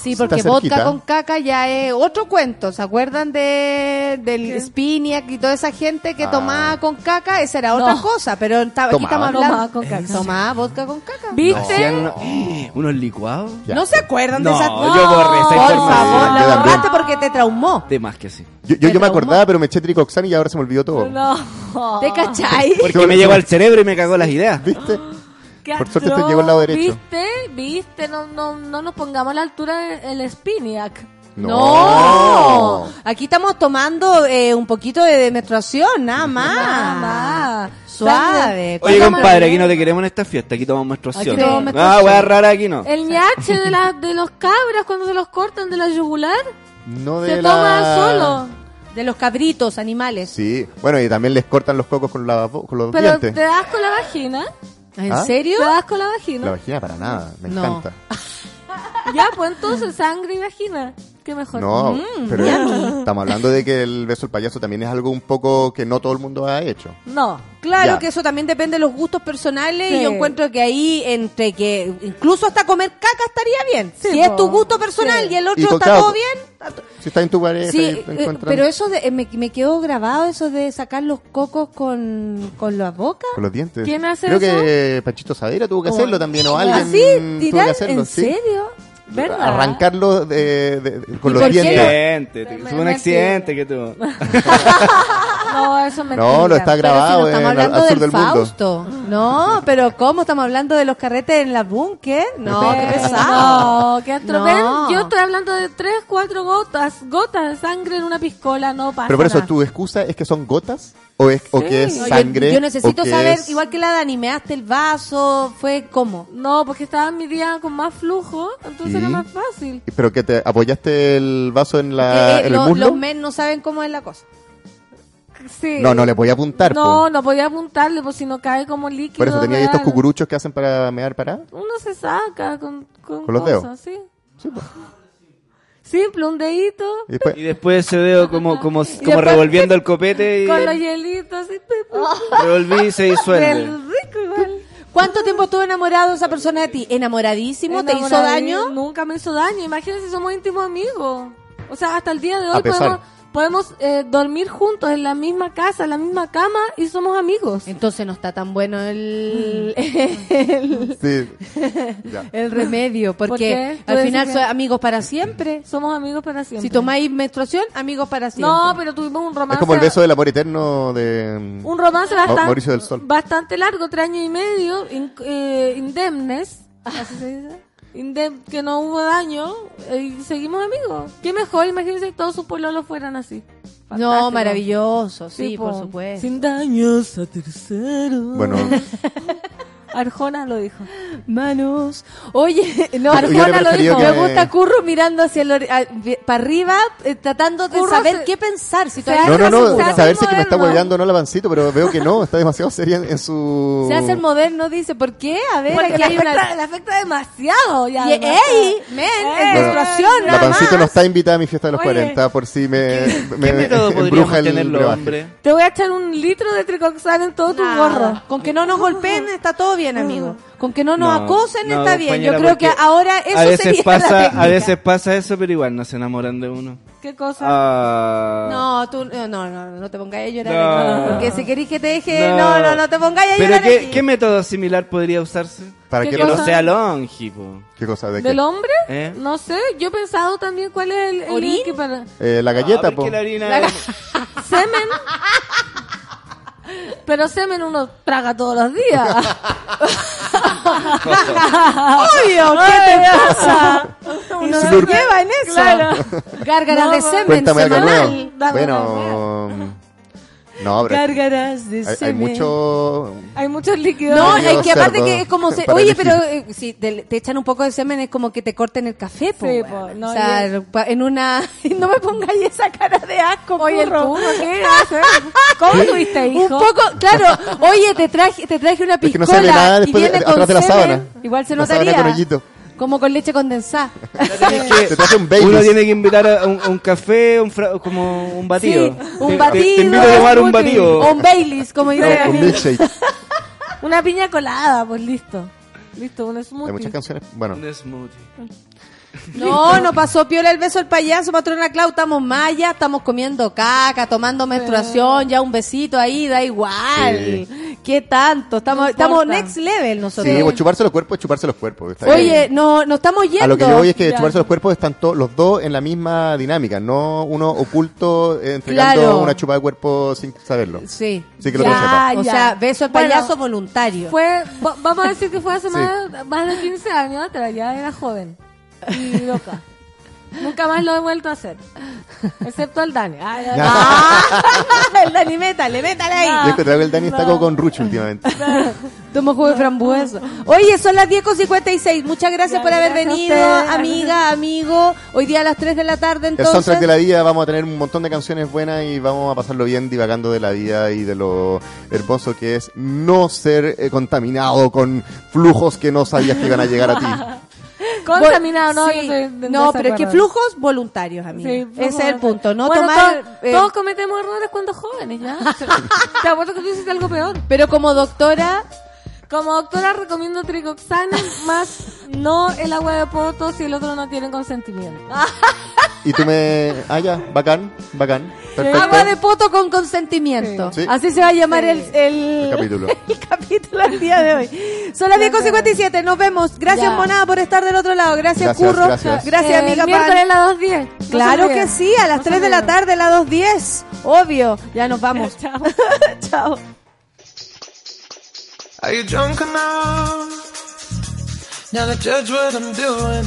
Sí, porque vodka con caca ya es otro cuento. ¿Se acuerdan de, del Spiniak y toda esa gente que Ah. tomaba con caca? Esa era No. otra cosa, pero estaba- aquí Tomaba. estamos hablando. Tomaba con caca. Tomaba vodka con caca. ¿Viste? (gasps) (gasps) Unos licuados. Ya. ¿No se acuerdan de No, esa yo borré esa Por favor, la borraste porque te traumó. De más que sí. Yo, yo, ¿Te yo me acordaba, pero me eché tricoxan y ahora se me olvidó todo. No. ¿Te cachai? Porque me llegó al cerebro y me cagó las ideas. ¿Viste? (gasps) Qué Por suerte te llegó al lado derecho. ¿Viste? ¿Viste? No, no, no nos pongamos a la altura del Spiniac. No. Aquí estamos tomando eh, un poquito de, de menstruación, nada más. Nada más. Suave. Oye, compadre, aquí no te queremos en esta fiesta, aquí tomamos menstruación. Aquí tomamos Ah, menstruación. weá rara aquí no. El ñache de, la, de los cabras cuando se los cortan de la yugular. No de Se la... toma solo. De los cabritos, animales. Sí, bueno, y también les cortan los cocos con, la, con los Pero dientes. te das con la vagina. ¿En ¿Ah? serio? Te das con la La vagina. vagina para nada, me No. encanta. (laughs) Ya, pues entonces sangre y vagina. Mejor. No, Mm, pero estamos hablando de que el beso al payaso también es algo un poco que no todo el mundo ha hecho. No. Claro Ya. que eso también depende de los gustos personales Sí. y yo encuentro que ahí entre que incluso hasta comer caca estaría bien. Sí, si es tu gusto personal Sí. y el otro está claro, todo bien. está Si estás en tu pareja Sí, eh, pero eso de, eh, me, me quedó grabado eso de sacar los cocos con, con la boca. con los dientes. ¿Quién hace Creo eso? que Panchito Sadera tuvo que hacerlo también, o alguien ¿Así? tuvo ¿Tirar? que hacerlo. ¿En sí. serio? ¿Verdad? Arrancarlo de, de- de- con ¿Y los dientes. Fue un accidente que tuvo. (laughs) (laughs) No, eso me No, lo está si grabado no estamos hablando al sur del del mundo. Fausto. No, pero ¿cómo? ¿Estamos hablando de los carretes en la búnker? No, qué pesado. No, qué No. Ven, Yo estoy hablando de tres, cuatro gotas, gotas de sangre en una piscola, no pasa Pero por eso. ¿tu excusa es que son gotas? ¿O, es, o Sí. que es No, yo- sangre? Yo, necesito saber, es- igual que la de animeaste el vaso, fue cómo. No, porque estaba en mi día con más flujo, entonces ¿Y? era más fácil. ¿Pero que te apoyaste el vaso en, la, Eh, eh, en el lo- muslo? los men no saben cómo es la cosa. Sí. No, no le voy a apuntar. po. No, no podía apuntarle, pues si no cae como líquido. Por eso tenía ahí estos cucuruchos que hacen para mear para. Uno se saca con, con, ¿Con los cosas, dedos? sí. Sí. Simple, un dedito, Y después, Y después ese dedo como, como, (laughs) como después- revolviendo el copete y con los hielitos, así. pe- (laughs) revolví y se disuelve. Rico igual. ¿Cuánto tiempo estuvo enamorado esa persona de ti? ¿Enamoradísimo? ¿Te hizo daño? Nunca me hizo daño. Imagínense, somos íntimos amigos. O sea, hasta el día de hoy podemos, podemos eh, dormir juntos en la misma casa, en la misma cama y somos amigos. Entonces no está tan bueno el, el, sí. (laughs) El remedio, ¿Por porque al final son amigos para siempre. Somos amigos para siempre. Si tomáis menstruación, amigos para siempre. No, pero tuvimos un romance. Es como el beso del amor eterno de. Un romance Ma- bastante, Mauricio del Sol. bastante largo, tres años y medio, in- eh, indemnes, así se dice, que no hubo daño, eh, y seguimos amigos. Qué mejor, imagínense que todos sus pueblos fueran así. No, maravilloso, sí, po. por supuesto. Sin daños a terceros. Bueno, (laughs) Arjona lo dijo. Manos. Oye, (laughs) no, Arjona lo dijo. que Me gusta Curro mirando hacia el a- para arriba, eh, tratando de Curro saber se- qué pensar. Si no, no, no. seguro. hace Saber si es que me está hueveando no el avancito, pero veo que no. Está demasiado seria en, en su. Se hace el moderno, dice. ¿Por qué? A ver, Porque aquí le hay afecta, una... le afecta demasiado. Ya, Y-. ¡Ey! Men, es menstruación, La pancito no está invitada a mi fiesta de los Oye. 40 por si me, me ¿Qué método podríamos el tener los brebaje. hombres? Te voy a echar un litro de tricoxan en todo tu gorro. Con que no nos golpeen está todo bien, amigo. Con que no nos No, acosen no, está bien. Yo creo que ahora eso a veces sería pasa, la. A veces pasa eso, pero igual no se enamoran de uno. ¿Qué cosa? Ah. No, tú, no, no, no, no te pongáis a llorar. No. Porque si querís que te deje, No. no, no, no te pongáis a ¿Pero llorar. qué, aquí. qué método similar podría usarse? ¿Para ¿Qué qué, Que no sea longipo. ¿Qué cosa? ¿De qué? ¿Del hombre? ¿Eh? No sé, yo he pensado también cuál es el, el ¿Orín? que para Eh, la galleta, Ah, po. la harina La- (laughs) semen. Pero semen uno traga todos los días. Obvio, ¿qué te pasa? Uno se lleva en eso. Claro. Gárgaras No, de semen Cuéntame algo semanal. nuevo. Bueno. No, pero Gárgaras de hay, hay mucho. Hay muchos líquidos. No, es que aparte cerdo que es como... se- (laughs) oye, elegir. pero eh, si te, te echan un poco de semen es como que te corten el café, po, Sí, po, no, o sea, en una... (laughs) no me pongáis esa cara de asco, Oye, el ¿qué? ¿Cómo tuviste hijo? Un poco, claro. Oye, te traje, te traje una Es que piscola no sale nada y después de- viene atrás con de la semen. sábana. Igual se La sábana notaría. con hoyito. Como con leche condensada. Que- (laughs) Te traje un Uno Baileys. tiene que invitar a un, a un café, un fra- como un batido. Sí, un Te- te- batido. Te, invito a tomar un batido. O un Baileys, como dice No, milkshake. Una piña colada, pues listo. Listo, un Hay smoothie. muchas canciones. Bueno, Un smoothie. No, no pasó piola el beso al payaso, patrona Clau, estamos maya, estamos comiendo caca, tomando menstruación, ya un besito ahí, da igual. ¿Qué tanto? Estamos, No estamos next level nosotros. sí, pues chuparse los cuerpos es chuparse los cuerpos. está Oye, bien. no, no estamos yendo. A lo que yo voy es que Ya. chuparse los cuerpos están los dos en la misma dinámica, no uno oculto eh, entregando Claro. una chupa de cuerpo sin saberlo. Sí. Sí, que lo Ya. O ya. sea, beso al Bueno, payaso voluntario. Fue, va- vamos a decir que fue hace más, más de 15 años atrás, ya era joven. Y loca. Nunca más lo he vuelto a hacer. Excepto al Dani. Ay, ay, Ah, (laughs) el Dani, métale, métale ahí. Yo que el Dani está como con Rucho últimamente. (laughs) Tomo jugo de frambuesa. Oye, son las 10.56. Muchas gracias Ya, por haber gracias venido, amiga, amigo. Hoy día a las 3 de la tarde, El entonces. soundtrack de la vida, vamos a tener un montón de canciones buenas y vamos a pasarlo bien divagando de la vida y de lo hermoso que es no ser eh, contaminado con flujos que no sabías que iban a llegar a ti. (laughs) Contaminado, no, Sí. yo estoy de No, pero es que flujos voluntarios, amiga. Sí, Ese es el punto. No Bueno, tomar. todos- eh, Todos cometemos errores cuando jóvenes, ¿ya? (laughs) Te apuesto que tú hiciste algo peor. pero como doctora, Como doctora recomiendo tricoxana más no el agua de poto si el otro no tiene consentimiento. (laughs) Y tú me... Ah, ya, bacán, bacán. Perfecto. agua de poto con consentimiento. Sí. Sí. Así se va a llamar Sí. el, el, El capítulo. (laughs) el capítulo del día de hoy. Son las 10.57. Nos vemos. Gracias, Ya. Monada, por estar del otro lado. Gracias, Gracias, Curro. gracias. Gracias, Eh, amiga El miércoles a las 2.10. No se Claro que sí, a las No se 3 de la tarde, a las 2.10. Obvio. Ya nos vamos. (laughs) Chao. (laughs) Chao. Are you drunk enough now to judge what I'm doing?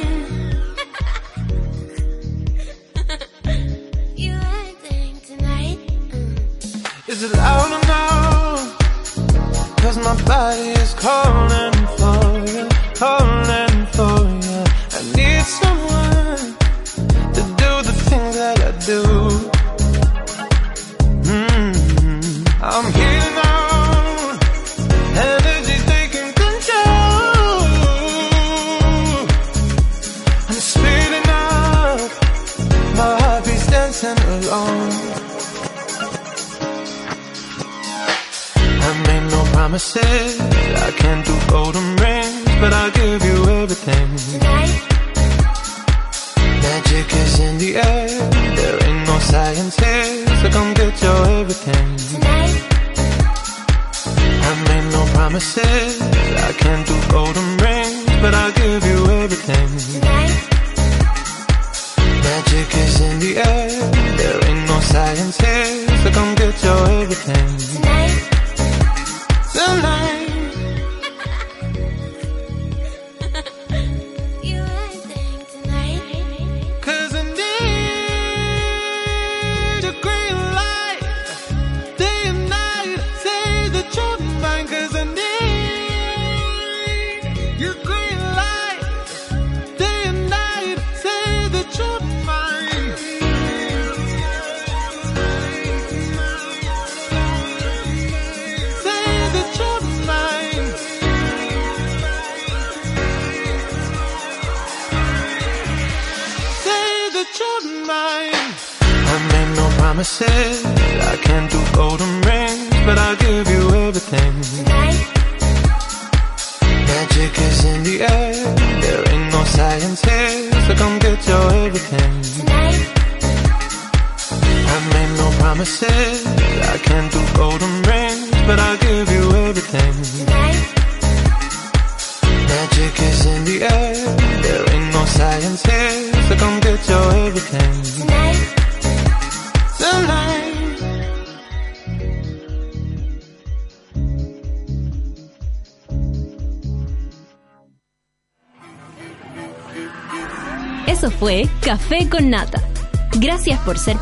Is it loud no? Cause my body is calling for you, calling promises. I can't do golden rings,